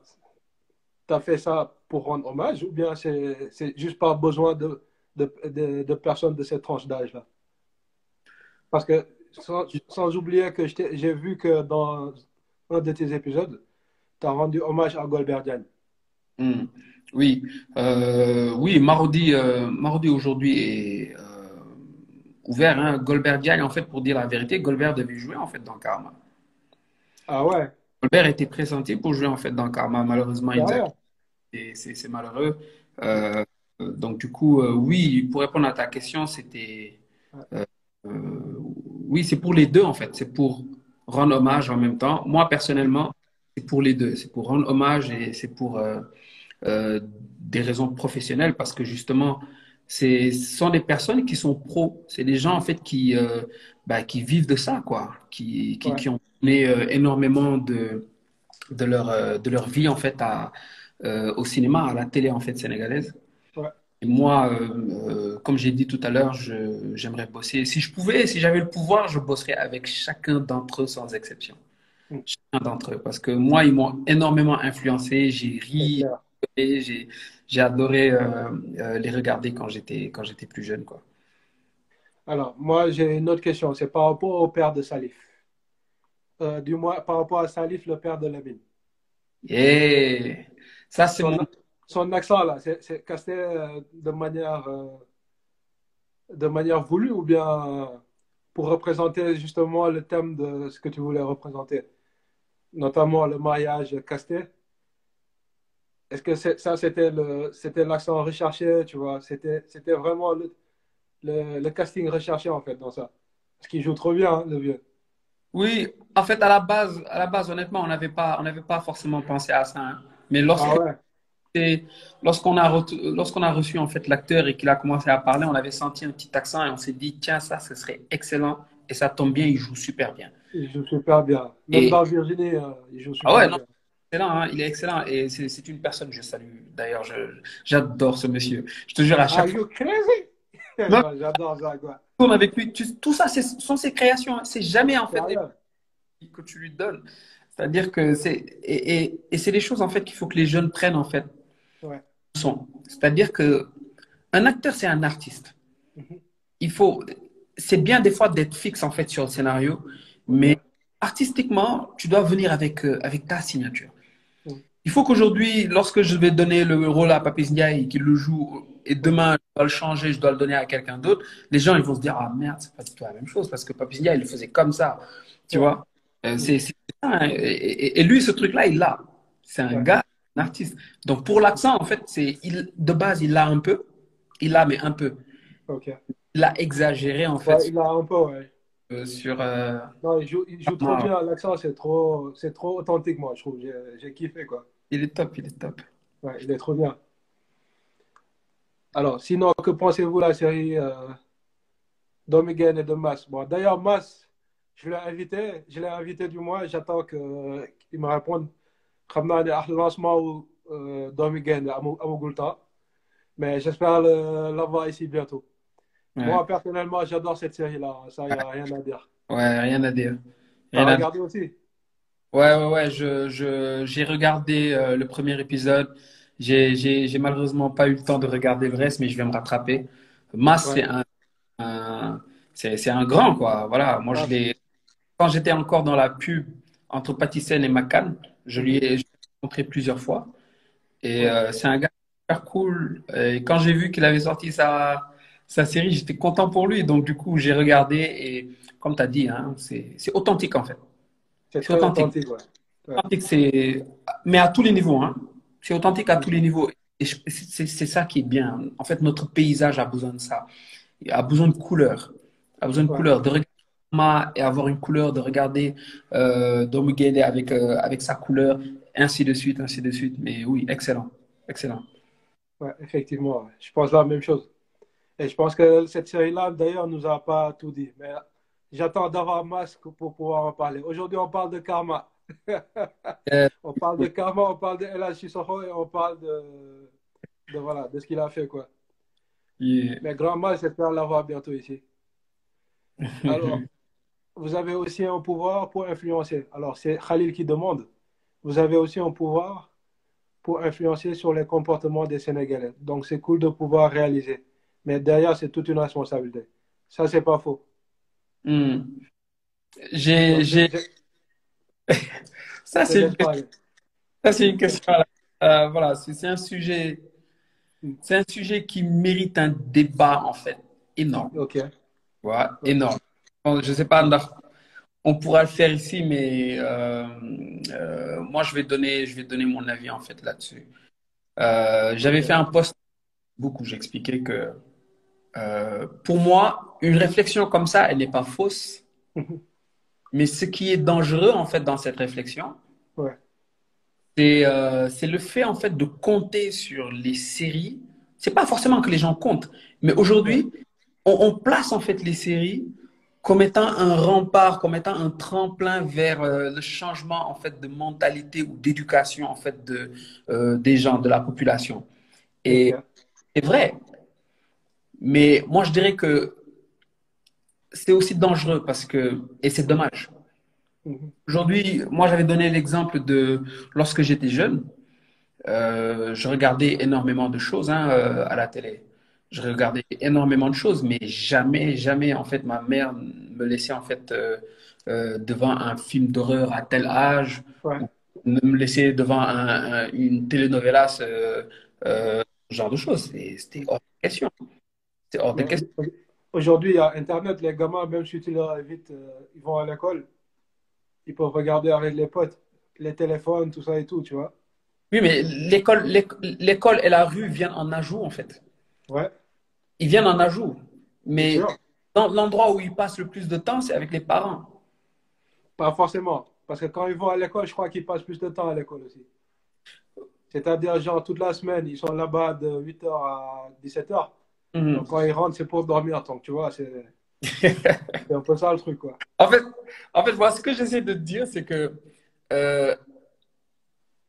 S1: tu as fait ça pour rendre hommage ou bien c'est, c'est juste par besoin de, de, de, de personnes de cette tranche d'âge-là? Parce que sans, sans oublier que j'ai vu que dans un de tes épisodes, tu as rendu hommage à Golbert Diagne.
S2: Hmm. Oui, euh, oui, Marodi, euh, Marodi aujourd'hui est euh, ouvert. Hein. Golbert Diagne, en fait, pour dire la vérité, Golbert devait jouer en fait dans Karma.
S1: Ah ouais.
S2: Golbert était présenté pour jouer en fait dans Karma. Malheureusement, ah c'est malheureux. Euh, donc du coup, oui, pour répondre à ta question, c'était oui, c'est pour les deux en fait. C'est pour rendre hommage en même temps. Moi personnellement, c'est pour les deux. C'est pour rendre hommage et c'est pour euh, euh, des raisons professionnelles parce que justement, ce sont des personnes qui sont pros. C'est des gens en fait qui, euh, bah, qui vivent de ça, quoi. Qui, qui, qui ont donné énormément de, de, leur, de leur vie en fait à, au cinéma, à la télé en fait sénégalaise. Et moi, comme j'ai dit tout à l'heure, j'aimerais bosser. Si je pouvais, si j'avais le pouvoir, je bosserais avec chacun d'entre eux sans exception. Mm. chacun d'entre eux. Parce que moi, ils m'ont énormément influencé. J'ai ri, j'ai adoré euh, euh, les regarder quand j'étais quand j'étais plus jeune. Quoi.
S1: Alors, moi, j'ai une autre question. C'est par rapport au père de Salif. Euh, du moins, par rapport à Salif, le père de Lamine.
S2: Et ça, c'est
S1: son, son, accent, là, c'est casté de manière, de manière voulue ou bien pour représenter justement le thème de ce que tu voulais représenter? Notamment le mariage casté est-ce que ça, c'était l'accent recherché, tu vois? C'était, c'était vraiment le, le, casting recherché, en fait, dans ça. Parce qu'il joue trop bien, hein, le vieux.
S2: Oui, en fait, à la base, à la base honnêtement, on n'avait pas, on n'avait pas forcément pensé à ça. Hein. Mais lorsque, ah lorsqu'on a, lorsqu'on a reçu en fait l'acteur et qu'il a commencé à parler, on avait senti un petit accent et on s'est dit, tiens, ça, ce serait excellent. Et ça tombe bien, il joue super bien.
S1: Il joue super bien. Même dans Virginie, euh, il joue super
S2: ah ouais,
S1: bien.
S2: Non, excellent, hein, il est excellent. Et c'est une personne que je salue. D'ailleurs, j'adore ce monsieur. Je te jure, à chaque
S1: fois. J'adore ça, quoi.
S2: Avec lui, tout ça, ce sont ses créations. Hein. C'est jamais en fait que tu lui donnes. C'est-à-dire que c'est. Et, et, et c'est les choses en fait qu'il faut que les jeunes prennent en fait.
S1: Ouais.
S2: C'est-à-dire que un acteur, c'est un artiste.
S1: Mhm.
S2: Il faut. C'est bien des fois d'être fixe en fait sur le scénario, mais artistiquement, tu dois venir avec, euh, avec ta signature. Il faut qu'aujourd'hui, lorsque je vais donner le rôle à Papis Ndiaye, qu'il le joue, et demain, je dois le changer, je dois le donner à quelqu'un d'autre, les gens ils vont se dire Ah merde, c'est pas du tout la même chose, parce que Papis Ndiaye, il le faisait comme ça. Tu vois euh, c'est, hein. et, lui, ce truc-là, il l'a. C'est un gars, un artiste. Donc, pour l'accent, en fait, c'est, il, de base, il l'a un peu. Il l'a, mais un peu. Il l'a exagéré, en fait.
S1: il l'a un peu, ouais.
S2: Euh, sur. Euh,
S1: non, il joue, il joue trop ah. bien. L'accent, c'est trop, c'est trop authentique, moi, je trouve. J'ai, kiffé, quoi.
S2: Il est top, il est top.
S1: Ouais, il est trop bien. Alors, sinon, que pensez-vous de la série euh, et de Mas Bon, d'ailleurs, Mas, je l'ai invité, je l'ai invité du moins, j'attends qu'il me réponde. Je pas lancement ou Domigen à Amugulta, mais j'espère l'avoir ici bientôt. Moi, personnellement, j'adore cette série-là. Ça, il n'y a rien à dire.
S2: Ouais, rien à dire.
S1: Tu as regardé aussi?
S2: Ouais, ouais, ouais. J'ai je, j'ai regardé euh, le premier épisode. J'ai malheureusement pas eu le temps de regarder le reste, mais je vais me rattraper. Mas, c'est un, un c'est un grand, quoi. Voilà, moi, je l'ai. Quand j'étais encore dans la pub entre Patisen et Macan, je lui ai rencontré plusieurs fois. Et euh, c'est un gars super cool. Et quand j'ai vu qu'il avait sorti sa sa série, j'étais content pour lui. Donc, du coup, j'ai regardé et, comme tu as dit, hein, c'est authentique en fait.
S1: C'est authentique. authentique,
S2: c'est. Mais à tous les niveaux. Hein. C'est authentique à tous les niveaux. Et c'est ça qui est bien. En fait, notre paysage a besoin de ça. Il a besoin de couleurs. Il a besoin de couleurs. De regarder et avoir une couleur, de regarder euh, avec, euh, avec sa couleur, ainsi de suite, ainsi de suite. Mais oui, excellent. Excellent.
S1: Ouais, effectivement. Je pense la même chose. Et je pense que cette série-là, d'ailleurs, nous a pas tout dit. Mais j'attends d'avoir masque pour pouvoir en parler. Aujourd'hui, on parle de karma. Euh, on parle de karma, on parle de El Sissoko et on parle de, de, voilà, de ce qu'il a fait. Quoi. Mais grand mal, c'est de l'avoir bientôt ici. Alors, vous avez aussi un pouvoir pour influencer. Alors, c'est Khalil qui demande. Vous avez aussi un pouvoir pour influencer sur les comportements des Sénégalais. Donc, c'est cool de pouvoir réaliser. Mais derrière, c'est toute une responsabilité. Ça, c'est pas faux.
S2: Hmm. J'ai. ça, c'est une... une, question. Euh, voilà, c'est un sujet. C'est un sujet qui mérite un débat, en fait, énorme.
S1: OK.
S2: Voilà, énorme. Je sais pas, on pourra le faire ici, mais euh, euh, moi, je vais, donner, je vais donner mon avis, en fait, là-dessus. J'avais fait un post beaucoup, j'expliquais que euh, pour moi, une réflexion comme ça, elle n'est pas fausse. Mais ce qui est dangereux, en fait, dans cette réflexion, euh, c'est le fait, en fait, de compter sur les séries. C'est pas forcément que les gens comptent, mais aujourd'hui, on, place, en fait, les séries comme étant un rempart, comme étant un tremplin vers euh, le changement, en fait, de mentalité ou d'éducation, en fait, de, des gens, de la population. Et c'est vrai, mais moi, je dirais que c'est aussi dangereux parce que, et c'est dommage. Mhm. Aujourd'hui, moi, j'avais donné l'exemple de lorsque j'étais jeune, euh, je regardais énormément de choses hein, euh, à la télé. Je regardais énormément de choses, mais jamais, jamais, en fait, ma mère me laissait, en fait, euh, devant un film d'horreur à tel âge, ne me laissait devant une telenovela, ce genre de choses. C'était hors de question.
S1: Aujourd'hui, il y a Internet, les gamins, même si tu leur invites, euh, ils vont à l'école, ils peuvent regarder avec les potes, les téléphones, tout ça et tout, tu vois.
S2: Oui, mais l'école, l'école et la rue viennent en ajout, en fait.
S1: Ouais.
S2: Ils viennent en ajout. Mais l'endroit où ils passent le plus de temps, c'est avec les parents.
S1: Pas forcément. Parce que quand ils vont à l'école, je crois qu'ils passent plus de temps à l'école aussi. C'est-à-dire, genre, toute la semaine, ils sont là-bas de 8h à 17h.
S2: Mhm.
S1: Donc, quand ils rentrent, c'est pour dormir. Donc, tu vois, c'est un peu ça le truc, quoi.
S2: En fait, en fait, voilà, ce que j'essaie de te dire, c'est que euh,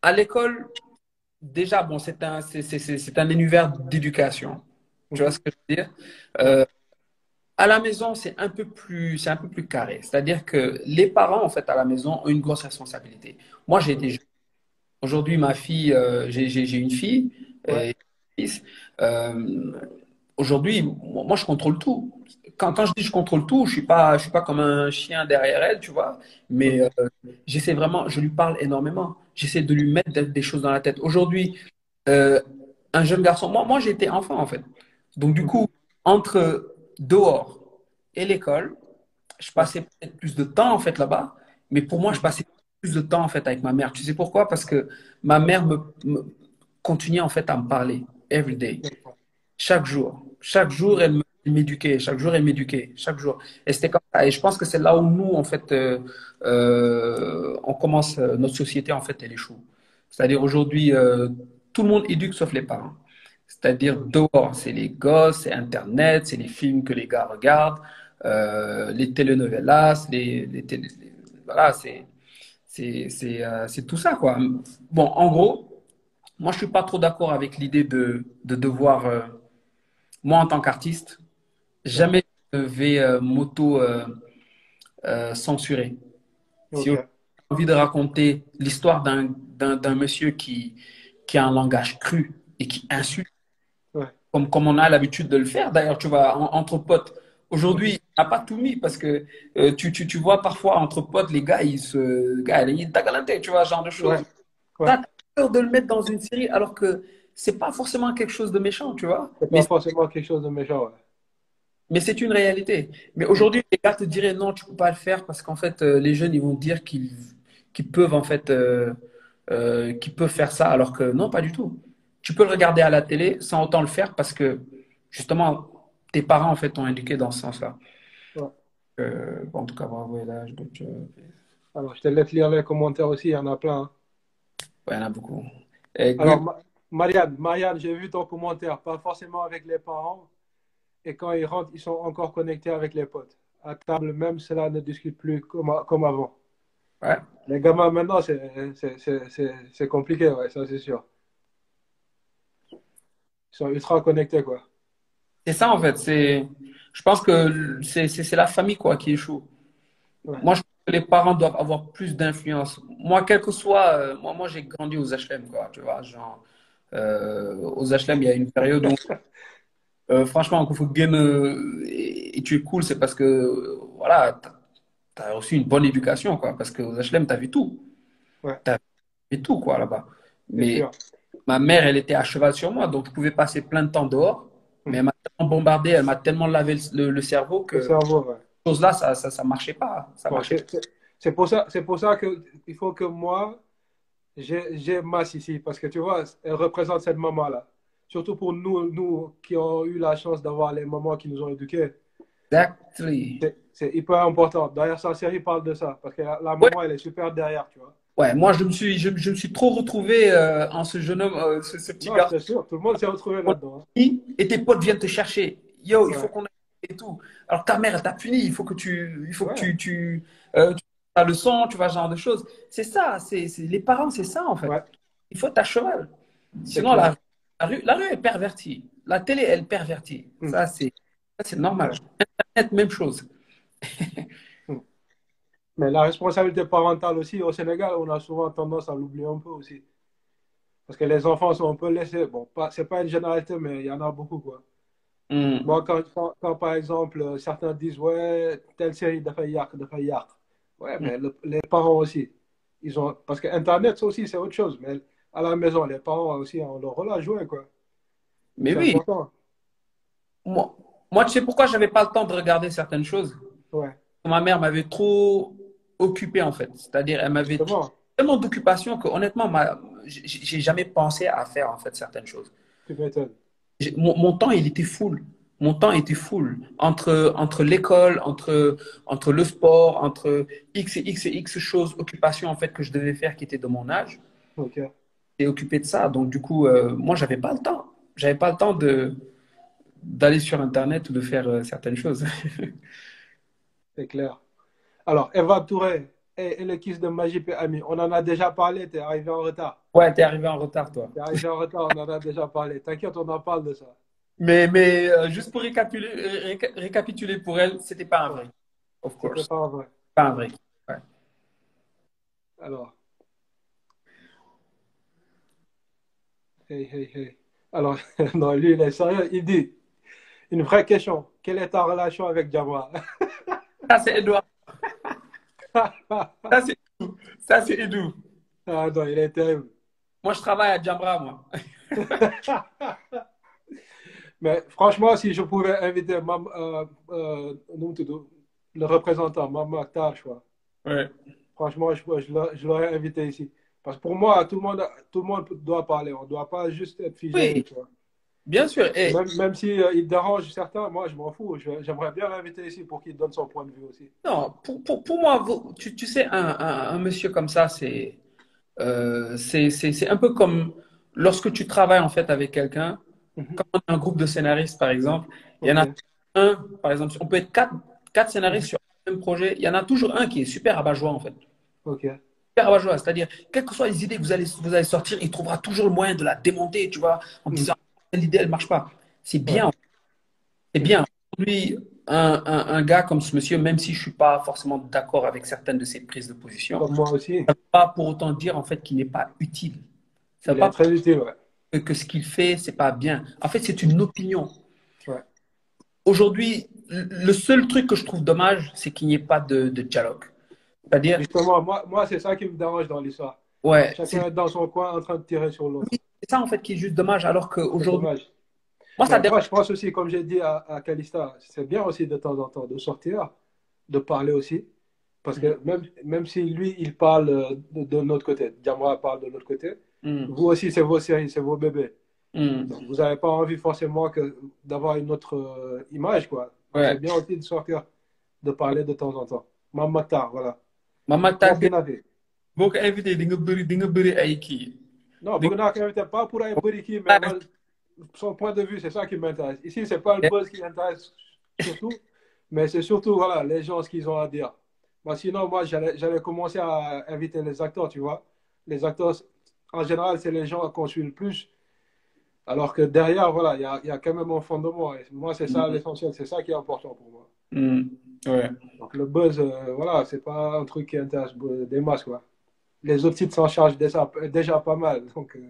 S2: à l'école, déjà, bon, c'est un, c'est, un univers d'éducation. Tu vois ce que je veux dire? Euh, à la maison, c'est un peu plus, c'est un peu plus carré. C'est-à-dire que les parents, en fait, à la maison, ont une grosse responsabilité. Moi, j'ai été. Aujourd'hui, ma fille, euh, j'ai, une fille
S1: Ouais.
S2: et fils. Aujourd'hui, moi, je contrôle tout. Quand, quand je dis je contrôle tout, je suis pas, je suis pas comme un chien derrière elle, tu vois. Mais euh, j'essaie vraiment, je lui parle énormément. J'essaie de lui mettre des, des choses dans la tête. Aujourd'hui, euh, un jeune garçon, moi, moi, j'étais enfant, en fait. Donc, du coup, entre dehors et l'école, je passais peut-être plus de temps, en fait, là-bas. Mais pour moi, je passais plus de temps, en fait, avec ma mère. Tu sais pourquoi? Parce que ma mère me, me continuait, en fait, à me parler every day. Chaque jour. Chaque jour, elle m'éduquait. Chaque jour, elle m'éduquait. Chaque jour. Et c'était comme ça. Et je pense que c'est là où nous, en fait, euh, euh, on commence, euh, notre société, en fait, elle échoue. C'est-à-dire aujourd'hui, tout le monde éduque sauf les parents. C'est-à-dire dehors, c'est les gosses, c'est Internet, c'est les films que les gars regardent, les telenovelas, les, les télé- voilà, c'est euh, tout ça quoi. Bon, en gros, moi je suis pas trop d'accord avec l'idée de de devoir moi en tant qu'artiste, jamais je vais euh, m'auto euh, euh. Si j'ai envie de raconter l'histoire d'un monsieur qui qui a un langage cru et qui insulte
S1: Ouais.
S2: comme, comme on a l'habitude de le faire. D'ailleurs, tu vois, en- entre potes, aujourd'hui, on n'a pas tout mis parce que euh, tu, tu, tu vois parfois entre potes, les gars, ils se. Gars, ils tu vois, ce genre de choses.
S1: Ouais. Ouais.
S2: T'as peur de le mettre dans une série alors que c'est pas forcément quelque chose de méchant, tu vois.
S1: C'est pas forcément quelque chose de méchant, ouais.
S2: mais c'est une réalité. Mais aujourd'hui, les gars te diraient non, tu peux pas le faire parce qu'en fait, euh, les jeunes, ils vont dire qu'ils qu'ils peuvent en fait, euh, euh, qu'ils peuvent faire ça alors que non, pas du tout. Tu peux le regarder à la télé sans autant le faire parce que justement, tes parents en fait t'ont éduqué dans ce sens-là.
S1: Ouais.
S2: En tout cas, bravo, et là, je
S1: Alors, je te laisse lire les commentaires aussi, il y en a plein. hein.
S2: Ouais, il y en a beaucoup. Et
S1: Alors, Marianne, Marianne, j'ai vu ton commentaire, pas forcément avec les parents. Et quand ils rentrent, ils sont encore connectés avec les potes. À table même, cela ne discute plus comme, comme avant.
S2: ouais.
S1: Les gamins, maintenant, c'est compliqué, ouais, ça c'est sûr. Ils sont ultra connectés, quoi.
S2: C'est ça en fait. C'est, je pense que c'est la famille quoi qui échoue.
S1: Ouais.
S2: Moi, je pense que les parents doivent avoir plus d'influence. Moi, quel que soit, euh, moi, moi, j'ai grandi aux HLM quoi. Tu vois, genre aux HLM, il y a une période où euh, franchement, quand faut gagner euh, et, et tu es cool, c'est parce que euh, voilà, t'as as reçu une bonne éducation quoi. Parce que aux HLM, t'as vu tout,
S1: Ouais,
S2: t'as vu tout quoi là-bas. Mais ma mère, elle était à cheval sur moi, donc je pouvais passer plein de temps dehors. Mais elle m'a tellement bombardé, elle m'a tellement lavé le, le- le cerveau que
S1: cerveau, ouais.
S2: ces choses-là, ça, ça, ça marchait pas. Ça marchait
S1: c'est pour ça, c'est pour ça que il faut que moi, j'ai j'ai Mass ici, parce que tu vois, elle représente cette maman-là. Surtout pour nous, nous qui ont eu la chance d'avoir les mamans qui nous ont éduqués.
S2: Exactly.
S1: C'est hyper important. D'ailleurs, sa série parle de ça, parce que la, la
S2: Ouais,
S1: maman, elle est super derrière, tu vois.
S2: ouais, moi, je me suis, je, je me suis trop retrouvé euh, en ce jeune homme, euh, ce, ce petit
S1: Non,
S2: garçon.
S1: c'est sûr, tout le monde s'est retrouvé là-dedans. hein.
S2: Et tes potes viennent te chercher. Yo, il faut qu'on aille et tout. Alors ta mère, elle t'a puni. Il faut que tu, il faut que tu, tu, euh, tu as le son, tu vois, ce genre de choses. C'est ça. C'est, les parents, c'est ça en fait.
S1: ouais,
S2: Il faut être à cheval. Sinon, la, la rue, la rue est pervertie. La télé, elle pervertit.
S1: Hmm.
S2: Ça, c'est, normal.
S1: Ouais.
S2: Internet, même chose.
S1: Hmm. Mais la responsabilité parentale aussi, au Sénégal, on a souvent tendance à l'oublier un peu aussi. Parce que les enfants sont un peu laissés. Bon, c'est pas une généralité, mais il y en a beaucoup, quoi. Moi, quand, quand, quand, par exemple, euh, certains disent, ouais, telle série de Yak, de Yak. Ouais,
S2: Hmm.
S1: mais le- les parents aussi. Ils ont, parce que Internet, ça aussi, c'est autre chose. Mais à la maison, les parents aussi ont leur rôle à jouer, quoi.
S2: Mais oui,
S1: important.
S2: moi, moi, tu sais pourquoi j'avais pas le temps de regarder certaines choses?
S1: Ouais,
S2: Ma mère m'avait trop occupé en fait. C'est-à-dire, elle m'avait tellement d'occupation que honnêtement, ma- j'ai jamais pensé à faire en fait certaines choses.
S1: Tu m'étonnes.
S2: Mon, mon, temps, il était full. Mon temps était full. Entre, entre l'école, entre, entre le sport, entre X et X et X choses, occupations en fait que je devais faire qui étaient de mon âge.
S1: Ok.
S2: Et occupé de ça. Donc, du coup, euh, moi, j'avais pas le temps. J'avais pas le temps de d'aller sur Internet ou de faire euh, certaines choses.
S1: C'est clair. Alors, Eva Touré et, et le kiss de Magie et Ami, on en a déjà parlé, tu es arrivé en retard.
S2: Ouais, tu es arrivé en retard, toi.
S1: Tu es arrivé en retard, on en a déjà parlé. T'inquiète, on en parle de ça.
S2: Mais, mais euh, juste pour récapituler, réca- récapituler pour elle, c'était pas un vrai. Of
S1: C'était
S2: course.
S1: pas vrai.
S2: Pas un vrai. Ouais.
S1: Alors. Hey, hey, hey. Alors, non, lui, il est sérieux. Il dit, une vraie question. Quelle est ta relation avec Jamra
S2: Ça, c'est Edouard. Ça, c'est Edou. Ça, c'est Edou.
S1: Ah non, il est terrible.
S2: Moi, je travaille à Jamra, moi.
S1: Mais franchement, si je pouvais inviter Mam, euh, euh, le représentant, Mam Akhtar.
S2: Ouais.
S1: Franchement, je, je l'aurais- invité ici. Parce que pour moi, tout le monde, tout le monde doit parler. On ne doit pas juste être figé.
S2: Oui.
S1: tu vois.
S2: Bien sûr. Et,
S1: Même, même si euh, il dérange certains, moi, je m'en fous. J'aimerais bien l'inviter ici pour qu'il donne son point de vue aussi.
S2: non, pour, pour, pour moi, vous- tu, tu sais, un, un, un monsieur comme ça, c'est euh, un peu comme lorsque tu travailles en fait avec quelqu'un,
S1: Mhm.
S2: comme on a un groupe de scénaristes, par exemple, il y en a un, par exemple, on peut être quatre, quatre scénaristes sur un même projet, il y en a toujours un qui est super rabat-joie en fait.
S1: Ok.
S2: Super rabat-joie, c'est-à-dire, quelles que soient les idées que vous allez, vous allez sortir, il trouvera toujours le moyen de la démonter, tu vois, en
S1: Mm.
S2: disant, l'idée, elle marche pas. C'est bien. C'est bien. Aujourd'hui, un, un, un gars comme ce monsieur, même si je suis pas forcément d'accord avec certaines de ses prises de position,
S1: Comme moi aussi.
S2: ça ne veut pas pour autant dire en fait qu'il n'est pas utile. Ça
S1: Il
S2: veut pas
S1: est très utile, ouais.
S2: Que, ce qu'il fait, c'est pas bien. En fait, c'est une opinion.
S1: Ouais.
S2: Aujourd'hui, le seul truc que je trouve dommage, c'est qu'il n'y ait pas de, de dialogue. C'est-à-dire,
S1: Justement, moi, moi c'est ça qui me dérange dans l'histoire.
S2: ouais,
S1: Chacun est dans son coin en train de tirer sur l'autre.
S2: c'est ça en fait qui est juste dommage. Alors
S1: C'est
S2: qu'aujourd'hui,
S1: dommage.
S2: moi, ça dérange.
S1: moi, je pense aussi, comme j'ai dit à, à Calista, c'est bien aussi de temps en temps de sortir, de parler aussi. Parce que même, même si lui, il parle de, de notre côté, Jamra parle de l'autre côté,
S2: Mm,
S1: vous aussi, c'est vos séries, c'est vos bébés.
S2: mm,
S1: Donc, vous n'avez pas envie forcément que, d'avoir une autre euh, image, quoi.
S2: Ouais.
S1: C'est bien aussi de sortir, de parler de temps en temps. Mamata, voilà.
S2: Mama
S1: Qu'est-ce
S2: Tag,
S1: qu'il a fait
S2: boo ko invité di nga bëri di nga bëri ay kii.
S1: Non, bëgg naa ko inviter pas pour ay bëri kii, mais son point de vue, c'est ça qui m'intéresse. Ici, c'est pas le buzz qui m'intéresse surtout, mais c'est surtout voilà, les gens, ce qu'ils ont à dire. Moi, sinon, moi, j'allais j'allais commencer à inviter les acteurs, tu vois. Les acteurs, en général, c'est les gens qu'on suit le plus. Alors que derrière, voilà, il y a, il y a quand même un fondement. Et moi, c'est ça
S2: Mhm.
S1: l'essentiel, c'est ça qui est important pour moi.
S2: Mm, ouais.
S1: Donc, le buzz, euh, voilà, c'est pas un truc qui intéresse des masses, quoi. Les autres sites s'en chargent déjà, déjà pas mal. Donc, euh,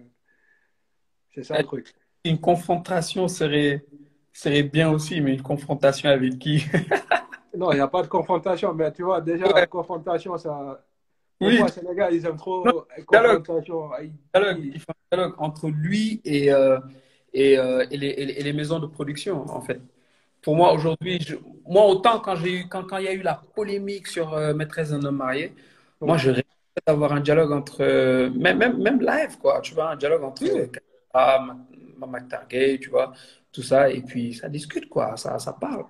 S1: c'est ça le truc.
S2: Une confrontation serait, serait bien aussi, mais une confrontation avec qui?
S1: Non, il n'y a pas de confrontation, mais tu vois, déjà,
S2: Ouais.
S1: la confrontation, ça.
S2: Oui.
S1: moi, c'est gars, ils aiment trop
S2: Non,
S1: la
S2: dialogue. dialogue, il faut un dialogue entre lui et, euh, et, euh, et, les, et les- maisons de production, en fait. Pour moi, aujourd'hui, je- moi, autant quand j'ai eu, quand, quand il y a eu la polémique sur euh, Maîtresse d'un homme marié, moi, je rêvais d'avoir un dialogue entre, euh, même, même, même live, quoi, tu vois, un dialogue entre
S1: Oui.
S2: euh, Kata, Ma- Mac Targay, tu vois, tout ça, et puis ça discute, quoi, ça, ça parle.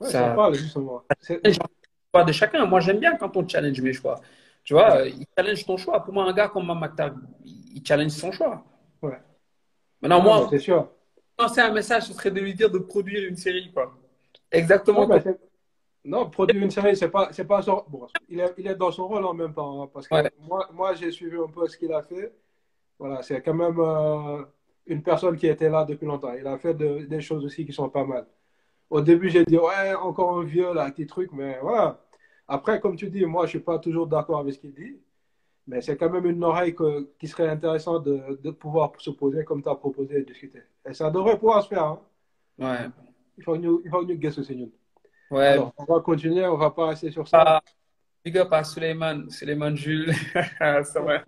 S1: Ouais,
S2: Ça-
S1: ça parle, justement.
S2: Les choix de chacun. Moi, j'aime bien quand on challenge mes choix. Tu vois, il challenge ton choix. Pour moi, un gars comme Mamakta, il challenge son choix.
S1: Ouais.
S2: Maintenant,
S1: Non,
S2: moi,
S1: c'est sûr.
S2: lancer un message, ce serait de lui dire de produire une série, quoi. Exactement
S1: Non, produire une série, c'est pas, c'est pas son. Bon, il est, il est dans son rôle en même temps. hein, parce que
S2: Ouais.
S1: moi, moi j'ai suivi un peu ce qu'il a fait. Voilà, c'est quand même euh, une personne qui était là depuis longtemps. Il a fait de- des choses aussi qui sont pas mal. Au début, j'ai dit, ouais, encore un vieux, là, petit truc, mais voilà. Après, comme tu dis, moi, je suis pas toujours d'accord avec ce qu'il dit. Mais c'est quand même une oreille que- qui serait intéressante de, de pouvoir se poser comme tu as proposé et discuter. Et ça devrait pouvoir se faire. hein.
S2: Ouais.
S1: Il faut que nous, il faut nous nous.
S2: Ouais.
S1: Alors, on va continuer, on va pas rester sur ça.
S2: Ah, big up à Suleiman, Suleiman Jules. ça va.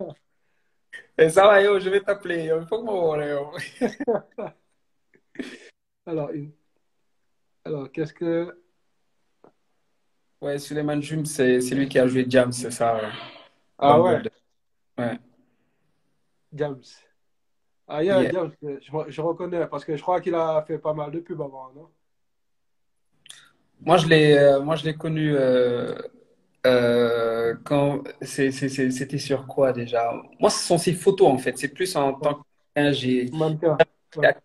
S2: Et ça va, yo, je vais t'appeler. Il faut que moi, yo.
S1: Alors, une- Alors qu'est-ce que.
S2: Ouais, Suleiman Jules, c'est lui qui a joué Jam, c'est ça. ouais.
S1: Ah ouais?
S2: Ouais.
S1: James. Ah, yeah,
S2: Yeah.
S1: James, je, je reconnais parce que je crois qu'il a fait pas mal de pubs avant, non?
S2: Moi, je l'ai, euh, connu euh, euh, quand c'était sur quoi déjà? Moi, ce sont ses photos en fait. C'est plus en
S1: Ouais.
S2: tant
S1: Mannequin. Ouais.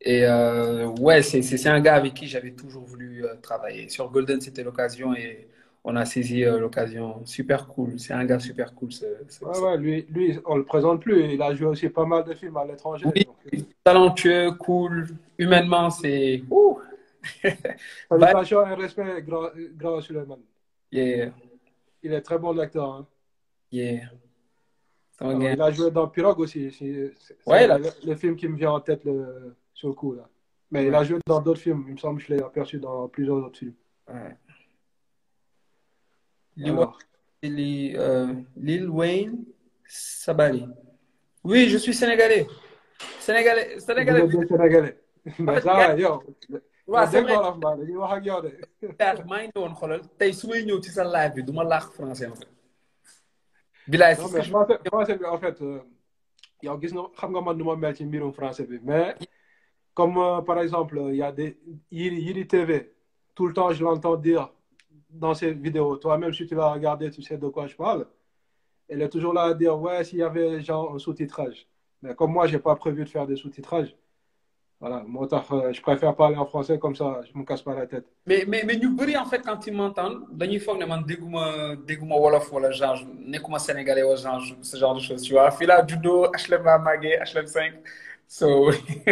S2: Et euh, ouais, c'est un gars avec qui j'avais toujours voulu euh, travailler. Sur Golden, c'était l'occasion et on a saisi euh, l'occasion. Super cool. C'est un gars super cool. Ce, ce-
S1: Ouais,
S2: ce-
S1: ouais, lui, lui, on le présente plus. Il a joué aussi pas mal de films à l'étranger.
S2: Oui,
S1: Donc,
S2: talentueux, cool. Humainement, c'est ouh. Bye.
S1: salutations et respect, grand, grand Suleiman.
S2: Yeah,
S1: Il est très bon acteur. hein.
S2: yeah.
S1: Alors, il a joué dans Pirogue aussi. C'est-
S2: Ouais, là.
S1: le, le film qui me vient en tête le- sur le coup. Là. Mais il a joué dans d'autres films. Il me semble que je l'ai aperçu dans plusieurs autres films.
S2: Ouais. Lil Wayne,
S1: Alors,
S2: Lil euh, Lil Wayne Sabali. Oui, je suis sénégalais. Sénégalais, sénégalais.
S1: Mais ça va,
S2: waaw
S1: yow
S2: c'est
S1: dégg
S2: vrai.
S1: wolof mbaa dañuy wax ak yow de.
S2: Daal maa ngi ñëwoon xoolal tey su may ñëw ci sa live bi du ma laax français en fait. Bilaay, c'est
S1: non
S2: ce que
S1: mais
S2: je
S1: français français bi en fait yow gis nga xam nga man nu ma mel ci mbirum français bi mais comme euh, par exemple il y a des Yiri TV tout le temps je l'entends dire dans ses vidéos. Toi-même si tu l'as regardé tu sais de quoi je parle. Elle est toujours là à dire ouais s'il y avait genre un sous-titrage. Mais comme moi j'ai pas prévu de faire des sous-titrages voilà. Tax euh, je préfère parler en français comme ça je me casse pas la tête.
S2: Mais, mais, mais bëri en fait quand ils m'entendent foog ne man dégguma dégguma wolof wala genre nekkuma sénégalais wala genre ce genre de choses tu vois. Fii laa juddoo HLM màggee HLM 5 so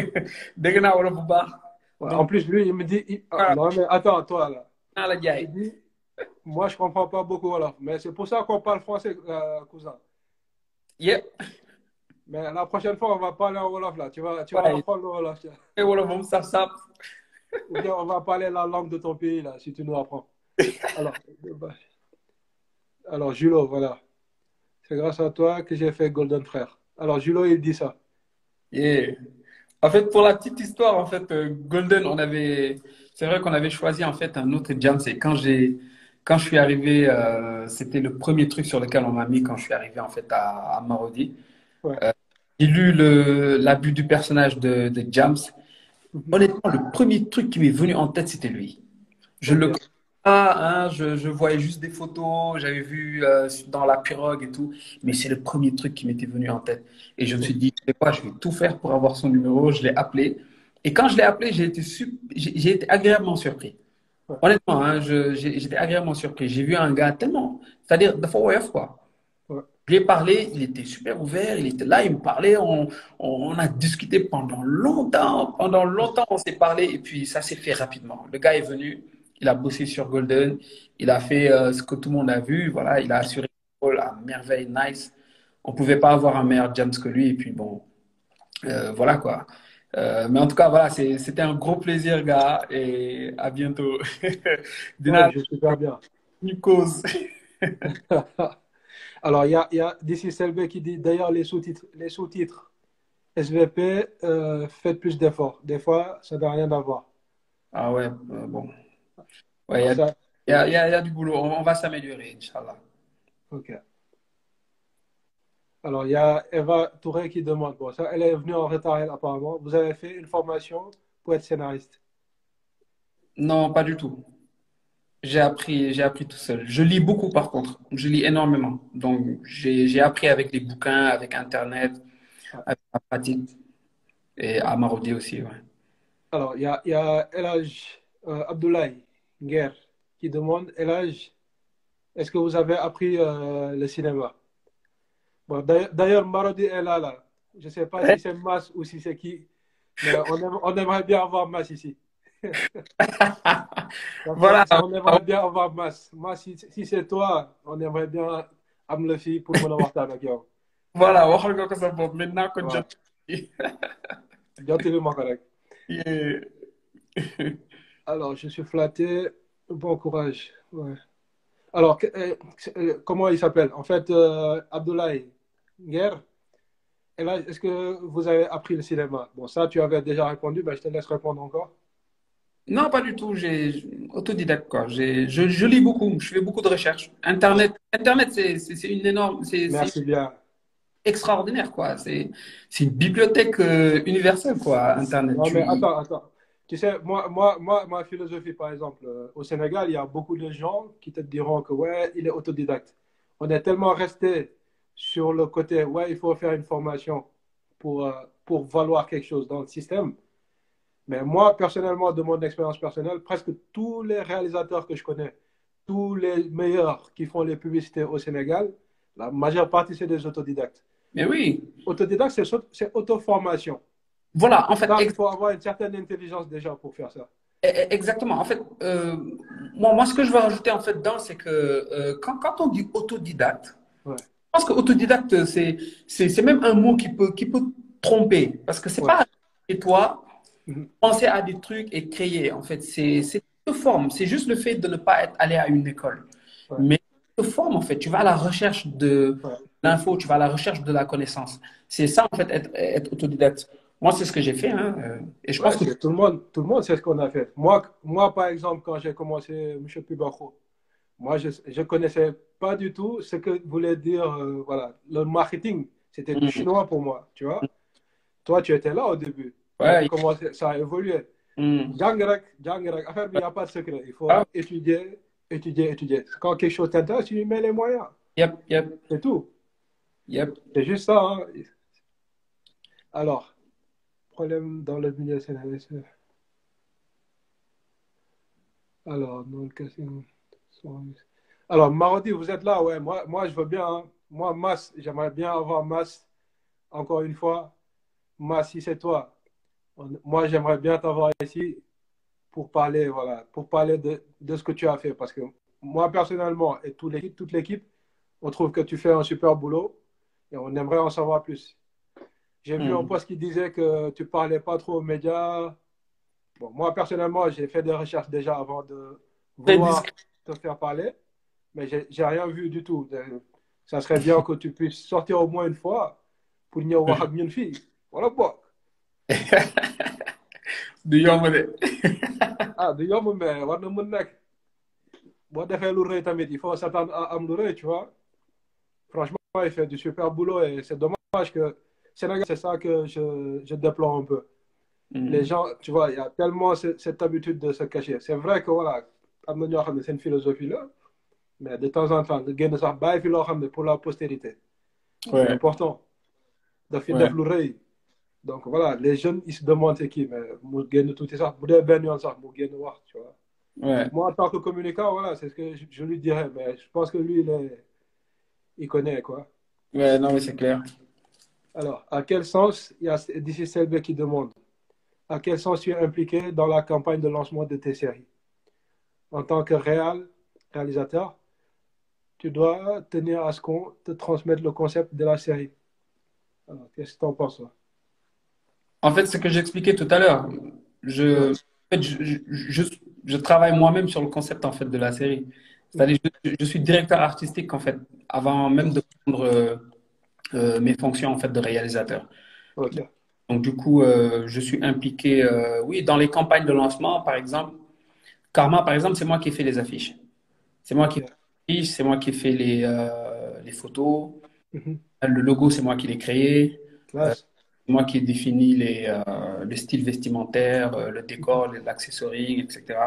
S2: dégg naa wolof bu baax
S1: Ouais, en plus lui il me dit il- ah,
S2: voilà
S1: non mais attends toi là
S2: naa la
S1: il
S2: jaay
S1: dit Moi, je comprends pas beaucoup Wolof, mais c'est pour ça qu'on parle français, euh, cousin.
S2: yëpp
S1: Mais la prochaine fois, on va parler en Wolof, là. Tu vas, tu vas
S2: waaye
S1: apprendre le Wolof.
S2: ay wolof moom
S1: Ou bien on va parler la langue de ton pays, là, si tu nous apprends. Alors, alors Julo, voilà. C'est grâce à toi que j'ai fait Golden Frère. Alors, Julo, il dit ça.
S2: Yeah. En fait, pour la petite histoire, en fait, euh, Golden, on avait, c'est vrai qu'on avait choisi en fait un autre jam. C'est quand j'ai, quand je suis arrivé, euh, c'était le premier truc sur lequel on m'a mis quand je suis arrivé en fait à, à Marodi.
S1: Ouais.
S2: Euh, j'ai lu le, l'abus du personnage de, de Jams.
S1: Mhm.
S2: Honnêtement, le premier truc qui m'est venu en tête, c'était lui. Je le connais hein, je, je voyais juste des photos, j'avais vu euh, dans la pirogue et tout, mais c'est le premier truc qui m'était venu en tête. Et je me suis dit, tu sais quoi, je vais tout faire pour avoir son numéro. Je l'ai appelé. Et quand je l'ai appelé, j'ai été, sup- j'ai été agréablement surpris. Honnêtement, hein, je- j'ai- j'étais agréablement surpris. J'ai vu un gars tellement, c'est-à-dire, dafa woyof, quoi. Je lui ai parlé, il était super ouvert, il était là, il me parlait, on, on, on a discuté pendant longtemps, pendant longtemps on s'est parlé et puis ça s'est fait rapidement. Le gars est venu, il a bossé sur Golden, il a fait euh, ce que tout le monde a vu, voilà, il a assuré le rôle à merveille, nice. On pouvait pas avoir un meilleur James que lui et puis bon, euh, voilà quoi. Euh, mais en tout cas, voilà, c'était un gros plaisir, gars, et à bientôt. Dina,
S1: Ouais, je suis super bien.
S2: une cause.
S1: Alors, il y a, il y a d'ici Selbe qui dit d'ailleurs les sous-titres, les sous-titres SVP, euh, faites plus d'efforts. Des fois, ça n'a rien à voir.
S2: Ah ouais, euh, bon. Ouais, il y a,
S1: ça,
S2: il y a, y a- il y a du boulot, on, on va s'améliorer, Inch'Allah.
S1: ok. Alors, il y a Eva Touré qui demande, bon, ça, elle est venue en retard, elle, apparemment. Vous avez fait une formation pour être scénariste?
S2: Non, pas du tout. J'ai appris, j'ai appris tout seul. Je lis beaucoup par contre. Je lis énormément. Donc, j'ai, j'ai appris avec les bouquins, avec Internet, avec la pratique. Et à Marodi aussi, ouais.
S1: Alors, il y a, y a Elhaj euh, Abdoulaye Nguer qui demande, Elhaj, est-ce que vous avez appris euh, le cinéma? Bon, d'ailleurs, Marodi est là, là. Je ne sais pas si c'est Mas ou si c'est qui, mais on, aime- on aimerait bien avoir Mas ici.
S2: Voilà.
S1: On aimerait bien avoir Mas. Mas, si, si c'est toi, on aimerait bien am la fii pour mën a waxtaan ak yow.
S2: Voilà, waxal nga ko sa bopp maintenant ko
S1: waaw
S2: jot.
S1: jottali ma ko rek. Alors, je suis flatté. Bon courage. Ouais. Alors, euh, euh, comment il s'appelle? En fait, euh, Abdoulaye Nguer. Et là, est-ce que vous avez appris le cinéma? Bon, ça, tu avais déjà répondu, ben, je te laisse répondre encore.
S2: Non, pas du tout. J'ai autodidacte quoi. J'ai, je, je lis beaucoup. Je fais beaucoup de recherches. Internet, Internet, c'est, une énorme. C'est, c'est-
S1: Merci bien.
S2: extraordinaire, quoi. C'est une bibliothèque euh, universelle, quoi, Internet.
S1: Non, mais attends, attends. Tu sais, moi, moi, moi, ma philosophie, par exemple, euh, au Sénégal, il y a beaucoup de gens qui te diront que, ouais, il est autodidacte. On est tellement resté sur le côté, ouais, il faut faire une formation pour, euh, pour valoir quelque chose dans le système. Mais moi, personnellement, de mon expérience personnelle, presque tous les réalisateurs que je connais, tous les meilleurs qui font les publicités au Sénégal, la majeure partie, c'est des autodidactes.
S2: Mais oui.
S1: Autodidacte, c'est auto-formation.
S2: Voilà, en fait.
S1: il faut avoir une certaine intelligence déjà pour faire ça.
S2: E, e, exactement. En fait, euh, moi, moi, ce que je veux rajouter en fait dedans, c'est que euh, quand, quand, on dit autodidacte, je pense que autodidacte, c'est même un mot qui peut, qui peut tromper. Parce que c'est pas et toi mhm. penser à des trucs et créer. En fait, c'est une forme. C'est juste le fait de ne pas être allé à une école. Mais forme, en fait. Tu vas à la recherche de l'info, tu vas à la recherche de la connaissance. C'est ça, en fait, être, être autodidacte. Moi, c'est ce que j'ai fait. Hein. Euh, et je pense que
S1: tout le monde, tout le monde sait ce qu'on a fait. Moi, moi, par exemple, quand j'ai commencé M. Pubacho, moi, je ne connaissais pas du tout ce que voulait dire euh, voilà, le marketing. C'était du mm. chinois pour moi, tu vois. Toi, tu étais là au début.
S2: Ouais.
S1: Comment ça a évolué? Mm. Affaire, il n'y a pas de secret. Il faut ah. étudier, étudier, étudier. Quand quelque chose t'intéresse, tu lui mets les moyens.
S2: Yep, yep.
S1: C'est tout.
S2: Yep.
S1: C'est juste ça. Hein. Alors, problème dans le milieu sénégalais. Alors, non, Alors, Marodi, vous êtes là, ouais. Moi, moi je veux bien. Hein. Moi, Mas, j'aimerais bien avoir Mas. Encore une fois, Mas, si c'est toi. Moi, j'aimerais bien t'avoir ici pour parler, voilà, pour parler de, de, ce que tu as fait. Parce que moi, personnellement, et toute l'équipe, toute l'équipe, on trouve que tu fais un super boulot et on aimerait en savoir plus. J'ai vu un hmm. poste qui disait que tu parlais pas trop aux médias. Bon, moi, personnellement, j'ai fait des recherches déjà avant de vouloir te faire parler, mais j'ai rien vu du tout. Ça serait bien que tu puisses sortir au moins une fois pour venir voir une fille. Voilà, quoi.
S2: du yomb de.
S1: ah du yomb mais war na mën nekk boo defee lu rëy tamit il faut s'attendre à am lu rëy tu vois franchement il fait du super boulot et c'est dommage que Sénégal c'est ça que je, je déplore un peu mm. les gens tu vois il y a tellement cette habitude de se cacher c'est vrai que voilà am na ñoo xam ne seen philosophie là mais de temps en temps fi loo xam ne pour la postérité c'est important def lu rëy donc voilà les jeunes ils se demandent c'est qui mais tuuti sax bu dee benn yoon sax mu génn wax tu vois.
S2: Ouais.
S1: moi en tant que communicant voilà c'est ce que je, je, lui dirais mais je pense que lui il est il connaît quoi.
S2: ouais non mais c'est clair.
S1: Alors à quel sens il y a d'ici Selbe qui demande à quel sens tu es impliqué dans la campagne de lancement de tes séries? En tant que réal réalisateur tu dois tenir à ce qu'on te transmette le concept de la série alors qu'est-ce que tu en penses?
S2: En fait, ce que j'expliquais tout à l'heure, je, je, je, je, travaille moi-même sur le concept en fait de la série. C'est-à-dire, je, suis directeur artistique en fait, avant même de prendre euh, mes fonctions en fait de réalisateur. Donc du coup, euh, je suis impliqué, euh, oui, dans les campagnes de lancement, par exemple. Karma, par exemple, c'est moi qui ai fait les affiches. C'est moi qui fais les affiches, c'est moi qui ai fait les, les photos. Mm-hmm. Le logo, c'est moi qui l'ai créé moi qui ai défini les, le style vestimentaire, le décor, l'accessoring, etc.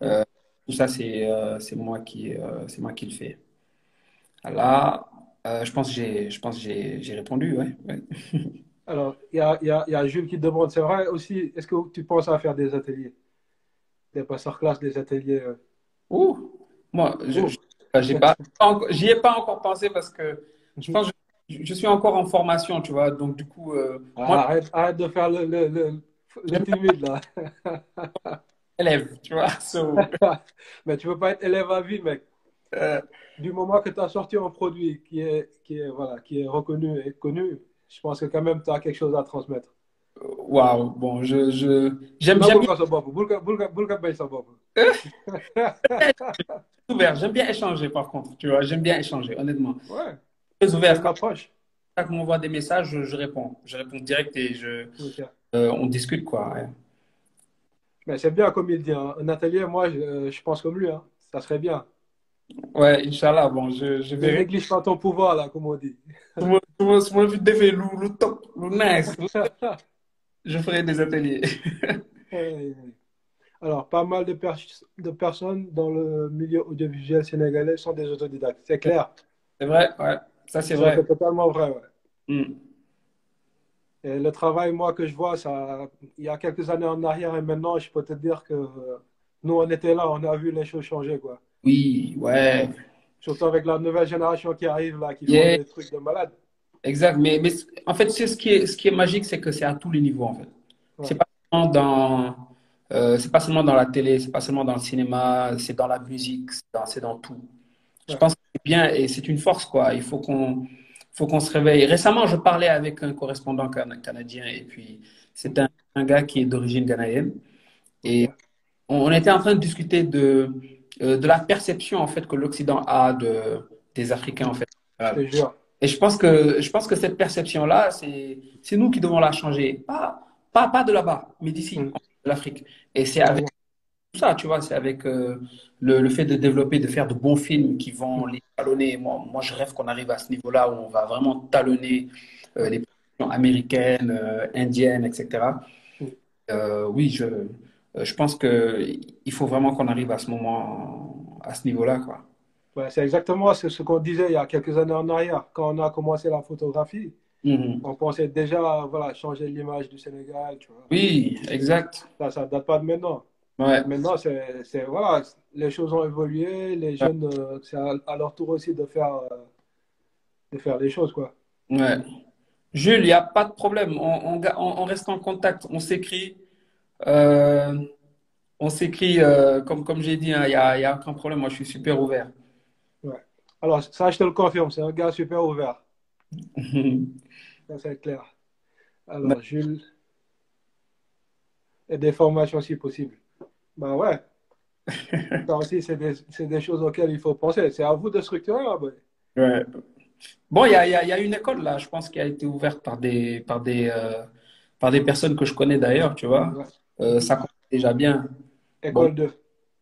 S2: Tout ça, c'est moi, qui, moi qui le fais. Là, je pense que j'ai répondu, ouais. ouais.
S1: Alors, il y a, y, a, y a Jules qui demande, c'est vrai aussi, est-ce que tu penses à faire des ateliers? Des passeurs classe, des ateliers
S2: Ouh, moi, je j'y pas, ai pas encore pensé parce que je pense que je suis encore en formation, tu vois. Donc, du coup. Euh,
S1: ah, moi, arrête, arrête, de faire le, le, le, le timide, là.
S2: élève, tu vois. So...
S1: Mais tu ne peux pas être élève à vie, mec. Euh, du moment que tu as sorti un produit qui est, qui, est, voilà, qui est reconnu et connu, je pense que quand même tu as quelque chose à transmettre.
S2: Waouh, bon, je. je... J'aime bien. J'aime bien échanger, par contre, tu vois. J'aime bien échanger, honnêtement.
S1: Ouais
S2: très ouvert. Approche. Chaque m'envoie des messages, je, je, réponds. Je réponds direct et je, okay. euh, on discute. quoi. Ouais.
S1: Mais c'est bien, comme il dit. Hein. Un atelier, moi, je, je, pense comme lui. Hein. Ça serait bien.
S2: Ouais, Inch'Allah. Bon, je, je
S1: vais. Ne néglige pas ton pouvoir, là, comme on dit.
S2: ma fi defee lu lu top lu nice je ferai des ateliers
S1: alors pas mal de, pers de personnes dans le milieu audiovisuel sénégalais sont des autodidactes c'est clair
S2: c'est vrai ouais ça c'est vrai
S1: c'est totalement vrai ouais
S2: Mm.
S1: Et le travail, moi, que je vois, ça, il y a quelques années en arrière et maintenant, je peux te dire que nous, on était là, on a vu les choses changer, quoi.
S2: Oui, ouais.
S1: Surtout avec la nouvelle génération qui arrive là, qui
S2: Yeah.
S1: des trucs de malade.
S2: Exact. Mais, mais en fait, c'est ce qui est, ce qui est magique, c'est que c'est à tous les niveaux, en fait.
S1: Ouais.
S2: C'est pas seulement dans, euh, c'est pas seulement dans la télé, c'est pas seulement dans le cinéma, c'est dans la musique, c'est dans, c'est dans tout. Je pense que c'est bien et c'est une force, quoi. Il faut qu'on, faut qu'on se réveille. Récemment, je parlais avec un correspondant cana- canadien et puis c'est un, un gars qui est d'origine ghanéenne et on était en train de discuter de, euh, de la perception, en fait, que l'Occident a de, des Africains, en fait.
S1: Je te jure.
S2: Et je pense que, je pense que cette perception-là, c'est, c'est nous qui devons la changer. Pas, pas, pas de là-bas, mais d'ici,
S1: Mm.
S2: de l'Afrique. Et c'est avec tout ça, tu vois, c'est avec euh, le, le fait de développer, de faire de bons films qui vont les talonner. Moi, moi je rêve qu'on arrive à ce niveau-là où on va vraiment talonner euh, les productions américaines, euh, indiennes, etc.
S1: Mm.
S2: Oui, je, je pense que il faut vraiment qu'on arrive à ce moment, à ce niveau-là, quoi.
S1: Ouais, c'est exactement ce, ce qu'on disait il y a quelques années en arrière. Quand on a commencé la photographie,
S2: Mhm.
S1: on pensait déjà voilà, changer l'image du Sénégal. Tu vois.
S2: Oui, exact.
S1: Ça, ça date pas de maintenant.
S2: Ouais.
S1: Maintenant, c'est, c'est- voilà, les choses ont évolué. Les jeunes, euh, c'est à, à leur tour aussi de faire, euh, de faire les choses. Quoi.
S2: Ouais. Jules, il n'y a pas de problème. On reste en contact. On s'écrit. Euh, on s'écrit, euh, comme, comme j'ai dit, hein, il n'y a, y a aucun problème. Moi, je suis super ouvert.
S1: Ouais. Alors, ça, je te le confirme, c'est un gars super ouvert. Ça, c'est clair. Alors, Jules, et des formations si possible. Ben ouais. Ça aussi, c'est des, des choses auxquelles il faut penser. C'est à vous de structurer. là, ben.
S2: Ouais. Bon, il y a, y a- y a une école là, je pense, qui a été ouverte par des, par des, euh, par des personnes que je connais d'ailleurs, tu vois.
S1: Ouais.
S2: Euh, ça commence déjà bien.
S1: École 2.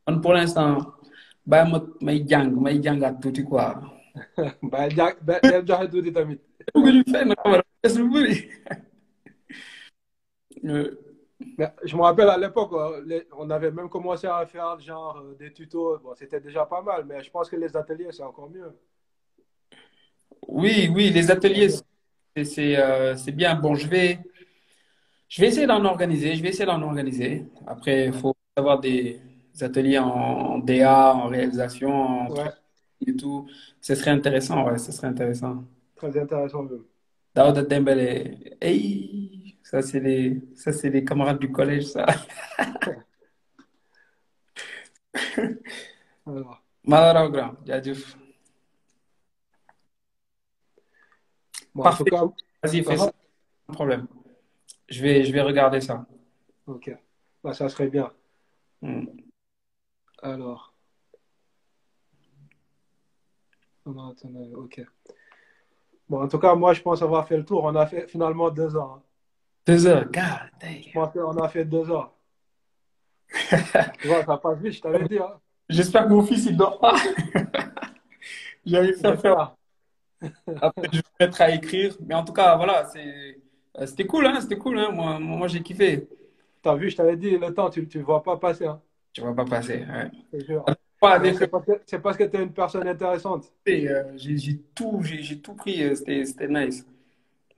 S2: Man, pour l'instant, bah, ma may jàng, may jàngaat tuuti quoi.
S1: Joxe tuuti tamit.
S2: Des lu bëri. Euh,
S1: je me rappelle à l'époque, les- on avait même commencé à faire genre euh, des tutos. Bon, c'était déjà pas mal, mais je pense que les ateliers, c'est encore mieux.
S2: Oui, oui, les ateliers, c'est euh, c'est bien. Bon, je vais, je vais essayer d'en organiser. Je vais essayer d'en organiser. Après, il faut avoir des ateliers en, DA, en réalisation, en
S1: Ouais,
S2: et tout. Ce serait intéressant, ouais, ce serait intéressant.
S1: très intéressant même.
S2: Daouda Dembélé, hey, ça c'est les, ça c'est les camarades du collège, ça.
S1: Alors,
S2: Malheur grand, jaajëf.
S1: bon, en
S2: Parfait.
S1: cas,
S2: Vas-y, fais
S1: ça va?
S2: ça, sans problème. Je vais, je vais regarder ça.
S1: Ok. Bah, ça serait bien.
S2: Hmm.
S1: Alors. Non, attendez, ok. Bon, en tout cas, moi, je pense avoir fait le tour. On a fait finalement deux heures. hein.
S2: Deux heures, God
S1: Je
S2: damn.
S1: pense qu'on a fait deux heures. Tu vois, ça passe vite, je t'avais dit. Hein.
S2: J'espère que mon fils il dort pas. J'arrive à faire. Après, je vais me mettre à écrire. Mais en tout cas, voilà, c'est, c'était cool, hein, c'était cool, hein. Moi, moi, j'ai kiffé.
S1: T'as vu, je t'avais dit, le temps, tu ne vois pas passer. Hein.
S2: Tu pas passer. Ouais.
S1: Te jure.
S2: Pas avec
S1: C'est parce que parce que tu es une personne intéressante.
S2: euh, j'ai, tout, j'ai, tout pris. euh, C'était, nice.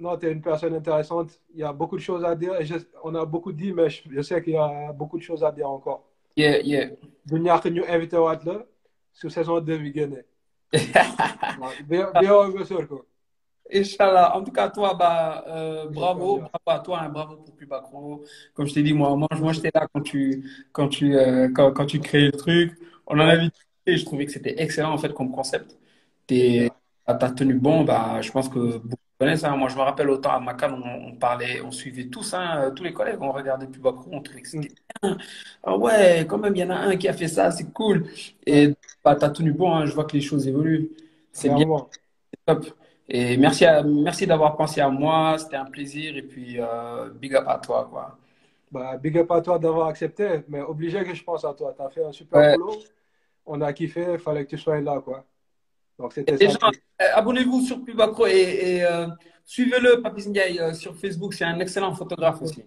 S1: Non, tu es une personne intéressante. Il y a beaucoup de choses à dire. Et je- on a beaucoup dit, mais je, je sais qu'il y a beaucoup de choses à dire encore.
S2: Yeah, yeah.
S1: du ñàkk ñu invité waat la su saison 2 bi génnee. waaw bi bi
S2: Inch'Allah. En tout cas, toi, bah, euh, bravo, bravo à toi, hein, bravo pour Pubacro. Comme je t'ai dit, moi, moi, moi j'étais là quand tu, quand tu, euh, quand, quand tu créais le truc. On en avait discuté. Je trouvais que c'était excellent, en fait, comme concept. T'es, t'as tenu bon, bah, je pense que beaucoup connaissent. hein. Moi, je me rappelle autant à Macan, on, on parlait, on suivait tous, hein, tous les collègues, on regardait Pubacro, on trouvait que c'était bien. Ah ouais, quand même, il y en a un qui a fait ça, c'est cool. Et bah, t'as tenu bon, hein, je vois que les choses évoluent. C'est bien.
S1: Clairement.
S2: Top. Et merci, à, merci d'avoir pensé à moi. C'était un plaisir. Et puis, euh, big up à toi, quoi.
S1: Bah, big up à toi d'avoir accepté, mais obligé que je pense à toi. Tu as fait un super
S2: Ouais.
S1: boulot. On a kiffé, il fallait que tu sois là, quoi. Donc, c'était ça.
S2: euh, abonnez-vous sur Pubacro et, et euh, suivez-le, Papis Ndiaye, sur Facebook. C'est un excellent photographe aussi.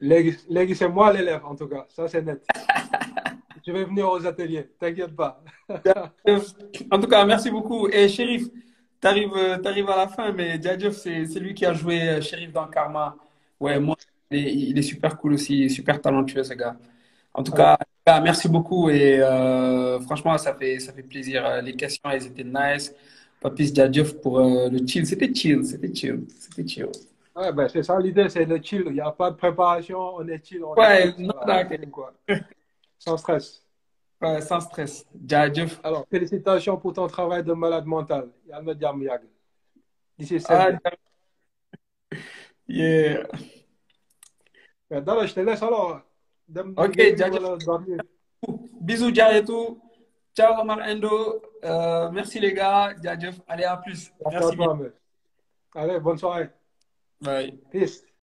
S1: Légui, c'est moi l'élève, en tout cas. Ça, c'est net. Je vais venir aux ateliers. T'inquiète pas.
S2: En tout cas, merci beaucoup. Et Shérif, tu arrives, à la fin, mais Djadjev, c'est lui qui a joué euh, Shérif dans Karma. Ouais, moi, il est, super cool aussi, super talentueux, ce gars. En tout cas, merci beaucoup et euh, franchement, ça fait, ça fait plaisir. Euh, Les questions, elles étaient nice. Papis Djadjev pour euh, le chill. C'était chill, c'était chill, c'était chill.
S1: Ouais, ben, c'est ça l'idée, c'est le chill. Il n'y a pas de préparation, on est chill. On
S2: Ouais,
S1: est
S2: non,
S1: Voilà,
S2: d'accord.
S1: quoi. Sans stress.
S2: Ouais, sans stress. Djadjev.
S1: Alors, félicitations pour ton travail de malade mental. Yal na jàmm yàgg. D'ici
S2: Ah, yeah.
S1: Dara, je te laisse alors. Dem
S2: Ok,
S1: liggéey
S2: jaajëf.
S1: wala dormir.
S2: Bisous, Djayetou. Ciao, Omar Endo. Euh, merci, les gars. Djadjev. Allez, à plus.
S1: Merci à toi. Allez, bonne soirée.
S2: Bye.
S1: Peace.